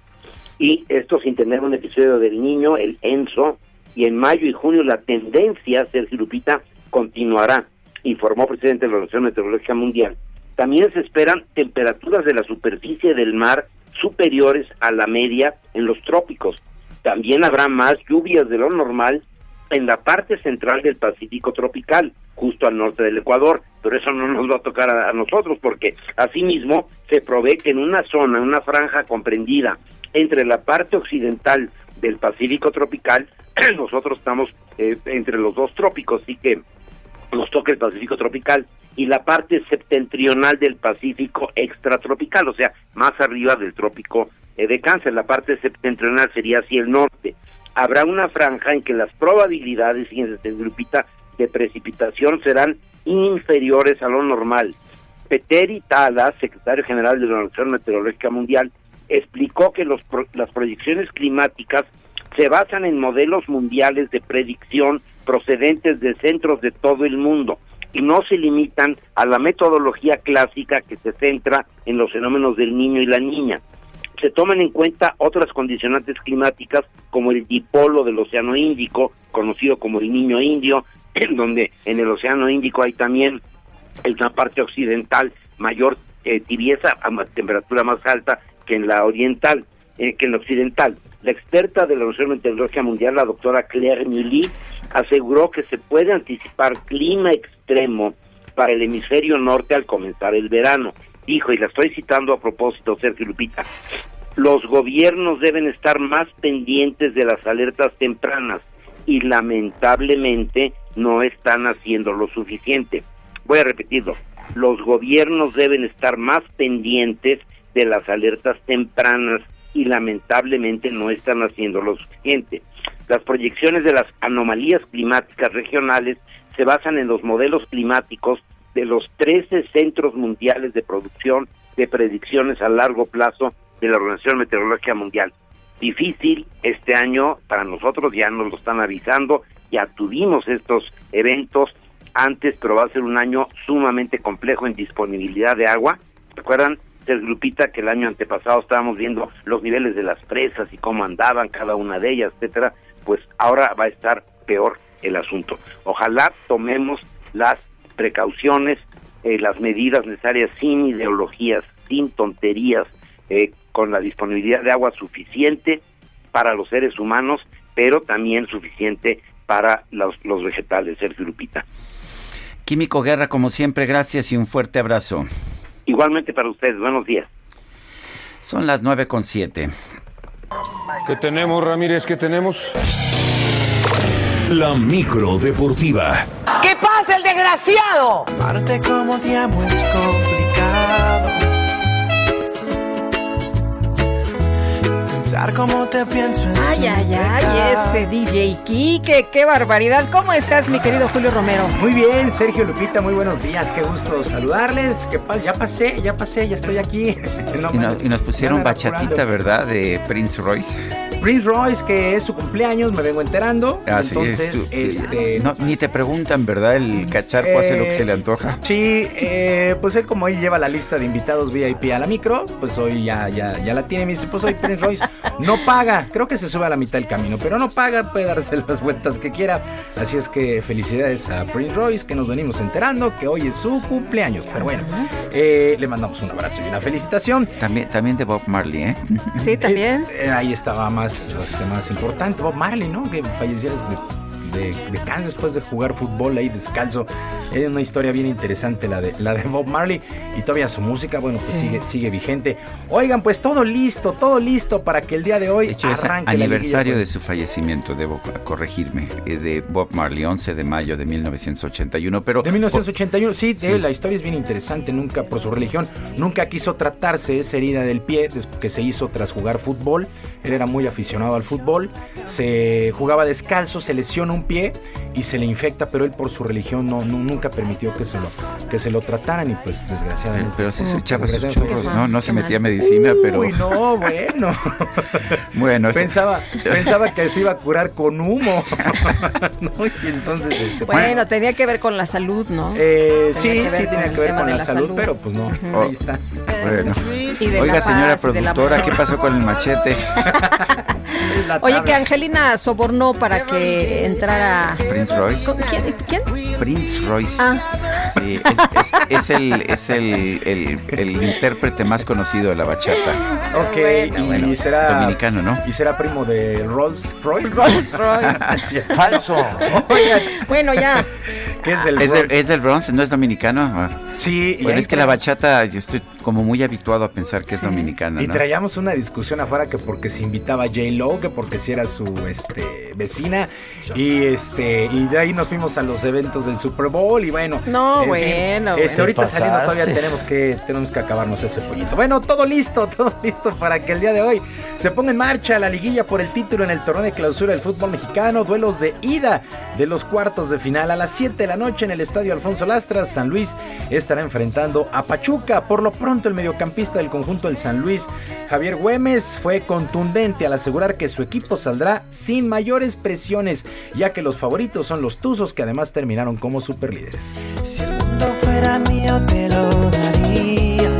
Speaker 30: Y esto sin tener un episodio del niño, el ENSO, y en mayo y junio la tendencia, Sergio Lupita, continuará, informó el presidente de la Organización Meteorológica Mundial. También se esperan temperaturas de la superficie del mar superiores a la media en los trópicos. También habrá más lluvias de lo normal
Speaker 18: en la parte central del Pacífico tropical, justo al norte del Ecuador, pero eso no nos va a tocar a, nosotros porque asimismo se provee que en una zona, una franja comprendida entre la parte occidental del Pacífico tropical, nosotros estamos eh, entre los dos trópicos, así que nos toca el Pacífico tropical y la parte septentrional del Pacífico extratropical, o sea, más arriba del trópico eh, de Cáncer. La parte septentrional sería hacia el norte. Habrá una franja en que las probabilidades, fíjense, grupita, de precipitación serán inferiores a lo normal. Peteri Tala, secretario general de la Organización Meteorológica Mundial, explicó que las proyecciones climáticas se basan en modelos mundiales de predicción procedentes de centros de todo el mundo y no se limitan a la metodología clásica que se centra en los fenómenos del niño y la niña. Se toman en cuenta otras condicionantes climáticas como el dipolo del Océano Índico, conocido como el niño indio, donde en el Océano Índico hay también en la parte occidental mayor eh, tibieza, a temperatura más alta que en la oriental, eh, que en la occidental. La experta de la Organización Meteorológica Mundial, la doctora Claire Mully, aseguró que se puede anticipar clima extremo para el hemisferio norte al comenzar el verano. Dijo, y la estoy citando a propósito, Sergio Lupita, los gobiernos deben estar más pendientes de las alertas tempranas y lamentablemente no están haciendo lo suficiente. Voy a repetirlo, los gobiernos deben estar más pendientes de las alertas tempranas y lamentablemente no están haciendo lo suficiente. Las proyecciones de las anomalías climáticas regionales se basan en los modelos climáticos de los 13 centros mundiales de producción de predicciones a largo plazo de la Organización Meteorológica Mundial. Difícil este año para nosotros, ya nos lo están avisando, ya tuvimos estos eventos antes, pero va a ser un año sumamente complejo en disponibilidad de agua. ¿Recuerdan, Sergio Lupita, que el año antepasado estábamos viendo los niveles de las presas y cómo andaban cada una de ellas, etcétera? Pues ahora va a estar peor el asunto. Ojalá tomemos las precauciones, eh, las medidas necesarias sin ideologías, sin tonterías, eh, con la disponibilidad de agua suficiente para los seres humanos, pero también suficiente para los, los vegetales, Sergio Lupita.
Speaker 1: Químico Guerra, como siempre, gracias y un fuerte abrazo.
Speaker 18: Igualmente para ustedes, buenos días.
Speaker 1: Son las nueve con siete.
Speaker 29: ¿Qué tenemos, Ramírez? ¿Qué tenemos?
Speaker 4: La micro deportiva.
Speaker 31: ¿Qué pasa, desgraciado?
Speaker 32: Amarte como te amo es complicado. Pensar como te pienso es
Speaker 2: Ay, ay, ay, ese DJ Kike, qué barbaridad. ¿Cómo estás, mi querido Julio Romero?
Speaker 33: Muy bien, Sergio Lupita, muy buenos días, qué gusto saludarles. ¿Qué pasa? Ya pasé, ya pasé, ya estoy aquí. No,
Speaker 1: Y, no- y nos pusieron bachatita. ¿verdad? De Prince Royce.
Speaker 33: Prince Royce, que es su cumpleaños, me vengo enterando.
Speaker 1: Ah, sí,
Speaker 33: Entonces,
Speaker 1: tú-
Speaker 33: este.
Speaker 1: no, ni te preguntan, ¿verdad? El cacharco hace lo que
Speaker 33: Eh,
Speaker 1: se le antoja.
Speaker 33: Sí, eh, pues él como él lleva la lista de invitados VIP a la micro, pues hoy ya, ya, ya la tiene. Me dice, pues hoy Prince Royce no paga. Creo que se sube a la mitad del camino, pero no paga, puede darse las vueltas que quiera. Así es que felicidades a Prince Royce, que nos venimos enterando que hoy es su cumpleaños. Pero bueno, eh, le mandamos un abrazo y una felicitación.
Speaker 1: También, también de Bob Marley, ¿eh?
Speaker 2: Sí, también.
Speaker 33: Eh, ahí estaba más, este, más importante, Bob Marley, ¿no? Que falleciera de, de, después de jugar fútbol ahí descalzo. Es una historia bien interesante la de, la de Bob Marley. Y todavía su música, bueno, pues
Speaker 1: Sí.
Speaker 33: sigue, sigue vigente. Oigan, pues todo listo, todo listo para que el día de hoy
Speaker 1: De hecho, es
Speaker 33: arranque la
Speaker 1: aniversario
Speaker 33: liguilla
Speaker 1: de su fallecimiento, debo corregirme, eh, de Bob Marley, 11 de mayo de 1981. Pero
Speaker 33: De 1981, sí, de-
Speaker 1: Sí.
Speaker 33: la historia es bien interesante, nunca por su religión, nunca quiso tratarse esa herida del pie que se hizo tras jugar fútbol, él era muy aficionado al fútbol, se jugaba descalzo, se lesiona un pie y se le infecta, pero él por su religión no, no- nunca permitió que se lo, que se lo trataran y pues desgraciadamente.
Speaker 1: Pero sí se echaba sus churros, ¿no? No se metía medicina, pero...
Speaker 33: Uy, no, bueno.
Speaker 1: Bueno,
Speaker 33: pensaba, pensaba que se iba a curar con humo. ¿no? Y entonces, este,
Speaker 2: Bueno, tenía que ver con la salud, ¿no?
Speaker 33: eh,
Speaker 2: Tenía
Speaker 33: sí,
Speaker 2: que ver
Speaker 33: sí,
Speaker 2: con
Speaker 33: tenía que ver con la,
Speaker 2: la
Speaker 33: salud,
Speaker 2: salud.
Speaker 33: pero pues no,
Speaker 1: Oh.
Speaker 33: ahí está.
Speaker 1: Bueno.
Speaker 2: Y de
Speaker 1: Oiga, señora
Speaker 2: paz,
Speaker 1: productora. ¿qué pasó con el machete?
Speaker 2: Oye, que Angelina sobornó para que entrara.
Speaker 1: Prince Royce.
Speaker 2: ¿Quién? ¿Quién?
Speaker 1: Prince Royce.
Speaker 2: Ah.
Speaker 1: Sí, es, es- es el, es el, el- el intérprete más conocido de la bachata.
Speaker 33: Ok, y
Speaker 1: Bueno,
Speaker 33: será
Speaker 1: dominicano, ¿no?
Speaker 33: Y será primo de Rolls Royce.
Speaker 2: Rolls Royce.
Speaker 1: Falso.
Speaker 33: Oigan,
Speaker 2: Bueno, ya.
Speaker 33: ¿qué es el
Speaker 1: ¿Es,
Speaker 33: Rolls?
Speaker 1: del- es del Bronx? ¿No es dominicano? Ah.
Speaker 33: Sí, y
Speaker 1: Bueno, es que la bachata, yo estoy como muy habituado a pensar que es dominicana,
Speaker 33: Y traíamos una discusión afuera que porque se invitaba a J Lo, que porque si era su este vecina y este y de ahí nos fuimos a los eventos del Super Bowl y bueno,
Speaker 2: No,
Speaker 33: en fin,
Speaker 2: bueno,
Speaker 33: este ahorita saliendo todavía tenemos que tenemos que acabarnos ese pollito. Bueno, todo listo, todo listo para que el día de hoy se ponga en marcha la liguilla por el título en el torneo de clausura del fútbol mexicano, duelos de ida de los cuartos de final a las 7 de la noche en el Estadio Alfonso Lastras, San Luis estará enfrentando a Pachuca. Por lo pronto el mediocampista del conjunto del San Luis, Javier Güemes, fue contundente al asegurar que su equipo saldrá sin mayores presiones, ya que los favoritos son los Tuzos que además terminaron como superlíderes.
Speaker 34: Si el mundo fuera mío te lo daría.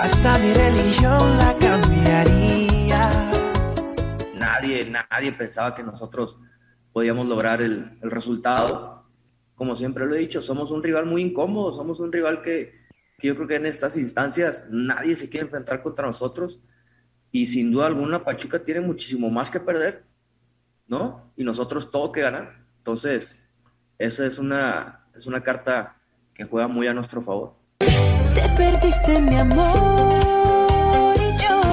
Speaker 34: Hasta mi religión la cambiaría.
Speaker 35: nadie, nadie pensaba que nosotros podíamos lograr el, el resultado. Como siempre lo he dicho, somos un rival muy incómodo, somos un rival que, que yo creo que en estas instancias nadie se quiere enfrentar contra nosotros y sin duda alguna Pachuca tiene muchísimo más que perder, ¿no? Y nosotros todo que ganar. Entonces, esa es una, es una carta que juega muy a nuestro favor.
Speaker 34: Te perdiste mi amor.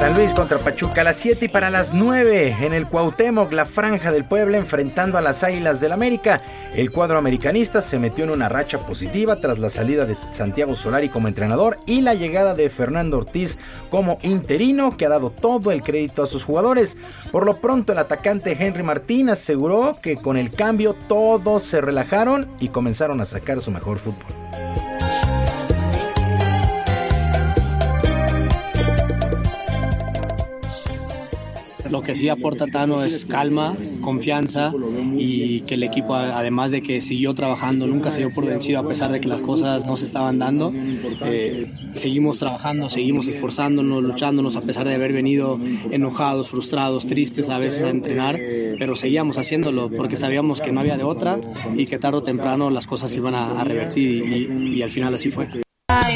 Speaker 33: San Luis contra Pachuca a las 7 y para las 9 en el Cuauhtémoc, la franja del Puebla enfrentando a las Águilas del América. El cuadro americanista se metió en una racha positiva tras la salida de Santiago Solari como entrenador y la llegada de Fernando Ortiz como interino que ha dado todo el crédito a sus jugadores. Por lo pronto el atacante Henry Martín aseguró que con el cambio todos se relajaron y comenzaron a sacar su mejor fútbol.
Speaker 36: Lo que sí aporta Tano es calma, confianza y que el equipo, además de que siguió trabajando, nunca se dio por vencido a pesar de que las cosas no se estaban dando. Eh, seguimos trabajando, seguimos esforzándonos, luchándonos a pesar de haber venido enojados, frustrados, tristes a veces a entrenar, pero seguíamos haciéndolo porque sabíamos que no había de otra y que tarde o temprano las cosas se iban a, a revertir y, al final así fue.
Speaker 34: Ay.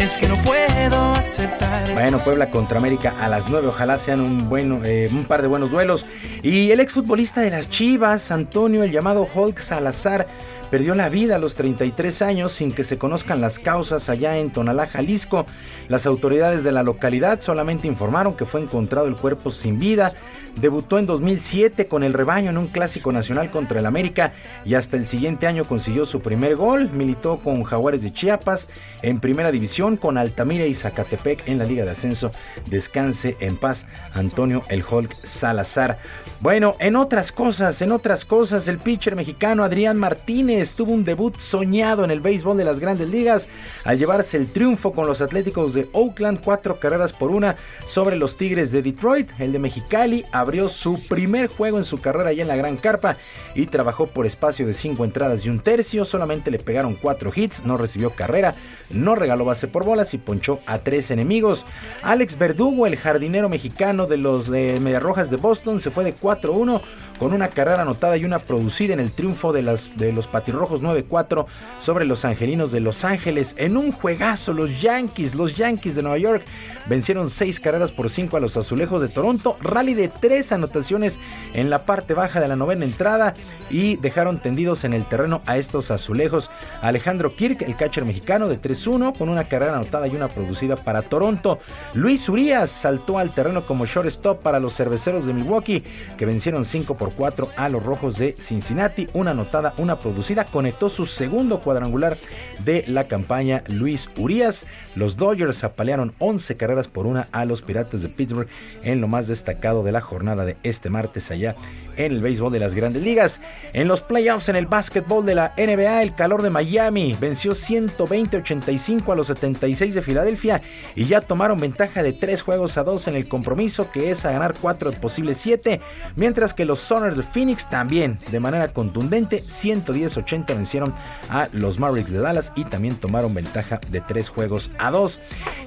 Speaker 34: Es que no puedo aceptar.
Speaker 33: Bueno, Puebla contra América a las 9. Ojalá sean un, bueno, eh, un par de buenos duelos. Y el exfutbolista de las Chivas, Antonio, el llamado Hulk Salazar, perdió la vida a los 33 años sin que se conozcan las causas allá en Tonalá, Jalisco. Las autoridades de la localidad solamente informaron que fue encontrado el cuerpo sin vida. Debutó en 2007 con el rebaño en un clásico nacional contra el América y hasta el siguiente año consiguió su primer gol. Militó con Jaguares de Chiapas en primera división con Altamira y Zacatepec en la Liga de Ascenso. Descanse en paz, Antonio el Hulk Salazar. Bueno, en otras cosas, en otras cosas, el pitcher mexicano Adrián Martínez tuvo un debut soñado en el béisbol de las grandes ligas al llevarse el triunfo con los Atléticos de Oakland, cuatro carreras por una sobre los Tigres de Detroit. El de Mexicali abrió su primer juego en su carrera allá en la Gran Carpa y trabajó por espacio de cinco entradas y un tercio. Solamente le pegaron cuatro hits, no recibió carrera, no regaló base por bolas y ponchó a tres enemigos. Alex Verdugo, el jardinero mexicano de los de Mediarrojas de Boston, se fue de 4-1 con una carrera anotada y una producida en el triunfo de, las, de los Patirrojos 9-4 sobre los Angelinos de Los Ángeles. En un juegazo, los Yankees, los Yankees de Nueva York vencieron seis carreras por cinco a los Azulejos de Toronto. Rally de tres anotaciones en la parte baja de la novena entrada y dejaron tendidos en el terreno a estos Azulejos. Alejandro Kirk, el catcher mexicano de 3-1 con una carrera anotada y una producida para Toronto. Luis Urias saltó al terreno como shortstop para los cerveceros de Milwaukee que vencieron 5 por 4 a los rojos de Cincinnati. Una anotada, una producida. Conectó su segundo cuadrangular de la campaña Luis Urias. Los Dodgers apalearon 11 carreras por una a los Piratas de Pittsburgh en lo más destacado de la jornada de este martes allá en el béisbol de las grandes ligas. En los playoffs en el básquetbol de la NBA, el calor de Miami venció 120-85 a los 76 de Filadelfia y ya tomaron ventaja de 3 juegos a 2 en el compromiso que es a ganar 4 de posibles 7, mientras que los Suns 49ers de Phoenix también de manera contundente, 110-80 vencieron a los Mavericks de Dallas y también tomaron ventaja de tres juegos a dos.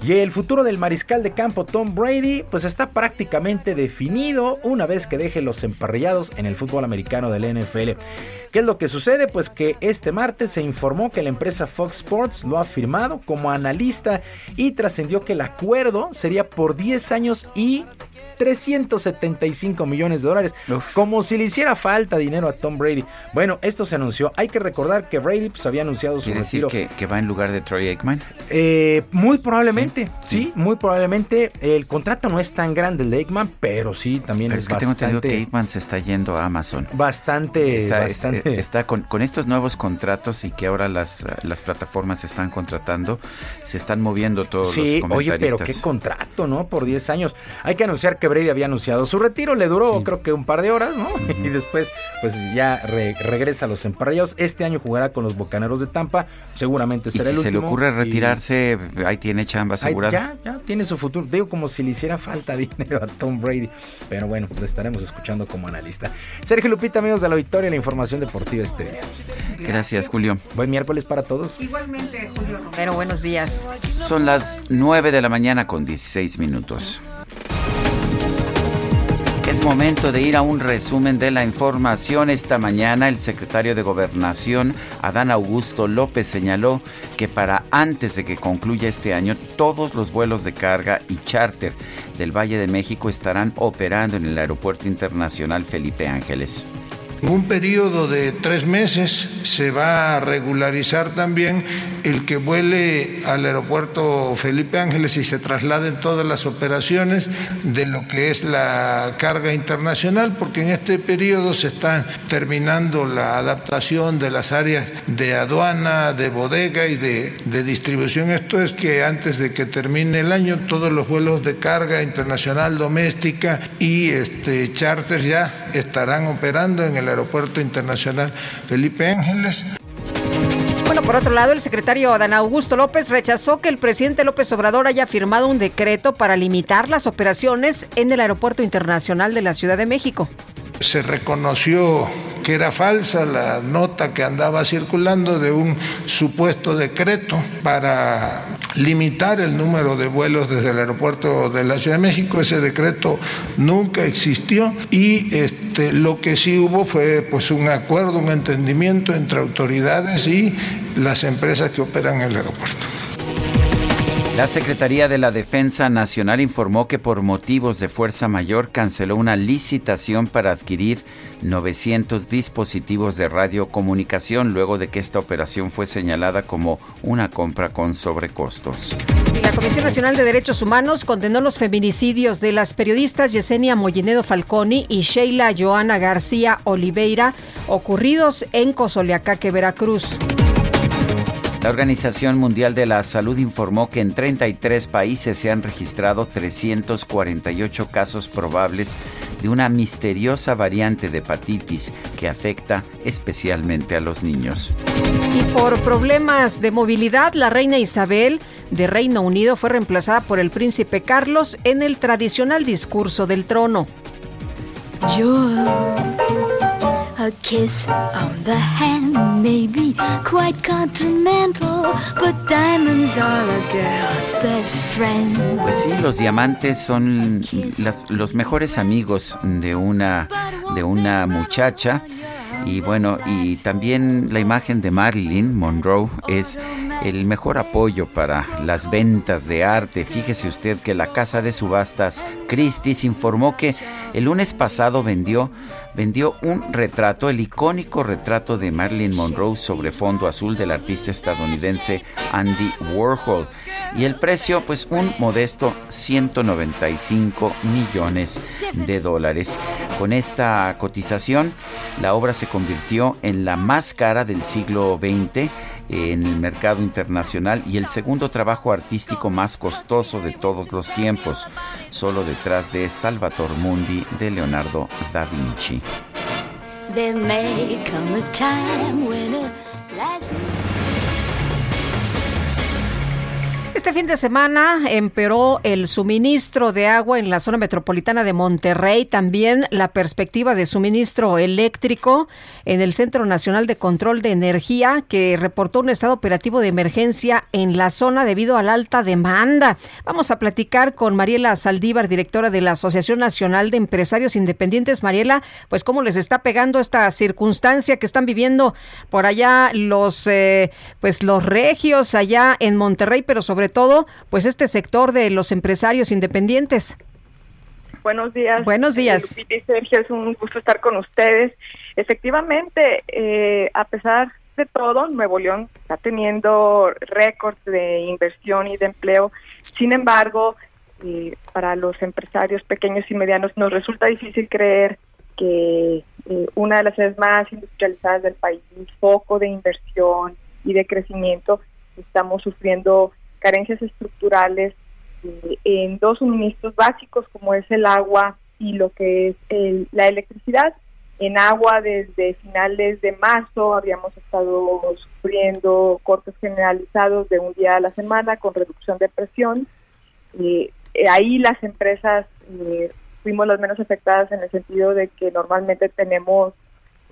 Speaker 33: Y el futuro del mariscal de campo Tom Brady pues está prácticamente definido una vez que deje los emparrillados en el fútbol americano del NFL. ¿Qué es lo que sucede? Pues que este martes se informó que la empresa Fox Sports lo ha firmado como analista y trascendió que el acuerdo sería por 10 años y 375 millones de dólares. Como si le hiciera falta dinero a Tom Brady. Bueno, esto se anunció. Hay que recordar que Brady pues, había anunciado su retiro.
Speaker 1: Decir que, que, va en lugar de Troy Aikman?
Speaker 33: Eh, muy probablemente, sí, muy probablemente. El contrato no es tan grande el de Aikman, pero sí también
Speaker 1: pero
Speaker 33: es,
Speaker 1: es que
Speaker 33: bastante.
Speaker 1: Tengo que Aikman se está yendo a Amazon.
Speaker 33: Bastante,
Speaker 1: está,
Speaker 33: bastante.
Speaker 1: Está con, con, estos nuevos contratos y que ahora las, las plataformas se están contratando, se están moviendo todos
Speaker 33: sí,
Speaker 1: los
Speaker 33: oye, pero qué contrato, ¿no? Por 10 años. Hay que anunciar que Brady había anunciado su retiro, le duró sí. creo que un par de horas, ¿no? Y después, pues ya re, regresa a los emparrillados. Este año jugará con los Bocaneros de Tampa, seguramente será
Speaker 1: y si
Speaker 33: el último.
Speaker 1: se le ocurre retirarse, y... ahí tiene chamba asegurada.
Speaker 33: Ya, ya tiene su futuro. Digo, como si le hiciera falta dinero a Tom Brady. Pero bueno, lo estaremos escuchando como analista. Sergio Lupita, amigos de la Victoria, la información deportiva este.
Speaker 1: Gracias, Julio.
Speaker 33: Buen miércoles para todos.
Speaker 2: Igualmente, Julio Romero, buenos días.
Speaker 1: Son las 9 de la mañana con 16 minutos. Es momento de ir a un resumen de la información. Esta mañana el secretario de Gobernación, Adán Augusto López, señaló que para antes de que concluya este año, todos los vuelos de carga y charter del Valle de México estarán operando en el Aeropuerto Internacional Felipe Ángeles.
Speaker 37: En un periodo de tres meses se va a regularizar también el que vuele al aeropuerto Felipe Ángeles y se trasladen todas las operaciones de lo que es la carga internacional, porque en este periodo se está terminando la adaptación de las áreas de aduana, de bodega y de, distribución. Esto es que antes de que termine el año todos los vuelos de carga internacional, doméstica y este, charters ya estarán operando en el Aeropuerto Internacional Felipe Ángeles.
Speaker 2: Bueno, por otro lado, el secretario Adán Augusto López rechazó que el presidente López Obrador haya firmado un decreto para limitar las operaciones en el Aeropuerto Internacional de la Ciudad de México.
Speaker 37: Se reconoció que era falsa la nota que andaba circulando de un supuesto decreto para limitar el número de vuelos desde el aeropuerto de la Ciudad de México. Ese decreto nunca existió y este, lo que sí hubo fue pues un acuerdo, un entendimiento entre autoridades y las empresas que operan el aeropuerto.
Speaker 1: La Secretaría de la Defensa Nacional informó que por motivos de fuerza mayor canceló una licitación para adquirir 900 dispositivos de radiocomunicación luego de que esta operación fue señalada como una compra con sobrecostos.
Speaker 2: La Comisión Nacional de Derechos Humanos condenó los feminicidios de las periodistas Yesenia Mollinedo Falconi y Sheila Joana García Oliveira ocurridos en Cozoleacaque, Veracruz.
Speaker 1: La Organización Mundial de la Salud informó que en 33 países se han registrado 348 casos probables de una misteriosa variante de hepatitis que afecta especialmente a los niños.
Speaker 2: Y por problemas de movilidad, la reina Isabel de Reino Unido fue reemplazada por el príncipe Carlos en el tradicional discurso del trono.
Speaker 38: A kiss on the hand may be quite continental, but diamonds are a girl's best friend.
Speaker 1: Pues sí, los diamantes son las, los mejores amigos de una, de una muchacha. Y bueno, y también la imagen de Marilyn Monroe es el mejor apoyo para las ventas de arte. Fíjese usted que la casa de subastas Christie's informó que el lunes pasado vendió vendió un retrato, el icónico retrato de Marilyn Monroe sobre fondo azul del artista estadounidense Andy Warhol. Y el precio, pues un modesto 195 millones de dólares. Con esta cotización, la obra se convirtió en la más cara del siglo XX en el mercado internacional y el segundo trabajo artístico más costoso de todos los tiempos, solo detrás de Salvator Mundi de Leonardo da Vinci.
Speaker 2: Este fin de semana empeoró el suministro de agua en la zona metropolitana de Monterrey, también la perspectiva de suministro eléctrico en el Centro Nacional de Control de Energía, que reportó un estado operativo de emergencia en la zona debido a la alta demanda. Vamos a platicar con Mariela Saldívar, directora de la Asociación Nacional de Empresarios Independientes. Mariela, pues cómo les está pegando esta circunstancia que están viviendo por allá los, eh, pues los regios allá en Monterrey, pero sobre todo, pues este sector de los empresarios independientes.
Speaker 39: Buenos días.
Speaker 2: Buenos días.
Speaker 39: Lupita y Sergio, es un gusto estar con ustedes. Efectivamente, eh, a pesar de todo, Nuevo León está teniendo récords de inversión y de empleo. Sin embargo, eh, para los empresarios pequeños y medianos nos resulta difícil creer que eh, una de las ciudades más industrializadas del país, foco de inversión y de crecimiento, estamos sufriendo carencias estructurales eh, en dos suministros básicos como es el agua y lo que es el, la electricidad. En agua desde finales de marzo habíamos estado sufriendo cortes generalizados de un día a la semana con reducción de presión. Eh, ahí las empresas eh, fuimos las menos afectadas en el sentido de que normalmente tenemos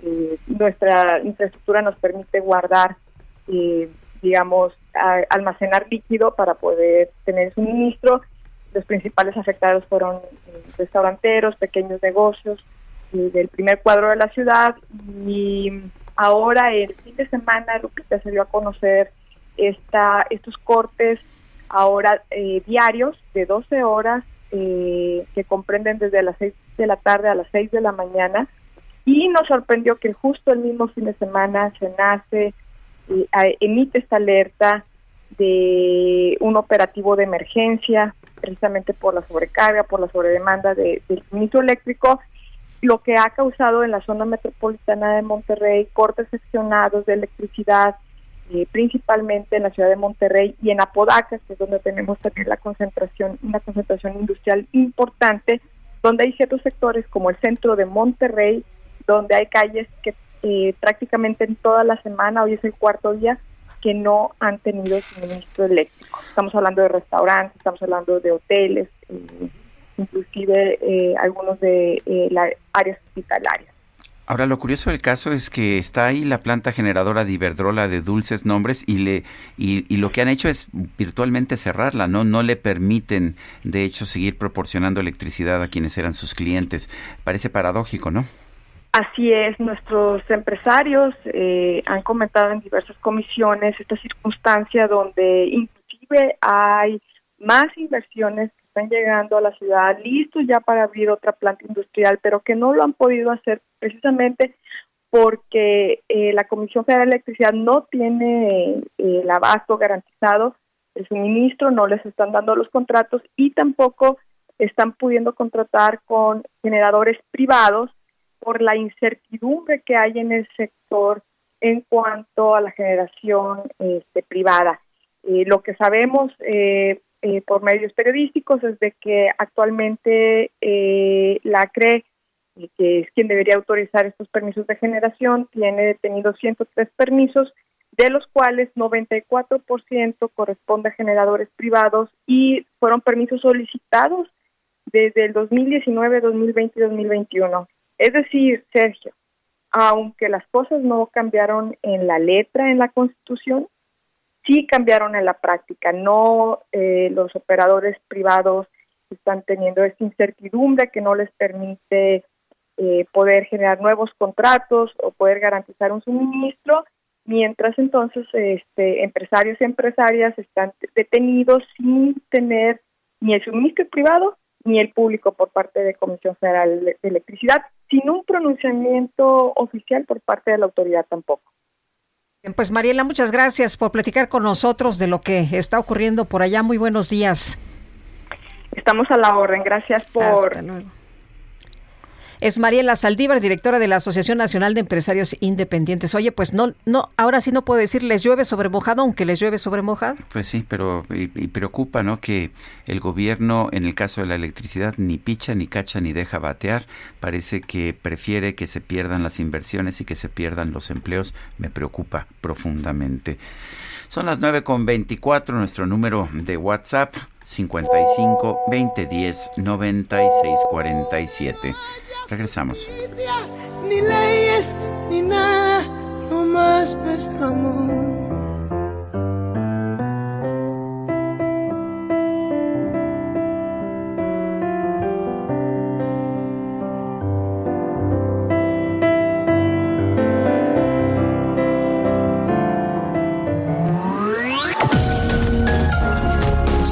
Speaker 39: eh, nuestra infraestructura nos permite guardar eh, digamos, almacenar líquido para poder tener suministro. Los principales afectados fueron eh, restauranteros, pequeños negocios eh, del primer cuadro de la ciudad y ahora el fin de semana Lupita se dio a conocer esta, estos cortes ahora eh, diarios de 12 horas que comprenden desde las 6 de la tarde a las 6 de la mañana y nos sorprendió que justo el mismo fin de semana se nace emite esta alerta de un operativo de emergencia, precisamente por la sobrecarga, por la sobredemanda de, del suministro eléctrico, lo que ha causado en la zona metropolitana de Monterrey cortes seccionados de electricidad, eh, principalmente en la ciudad de Monterrey y en Apodaca, que es donde tenemos también la concentración, una concentración industrial importante, donde hay ciertos sectores como el centro de Monterrey, donde hay calles que eh, prácticamente en toda la semana, hoy es el cuarto día, que no han tenido suministro eléctrico. Estamos hablando de restaurantes, estamos hablando de hoteles, eh, inclusive eh, algunos de las áreas hospitalarias.
Speaker 1: Ahora, lo curioso del caso es que está ahí la planta generadora de Iberdrola de dulces nombres y le y, y, lo que han hecho es virtualmente cerrarla, no no le permiten de hecho seguir proporcionando electricidad a quienes eran sus clientes. Parece paradójico, ¿no?
Speaker 39: Así es, nuestros empresarios eh, han comentado en diversas comisiones esta circunstancia donde inclusive hay más inversiones que están llegando a la ciudad, listos ya para abrir otra planta industrial, pero que no lo han podido hacer precisamente porque eh, la Comisión Federal de Electricidad no tiene eh, el abasto garantizado, el suministro, no les están dando los contratos y tampoco están pudiendo contratar con generadores privados por la incertidumbre que hay en el sector en cuanto a la generación este, privada. Eh, lo que sabemos eh, eh, por medios periodísticos es de que actualmente la CRE, que es quien debería autorizar estos permisos de generación, tiene detenidos 103 permisos, de los cuales 94% corresponde a generadores privados y fueron permisos solicitados desde el 2019, 2020 y 2021. Es decir, Sergio, aunque las cosas no cambiaron en la letra en la Constitución, sí cambiaron en la práctica. No eh, los operadores privados están teniendo esta incertidumbre que no les permite eh, poder generar nuevos contratos o poder garantizar un suministro, mientras entonces este, empresarios y empresarias están detenidos sin tener ni el suministro privado ni el público por parte de Comisión Federal de Electricidad sin un pronunciamiento oficial por parte de la autoridad tampoco.
Speaker 2: Bien, pues Mariela, muchas gracias por platicar con nosotros de lo que está ocurriendo por allá. Muy buenos días.
Speaker 39: Estamos a la orden. Gracias por
Speaker 2: es Mariela Saldívar, directora de la Asociación Nacional de Empresarios Independientes. Oye, pues no, no, ahora sí no puedo decir les llueve sobre mojado, aunque les llueve sobre mojado.
Speaker 1: Pues sí, pero y, preocupa, ¿no? Que el gobierno, en el caso de la electricidad, ni picha, ni cacha, ni deja batear. Parece que prefiere que se pierdan las inversiones y que se pierdan los empleos. Me preocupa profundamente. Son las 9 con 24, nuestro número de WhatsApp 55 20 10 96 47. Regresamos.
Speaker 14: Ni leyes, ni nada, nomás nuestro amor.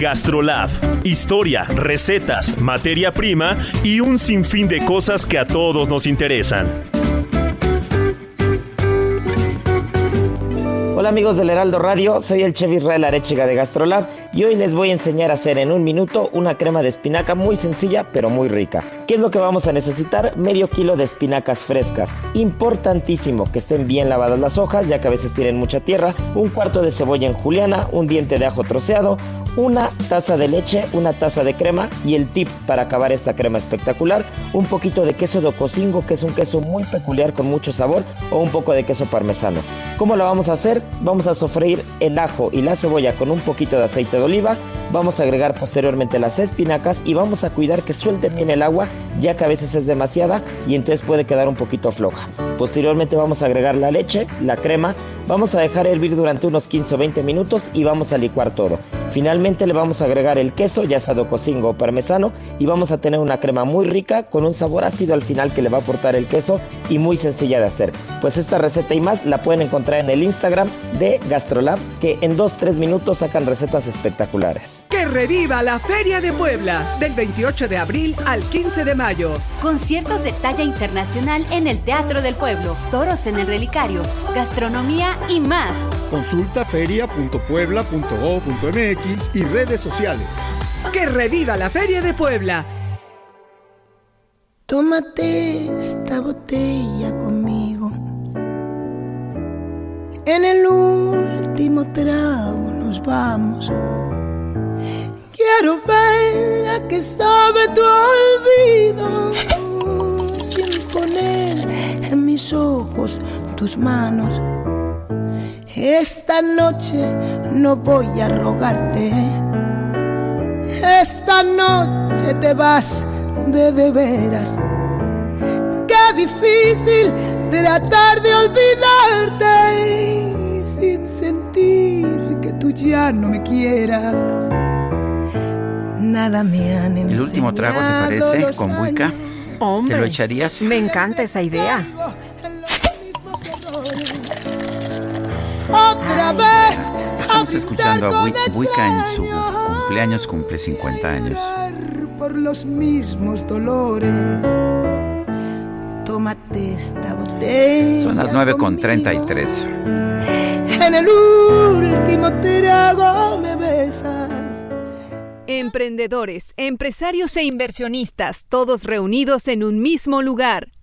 Speaker 40: Gastrolab. Historia, recetas, materia prima y un sinfín de cosas que a todos nos interesan.
Speaker 41: Hola amigos del Heraldo Radio, soy el chef Israel Arechiga de Gastrolab y hoy les voy a enseñar a hacer en un minuto una crema de espinaca muy sencilla pero muy rica. ¿Qué es lo que vamos a necesitar? Medio kilo de espinacas frescas. Importantísimo que estén bien lavadas las hojas ya que a veces tienen mucha tierra. Un cuarto de cebolla en juliana, un diente de ajo troceado, una taza de leche, una taza de crema y el tip para acabar esta crema espectacular, un poquito de queso de cocingo que es un queso muy peculiar con mucho sabor o un poco de queso parmesano. ¿Cómo lo vamos a hacer? Vamos a sofreír el ajo y la cebolla con un poquito de aceite de oliva, vamos a agregar posteriormente las espinacas y vamos a cuidar que suelten bien el agua ya que a veces es demasiada y entonces puede quedar un poquito floja. Posteriormente vamos a agregar la leche, la crema, vamos a dejar hervir durante unos 15 o 20 minutos y vamos a licuar todo. Finalmente le vamos a agregar el queso, ya sea cocingo o parmesano, y vamos a tener una crema muy rica con un sabor ácido al final que le va a aportar el queso y muy sencilla de hacer. Pues esta receta y más la pueden encontrar en el Instagram de Gastrolab, que en 2-3 minutos sacan recetas espectaculares.
Speaker 42: Que reviva la Feria de Puebla del 28 de abril al 15 de mayo.
Speaker 43: Conciertos de talla internacional en el Teatro del Pueblo, toros en el relicario, gastronomía y más.
Speaker 44: Consulta feria.puebla.gov.mx y redes sociales.
Speaker 42: Que reviva la Feria de Puebla.
Speaker 14: Tómate esta botella conmigo. En el último trago nos vamos. Quiero ver a qué sabe tu olvido. Sin poner en mis ojos tus manos. Esta noche no voy a rogarte. Esta noche te vas de de veras. Qué difícil tratar de olvidarte sin sentir que tú ya no me quieras. Nada me han enseñado
Speaker 1: ¿El último trago te parece con buica?
Speaker 2: Hombre,
Speaker 1: ¿Te lo echarías?
Speaker 2: Me encanta esa idea.
Speaker 14: Otra vez.
Speaker 1: Estamos escuchando a Wi- Wicca en su cumpleaños, cumple 50 años.
Speaker 14: por los mismos dolores. Tómate esta botella.
Speaker 1: Son las 9 con 33.
Speaker 14: En el último trago me besas.
Speaker 45: Emprendedores, empresarios e inversionistas, todos reunidos en un mismo lugar.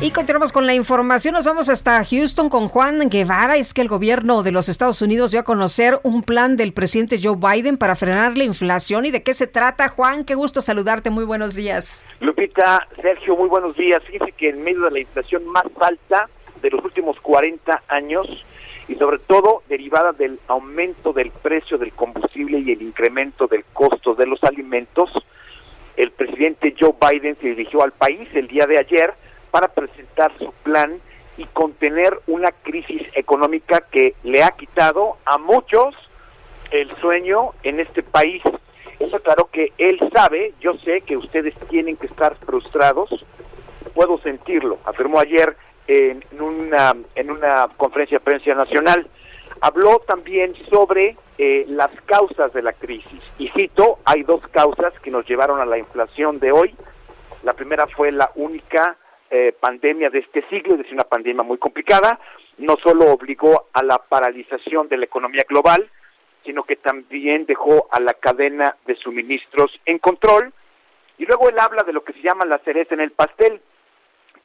Speaker 2: Y continuamos con la información. Nos vamos hasta Houston con Juan Guevara. Es que el gobierno de los Estados Unidos dio a conocer un plan del presidente Joe Biden para frenar la inflación. ¿Y de qué se trata, Juan? Qué gusto saludarte. Muy buenos días.
Speaker 46: Lupita, Sergio, muy buenos días. Fíjense que en medio de la inflación más alta de los últimos 40 años y sobre todo derivada del aumento del precio del combustible y el incremento del costo de los alimentos, el presidente Joe Biden se dirigió al país el día de ayer para presentar su plan y contener una crisis económica que le ha quitado a muchos el sueño en este país. Eso claro que él sabe, yo sé que ustedes tienen que estar frustrados, puedo sentirlo, afirmó ayer en una, en una conferencia de prensa nacional. Habló también sobre eh, las causas de la crisis. Y cito, hay dos causas que nos llevaron a la inflación de hoy. La primera fue la única eh, pandemia de este siglo, es decir, una pandemia muy complicada. No solo obligó a la paralización de la economía global, sino que también dejó a la cadena de suministros en control. Y luego él habla de lo que se llama la cereza en el pastel.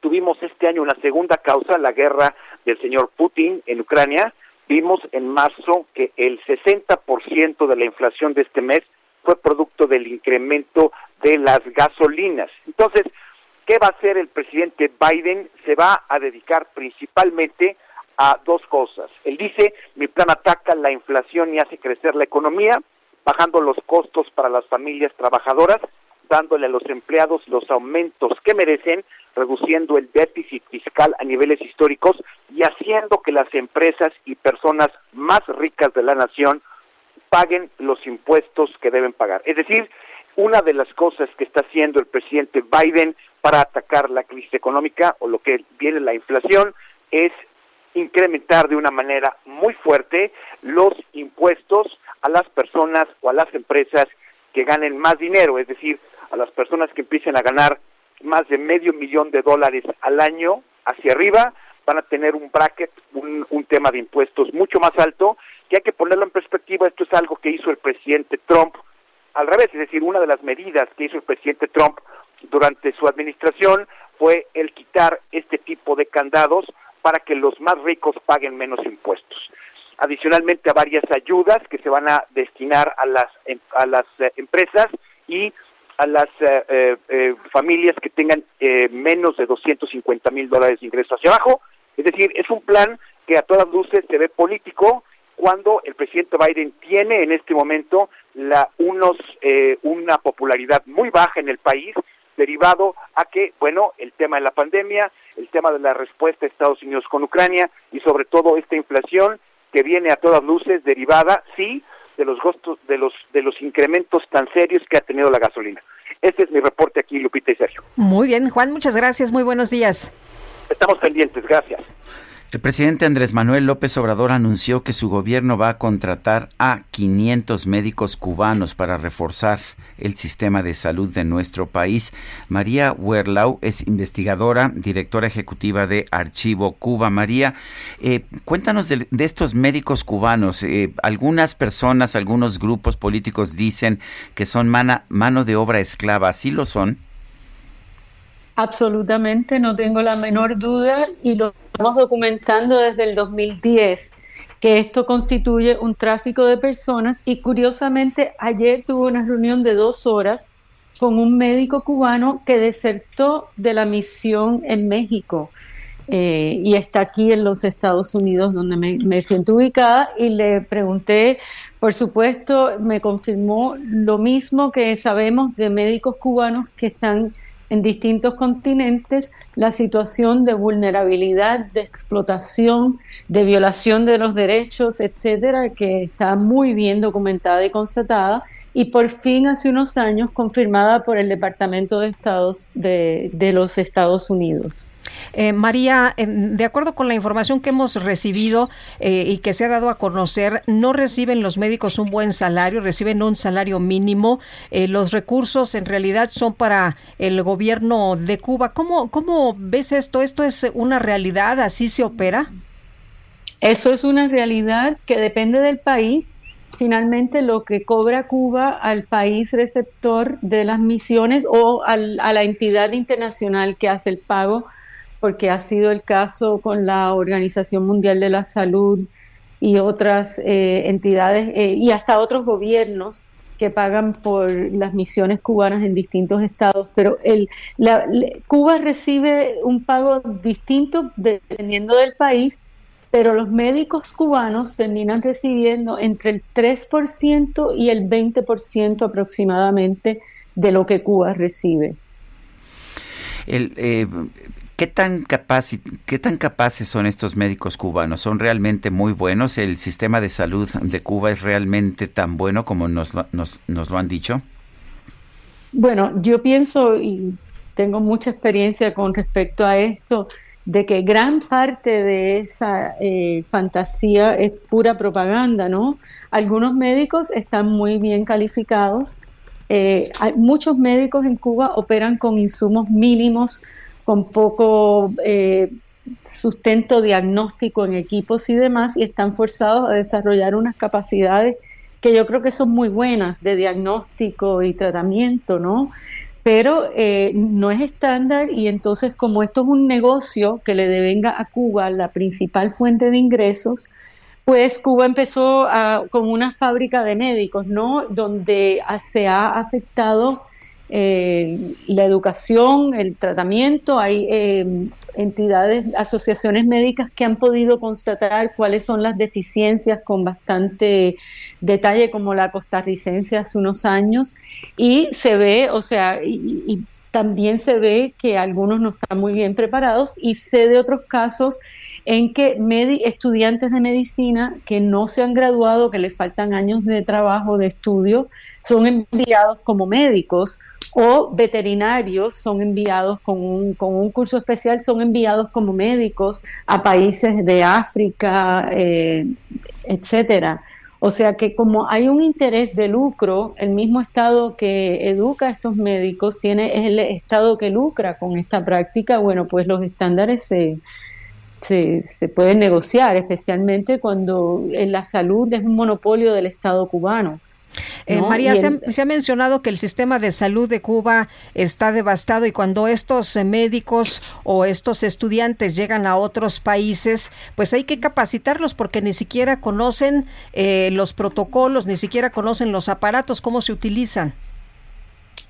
Speaker 46: Tuvimos este año una segunda causa, la guerra del señor Putin en Ucrania. Vimos en marzo que el 60% de la inflación de este mes fue producto del incremento de las gasolinas. Entonces, ¿qué va a hacer el presidente Biden? Se va a dedicar principalmente a dos cosas. Él dice, mi plan ataca la inflación y hace crecer la economía, bajando los costos para las familias trabajadoras, dándole a los empleados los aumentos que merecen, reduciendo el déficit fiscal a niveles históricos y haciendo que las empresas y personas más ricas de la nación paguen los impuestos que deben pagar. Es decir, una de las cosas que está haciendo el presidente Biden para atacar la crisis económica o lo que viene la inflación es incrementar de una manera muy fuerte los impuestos a las personas o a las empresas que ganen más dinero, es decir, a las personas que empiecen a ganar más de medio millón de dólares al año hacia arriba, van a tener un bracket, un, un tema de impuestos mucho más alto, que hay que ponerlo en perspectiva, esto es algo que hizo el presidente Trump al revés, es decir, una de las medidas que hizo el presidente Trump durante su administración fue el quitar este tipo de candados para que los más ricos paguen menos impuestos. Adicionalmente a varias ayudas que se van a destinar a las, em, a las eh, empresas y a las eh, eh, familias que tengan menos de 250 mil dólares de ingreso hacia abajo. Es decir, es un plan que a todas luces se ve político cuando el presidente Biden tiene en este momento la, unos, una popularidad muy baja en el país derivado a que, bueno, el tema de la pandemia, el tema de la respuesta de Estados Unidos con Ucrania y sobre todo esta inflación que viene a todas luces derivada, sí, de los costos, de los de los incrementos tan serios que ha tenido la gasolina. Este es mi reporte aquí, Lupita y Sergio.
Speaker 2: Muy bien, Juan, muchas gracias, muy buenos días.
Speaker 46: Estamos pendientes, gracias.
Speaker 1: El presidente Andrés Manuel López Obrador anunció que su gobierno va a contratar a 500 médicos cubanos para reforzar el sistema de salud de nuestro país. María Werlau es investigadora, directora ejecutiva de Archivo Cuba. María, eh, cuéntanos de, estos médicos cubanos. Eh, algunas personas, algunos grupos políticos dicen que son mano de obra esclava. ¿Sí lo son?
Speaker 47: Absolutamente, no tengo la menor duda y lo estamos documentando desde el 2010 que esto constituye un tráfico de personas y curiosamente ayer tuve una reunión de dos horas con un médico cubano que desertó de la misión en México eh, y está aquí en los Estados Unidos donde me, me siento ubicada y le pregunté, por supuesto, me confirmó lo mismo que sabemos de médicos cubanos que están en distintos continentes la situación de vulnerabilidad, de explotación, de violación de los derechos, etcétera, que está muy bien documentada y constatada y por fin hace unos años confirmada por el Departamento de Estados de, de los Estados Unidos.
Speaker 2: Eh, María, de acuerdo con la información que hemos recibido eh, y que se ha dado a conocer, no reciben los médicos un buen salario, reciben un salario mínimo. Eh, los recursos en realidad son para el gobierno de Cuba. ¿Cómo, ¿Cómo ves esto? ¿Esto es una realidad? ¿Así se opera?
Speaker 47: Eso es una realidad que depende del país finalmente lo que cobra Cuba al país receptor de las misiones o a la entidad internacional que hace el pago, porque ha sido el caso con la Organización Mundial de la Salud y otras eh, entidades eh, y hasta otros gobiernos que pagan por las misiones cubanas en distintos estados, pero el, Cuba recibe un pago distinto dependiendo del país pero los médicos cubanos terminan recibiendo entre el 3% y el 20% aproximadamente de lo que Cuba recibe.
Speaker 1: Eh, ¿qué, tan ¿Qué tan capaces son estos médicos cubanos? ¿Son realmente muy buenos? ¿El sistema de salud de Cuba es realmente tan bueno como nos, nos, nos lo han dicho?
Speaker 47: Bueno, yo pienso y tengo mucha experiencia con respecto a eso de que gran parte de esa eh, fantasía es pura propaganda, ¿no? Algunos médicos están muy bien calificados. Eh, hay, muchos médicos en Cuba operan con insumos mínimos, con poco eh, sustento diagnóstico en equipos y demás, y están forzados a desarrollar unas capacidades que yo creo que son muy buenas de diagnóstico y tratamiento, ¿no? Pero eh, no es estándar y entonces como esto es un negocio que le devenga a Cuba la principal fuente de ingresos, pues Cuba empezó con una fábrica de médicos, ¿no? Donde se ha afectado eh, la educación, el tratamiento, hay eh, entidades, asociaciones médicas que han podido constatar cuáles son las deficiencias con bastante detalle, como la costarricense hace unos años, y se ve, o sea, y, también se ve que algunos no están muy bien preparados, y sé de otros casos en que estudiantes de medicina que no se han graduado, que les faltan años de trabajo, de estudio, son enviados como médicos o veterinarios son enviados con un, con un curso especial, son enviados como médicos a países de África, eh, etcétera. O sea que como hay un interés de lucro, el mismo Estado que educa a estos médicos tiene el Estado que lucra con esta práctica, bueno, pues los estándares se, se, se pueden negociar, especialmente cuando la salud es un monopolio del Estado cubano.
Speaker 2: Eh, María, se, ha, mencionado que el sistema de salud de Cuba está devastado y cuando estos eh, médicos o estos estudiantes llegan a otros países, pues hay que capacitarlos porque ni siquiera conocen eh, los protocolos, ni siquiera conocen los aparatos, cómo se utilizan.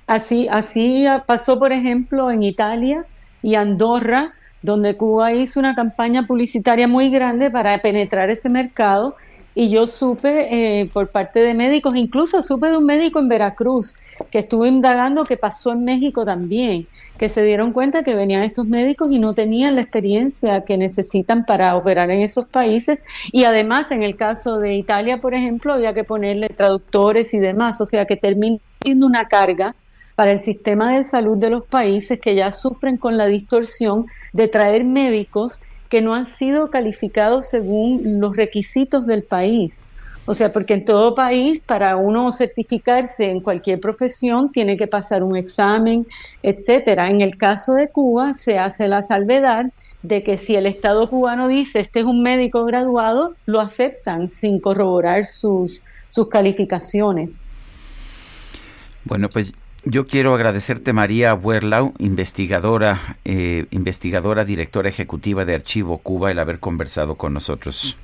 Speaker 47: Así, así pasó, por ejemplo, en Italia y Andorra, donde Cuba hizo una campaña publicitaria muy grande para penetrar ese mercado y yo supe eh, por parte de médicos, incluso supe de un médico en Veracruz que estuvo indagando que pasó en México también, que se dieron cuenta que venían estos médicos y no tenían la experiencia que necesitan para operar en esos países. Y además en el caso de Italia, por ejemplo, había que ponerle traductores y demás, o sea que termina siendo una carga para el sistema de salud de los países que ya sufren con la distorsión de traer médicos que no han sido calificados según los requisitos del país. O sea, porque en todo país, para uno certificarse en cualquier profesión, tiene que pasar un examen, etcétera. En el caso de Cuba, se hace la salvedad de que si el Estado cubano dice este es un médico graduado, lo aceptan sin corroborar sus, sus calificaciones.
Speaker 1: Bueno, pues yo quiero agradecerte María Werlau, investigadora, eh, investigadora, directora ejecutiva de Archivo Cuba, el haber conversado con nosotros.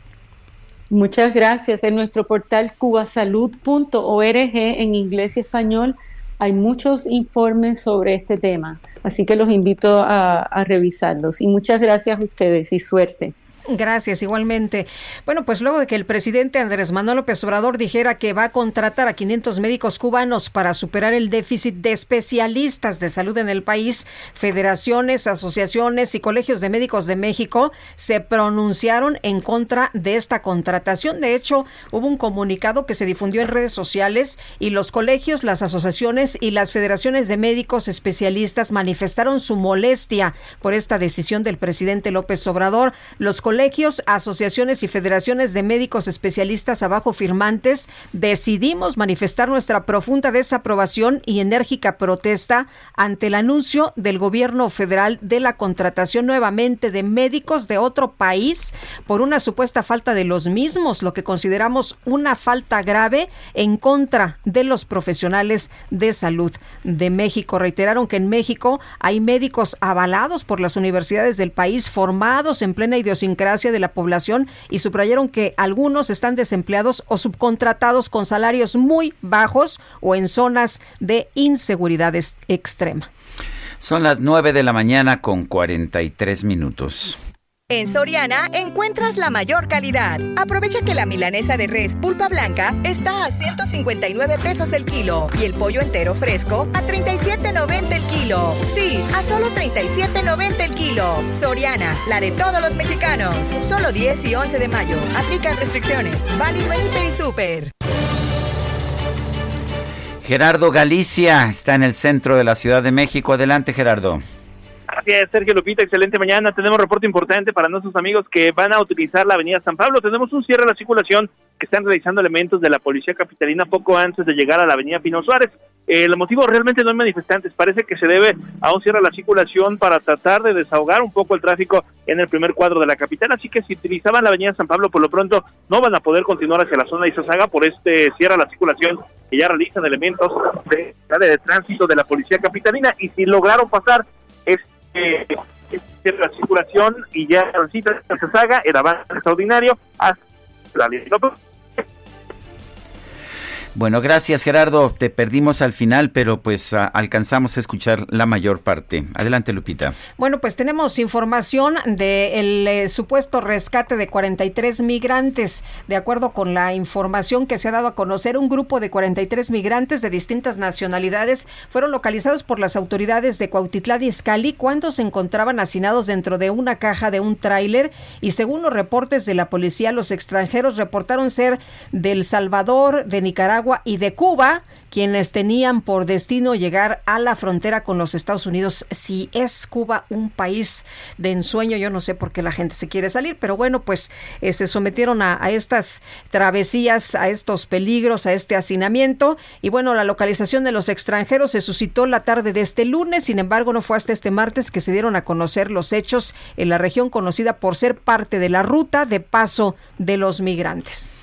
Speaker 47: Muchas gracias. En nuestro portal cubasalud.org en inglés y español hay muchos informes sobre este tema, así que los invito a revisarlos. Y muchas gracias a ustedes y suerte.
Speaker 2: Gracias, igualmente. Bueno, pues luego de que el presidente Andrés Manuel López Obrador dijera que va a contratar a 500 médicos cubanos para superar el déficit de especialistas de salud en el país, federaciones, asociaciones y colegios de médicos de México se pronunciaron en contra de esta contratación. De hecho, hubo un comunicado que se difundió en redes sociales y los colegios, las asociaciones y las federaciones de médicos especialistas manifestaron su molestia por esta decisión del presidente López Obrador. Los colegios, asociaciones y federaciones de médicos especialistas abajo firmantes, decidimos manifestar nuestra profunda desaprobación y enérgica protesta ante el anuncio del gobierno federal de la contratación nuevamente de médicos de otro país por una supuesta falta de los mismos, lo que consideramos una falta grave en contra de los profesionales de salud de México. Reiteraron que en México hay médicos avalados por las universidades del país, formados en plena idiosincrasia de la población y subrayaron que algunos están desempleados o subcontratados con salarios muy bajos o en zonas de inseguridad extrema.
Speaker 1: Son las 9 de la mañana con 43 minutos.
Speaker 48: En Soriana encuentras la mayor calidad. Aprovecha que la milanesa de res pulpa blanca está a 159 pesos el kilo y el pollo entero fresco a 37.90 el kilo. Sí, a solo 37.90 el kilo. Soriana, la de todos los mexicanos. Solo 10 y 11 de mayo. Aplican restricciones. Válido en y Super.
Speaker 1: Gerardo Galicia está en el centro de la Ciudad de México. Adelante, Gerardo.
Speaker 49: Gracias, Sergio Lupita. Excelente mañana. Tenemos reporte importante para nuestros amigos que van a utilizar la avenida San Pablo. Tenemos un cierre de la circulación que están realizando elementos de la Policía Capitalina poco antes de llegar a la avenida Pino Suárez. El motivo realmente no hay manifestantes. Parece que se debe a un cierre de la circulación para tratar de desahogar un poco el tráfico en el primer cuadro de la capital. Así que si utilizaban la avenida San Pablo, por lo pronto no van a poder continuar hacia la zona de Izazaga por este cierre de la circulación que ya realizan elementos de, de tránsito de la Policía Capitalina. Y si lograron pasar este la circulación y ya se haga el avance extraordinario hasta la.
Speaker 1: Bueno, gracias Gerardo. Te perdimos al final, pero pues alcanzamos a escuchar la mayor parte. Adelante, Lupita.
Speaker 2: Bueno, pues tenemos información del de eh, supuesto rescate de 43 migrantes. De acuerdo con la información que se ha dado a conocer, un grupo de 43 migrantes de distintas nacionalidades fueron localizados por las autoridades de Cuautitlán y Izcalli cuando se encontraban hacinados dentro de una caja de un tráiler y según los reportes de la policía, los extranjeros reportaron ser del Salvador, de Nicaragua, y de Cuba, quienes tenían por destino llegar a la frontera con los Estados Unidos. Si es Cuba un país de ensueño, yo no sé por qué la gente se quiere salir, pero bueno, pues eh, se sometieron a, a, estas travesías, a estos peligros, a este hacinamiento. Y bueno, la localización de los extranjeros se suscitó la tarde de este lunes, sin embargo, no fue hasta este martes que se dieron a conocer los hechos en la región conocida por ser parte de la ruta de paso de los migrantes.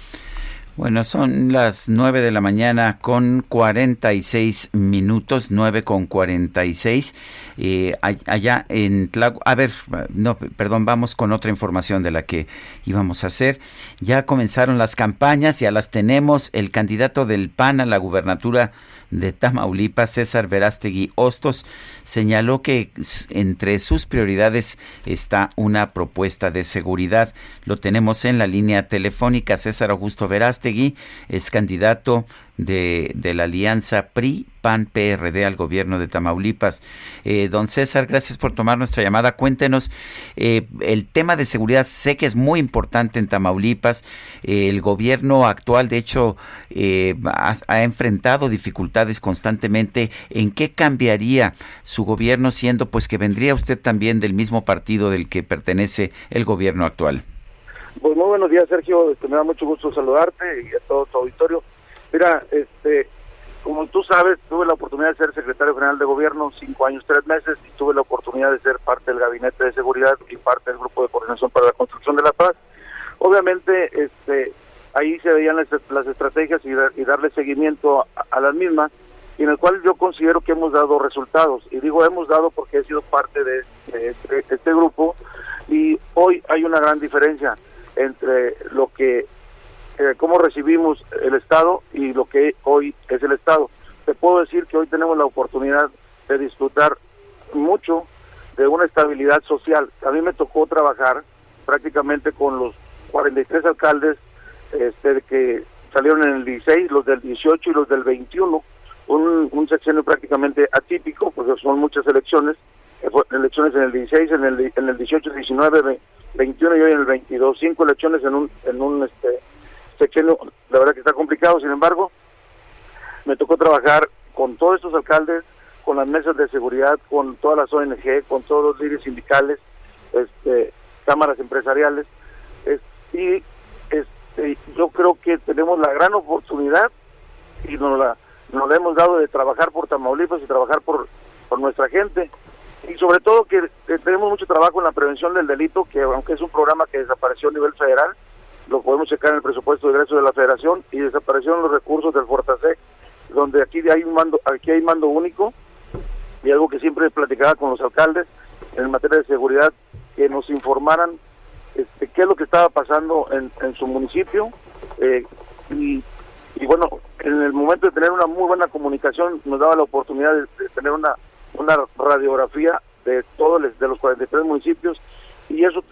Speaker 1: Bueno, son las nueve de la mañana con 46 minutos, nueve con 46. Eh, allá en Tlago, a ver, no, perdón, vamos con otra información de la que íbamos a hacer. Ya comenzaron las campañas, ya las tenemos. El candidato del PAN a la gubernatura de Tamaulipas, César Verástegui Hostos, señaló que entre sus prioridades está una propuesta de seguridad. Lo tenemos en la línea telefónica. César Augusto Verástegui es candidato de, de la alianza PRI, PRD al gobierno de Tamaulipas. Eh, don César, gracias por tomar nuestra llamada. Cuéntenos, eh, el tema de seguridad sé que es muy importante en Tamaulipas. Eh, el gobierno actual, de hecho, ha, ha, enfrentado dificultades constantemente. ¿En qué cambiaría su gobierno siendo pues que vendría usted también del mismo partido del que pertenece el gobierno actual?
Speaker 50: Pues muy buenos días, Sergio. Este, me da mucho gusto saludarte y a todo tu auditorio. Mira, este, como tú sabes, tuve la oportunidad de ser secretario general de gobierno cinco años, tres meses, y tuve la oportunidad de ser parte del gabinete de seguridad y parte del grupo de coordinación para la construcción de la paz. Obviamente, este, ahí se veían las, las estrategias y, darle seguimiento a, las mismas, y en el cual yo considero que hemos dado resultados. Y digo hemos dado porque he sido parte de, de este, este grupo, y hoy hay una gran diferencia entre lo que eh, cómo recibimos el Estado y lo que hoy es el Estado. Te puedo decir que hoy tenemos la oportunidad de disfrutar mucho de una estabilidad social. A mí me tocó trabajar prácticamente con los 43 alcaldes este, que salieron en el 16, los del 18 y los del 21, un, un sexenio prácticamente atípico, porque son muchas elecciones, elecciones en el 16, en el, en el 18, 19, 21 y hoy en el 22, cinco elecciones en un, en un este, sexenio, la verdad que está complicado, sin embargo, me tocó trabajar con todos estos alcaldes, con las mesas de seguridad, con todas las ONG, con todos los líderes sindicales, este, cámaras empresariales, es, y este, yo creo que tenemos la gran oportunidad y nos la, nos la hemos dado de trabajar por Tamaulipas y trabajar por, por nuestra gente. Y sobre todo que tenemos mucho trabajo en la prevención del delito, que aunque es un programa que desapareció a nivel federal, lo podemos checar en el presupuesto de ingresos de la federación y desaparecieron los recursos del Fortasec, donde aquí hay un mando, aquí hay mando único y algo que siempre platicaba con los alcaldes en materia de seguridad, que nos informaran este, qué es lo que estaba pasando en, su municipio eh, y, bueno, en el momento de tener una muy buena comunicación nos daba la oportunidad de, de tener una, una radiografía de todos de los 43 municipios y eso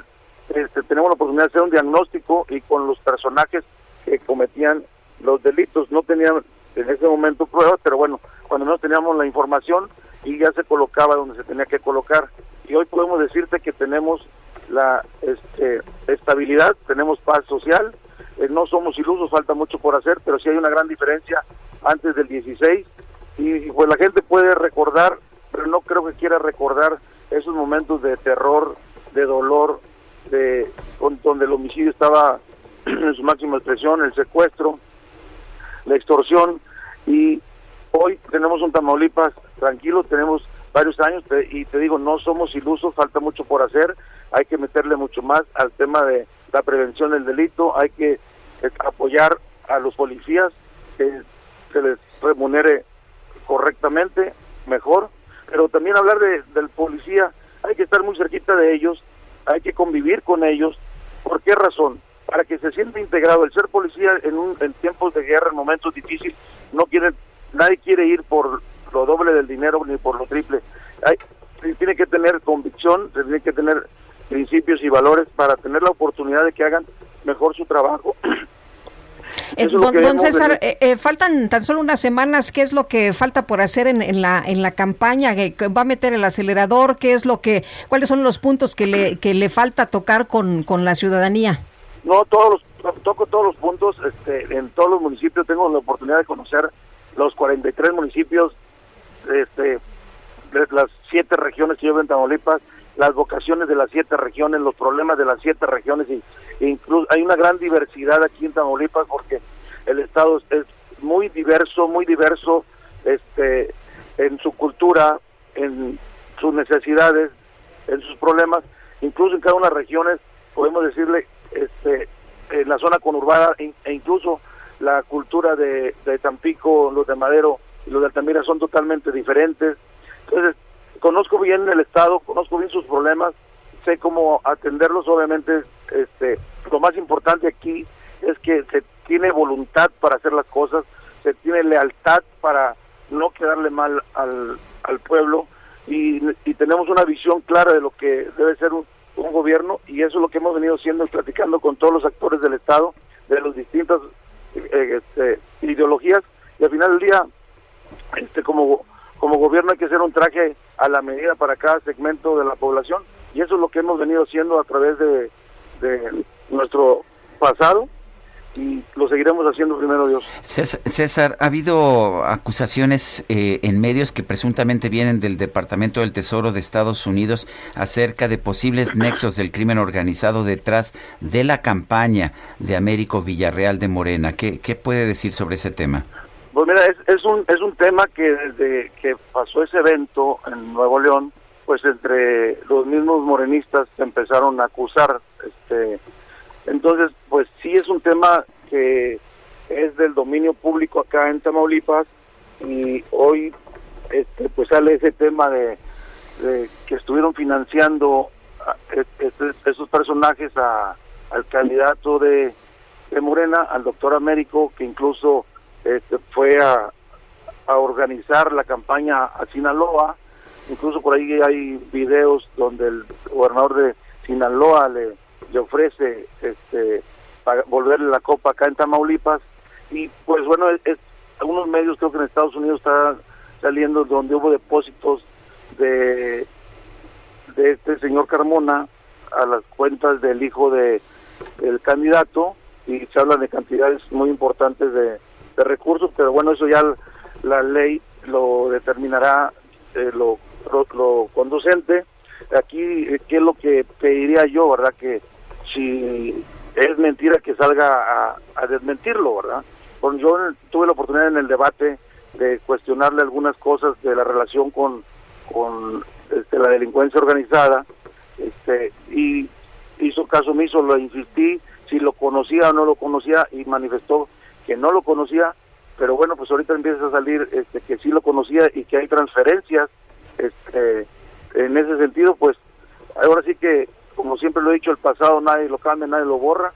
Speaker 50: este, tenemos la oportunidad de hacer un diagnóstico y con los personajes que cometían los delitos. No tenían en ese momento pruebas, pero bueno, cuando no teníamos la información y ya se colocaba donde se tenía que colocar. Y hoy podemos decirte que tenemos la este, estabilidad, tenemos paz social, eh, no somos ilusos, falta mucho por hacer, pero sí hay una gran diferencia antes del 16 y, y pues la gente puede recordar, pero no creo que quiera recordar esos momentos de terror, de dolor, de donde el homicidio estaba en su máxima expresión, el secuestro, la extorsión y hoy tenemos un Tamaulipas tranquilo, tenemos varios años y te digo, no somos ilusos, falta mucho por hacer, hay que meterle mucho más al tema de la prevención del delito, hay que eh, apoyar a los policías, que se les remunere correctamente, mejor, pero también hablar de, del policía, hay que estar muy cerquita de ellos, hay que convivir con ellos. ¿Por qué razón? Para que se sienta integrado. El ser policía en, un, en tiempos de guerra, en momentos difíciles, no quiere, nadie quiere ir por lo doble del dinero ni por lo triple. Hay, tiene que tener convicción, tiene que tener principios y valores para tener la oportunidad de que hagan mejor su trabajo
Speaker 2: Eh, don, César, eh, eh, faltan tan solo unas semanas. ¿Qué es lo que falta por hacer en, la en la campaña? ¿Va a meter el acelerador? ¿Qué es lo que, cuáles son los puntos que le que le falta tocar con, con la ciudadanía?
Speaker 50: No, todos los, toco todos los puntos. Este, en todos los municipios tengo la oportunidad de conocer los 43 municipios, este, de las siete regiones que yo en Tamaulipas las vocaciones de las siete regiones, los problemas de las siete regiones y e incluso hay una gran diversidad aquí en Tamaulipas porque el estado es muy diverso, muy diverso este en su cultura, en sus necesidades, en sus problemas, incluso en cada una de las regiones podemos decirle este en la zona conurbada e incluso la cultura de, de Tampico, los de Madero y los de Altamira son totalmente diferentes. Entonces, conozco bien el Estado, conozco bien sus problemas, sé cómo atenderlos, obviamente, este, lo más importante aquí es que se tiene voluntad para hacer las cosas, se tiene lealtad para no quedarle mal al, al pueblo y, tenemos una visión clara de lo que debe ser un, gobierno y eso es lo que hemos venido haciendo y platicando con todos los actores del Estado, de las distintas eh, este, ideologías y al final del día, este, como como gobierno hay que hacer un traje a la medida para cada segmento de la población y eso es lo que hemos venido haciendo a través de, nuestro pasado y lo seguiremos haciendo primero Dios.
Speaker 1: César, ha habido acusaciones eh, en medios que presuntamente vienen del Departamento del Tesoro de Estados Unidos acerca de posibles nexos del crimen organizado detrás de la campaña de Américo Villarreal de Morena. ¿Qué, qué puede decir sobre ese tema?
Speaker 50: Pues mira, es, es, un, es un tema que desde que pasó ese evento en Nuevo León, pues entre los mismos morenistas se empezaron a acusar. este Entonces, pues sí es un tema que es del dominio público acá en Tamaulipas y hoy este pues sale ese tema de, que estuvieron financiando esos personajes a, al candidato de, de Morena, al doctor Américo, que incluso este, fue a, organizar la campaña a Sinaloa, incluso por ahí hay videos donde el gobernador de Sinaloa le, ofrece este para volverle la copa acá en Tamaulipas. Y pues bueno es, algunos medios creo que en Estados Unidos está saliendo donde hubo depósitos de de este señor Carmona a las cuentas del hijo de del candidato y se hablan de cantidades muy importantes de, de recursos, pero bueno, eso ya la ley lo determinará eh, lo, lo, conducente. Aquí, eh, ¿qué es lo que pediría yo, verdad? Que si es mentira que salga a, desmentirlo, ¿verdad? Bueno, yo tuve la oportunidad en el debate de cuestionarle algunas cosas de la relación con, con este, la delincuencia organizada, este, y hizo caso omiso, lo insistí, si lo conocía o no lo conocía, y manifestó que no lo conocía, pero bueno, pues ahorita empieza a salir este, que sí lo conocía y que hay transferencias. Este, en ese sentido, pues ahora sí que, como siempre lo he dicho, el pasado nadie lo cambia, nadie lo borra,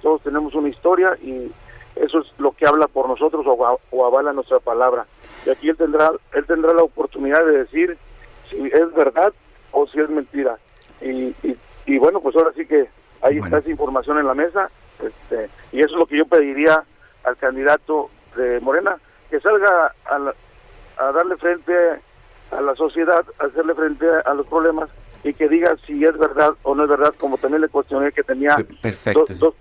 Speaker 50: todos tenemos una historia y eso es lo que habla por nosotros o, avala nuestra palabra. Y aquí él tendrá, él tendrá la oportunidad de decir si es verdad o si es mentira. Y, y, bueno, pues ahora sí que ahí está esa información en la mesa este, y eso es lo que yo pediría al candidato de Morena, que salga a, a darle frente a la sociedad, a hacerle frente a, los problemas y que diga si es verdad o no es verdad, como también le cuestioné que tenía
Speaker 1: Perfecto. Dos,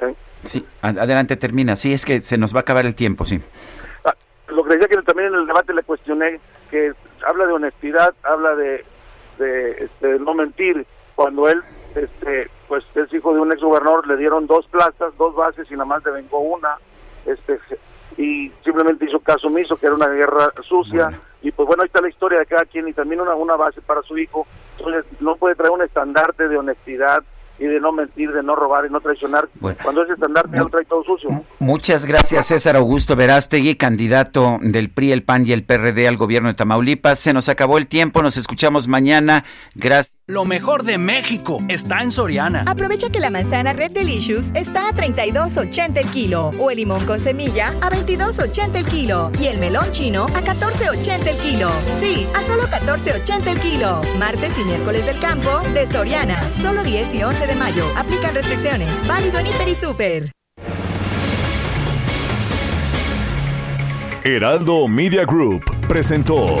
Speaker 1: ¿eh? Sí, adelante, termina. Sí, es que se nos va a acabar el tiempo, sí.
Speaker 50: Ah, lo que decía que también en el debate le cuestioné que habla de honestidad, habla de, de, este, no mentir. Cuando él, este, pues es hijo de un ex gobernador, le dieron dos plazas, dos bases y nada más le vengó una. Este, y simplemente hizo caso omiso, que era una guerra sucia. Y pues bueno, ahí está la historia de cada quien y también una, una base para su hijo. Entonces, no puede traer un estandarte de honestidad y de no mentir, de no robar y no traicionar. Cuando ese estandarte lo trae todo sucio.
Speaker 1: Muchas gracias, César Augusto Verástegui, candidato del PRI, el PAN y el PRD al gobierno de Tamaulipas. Se nos acabó el tiempo, nos escuchamos mañana. Gracias.
Speaker 17: Lo mejor de México está en Soriana.
Speaker 16: Aprovecha que la manzana Red Delicious está a 32.80 el kilo o el limón con semilla a 22.80 el kilo y el melón chino a 14.80 el kilo. Sí, a solo 14.80 el kilo. Martes y miércoles del campo de Soriana. Solo 10 y 11 de mayo. Aplican restricciones. Válido en Hiper y Super.
Speaker 4: Heraldo Media Group presentó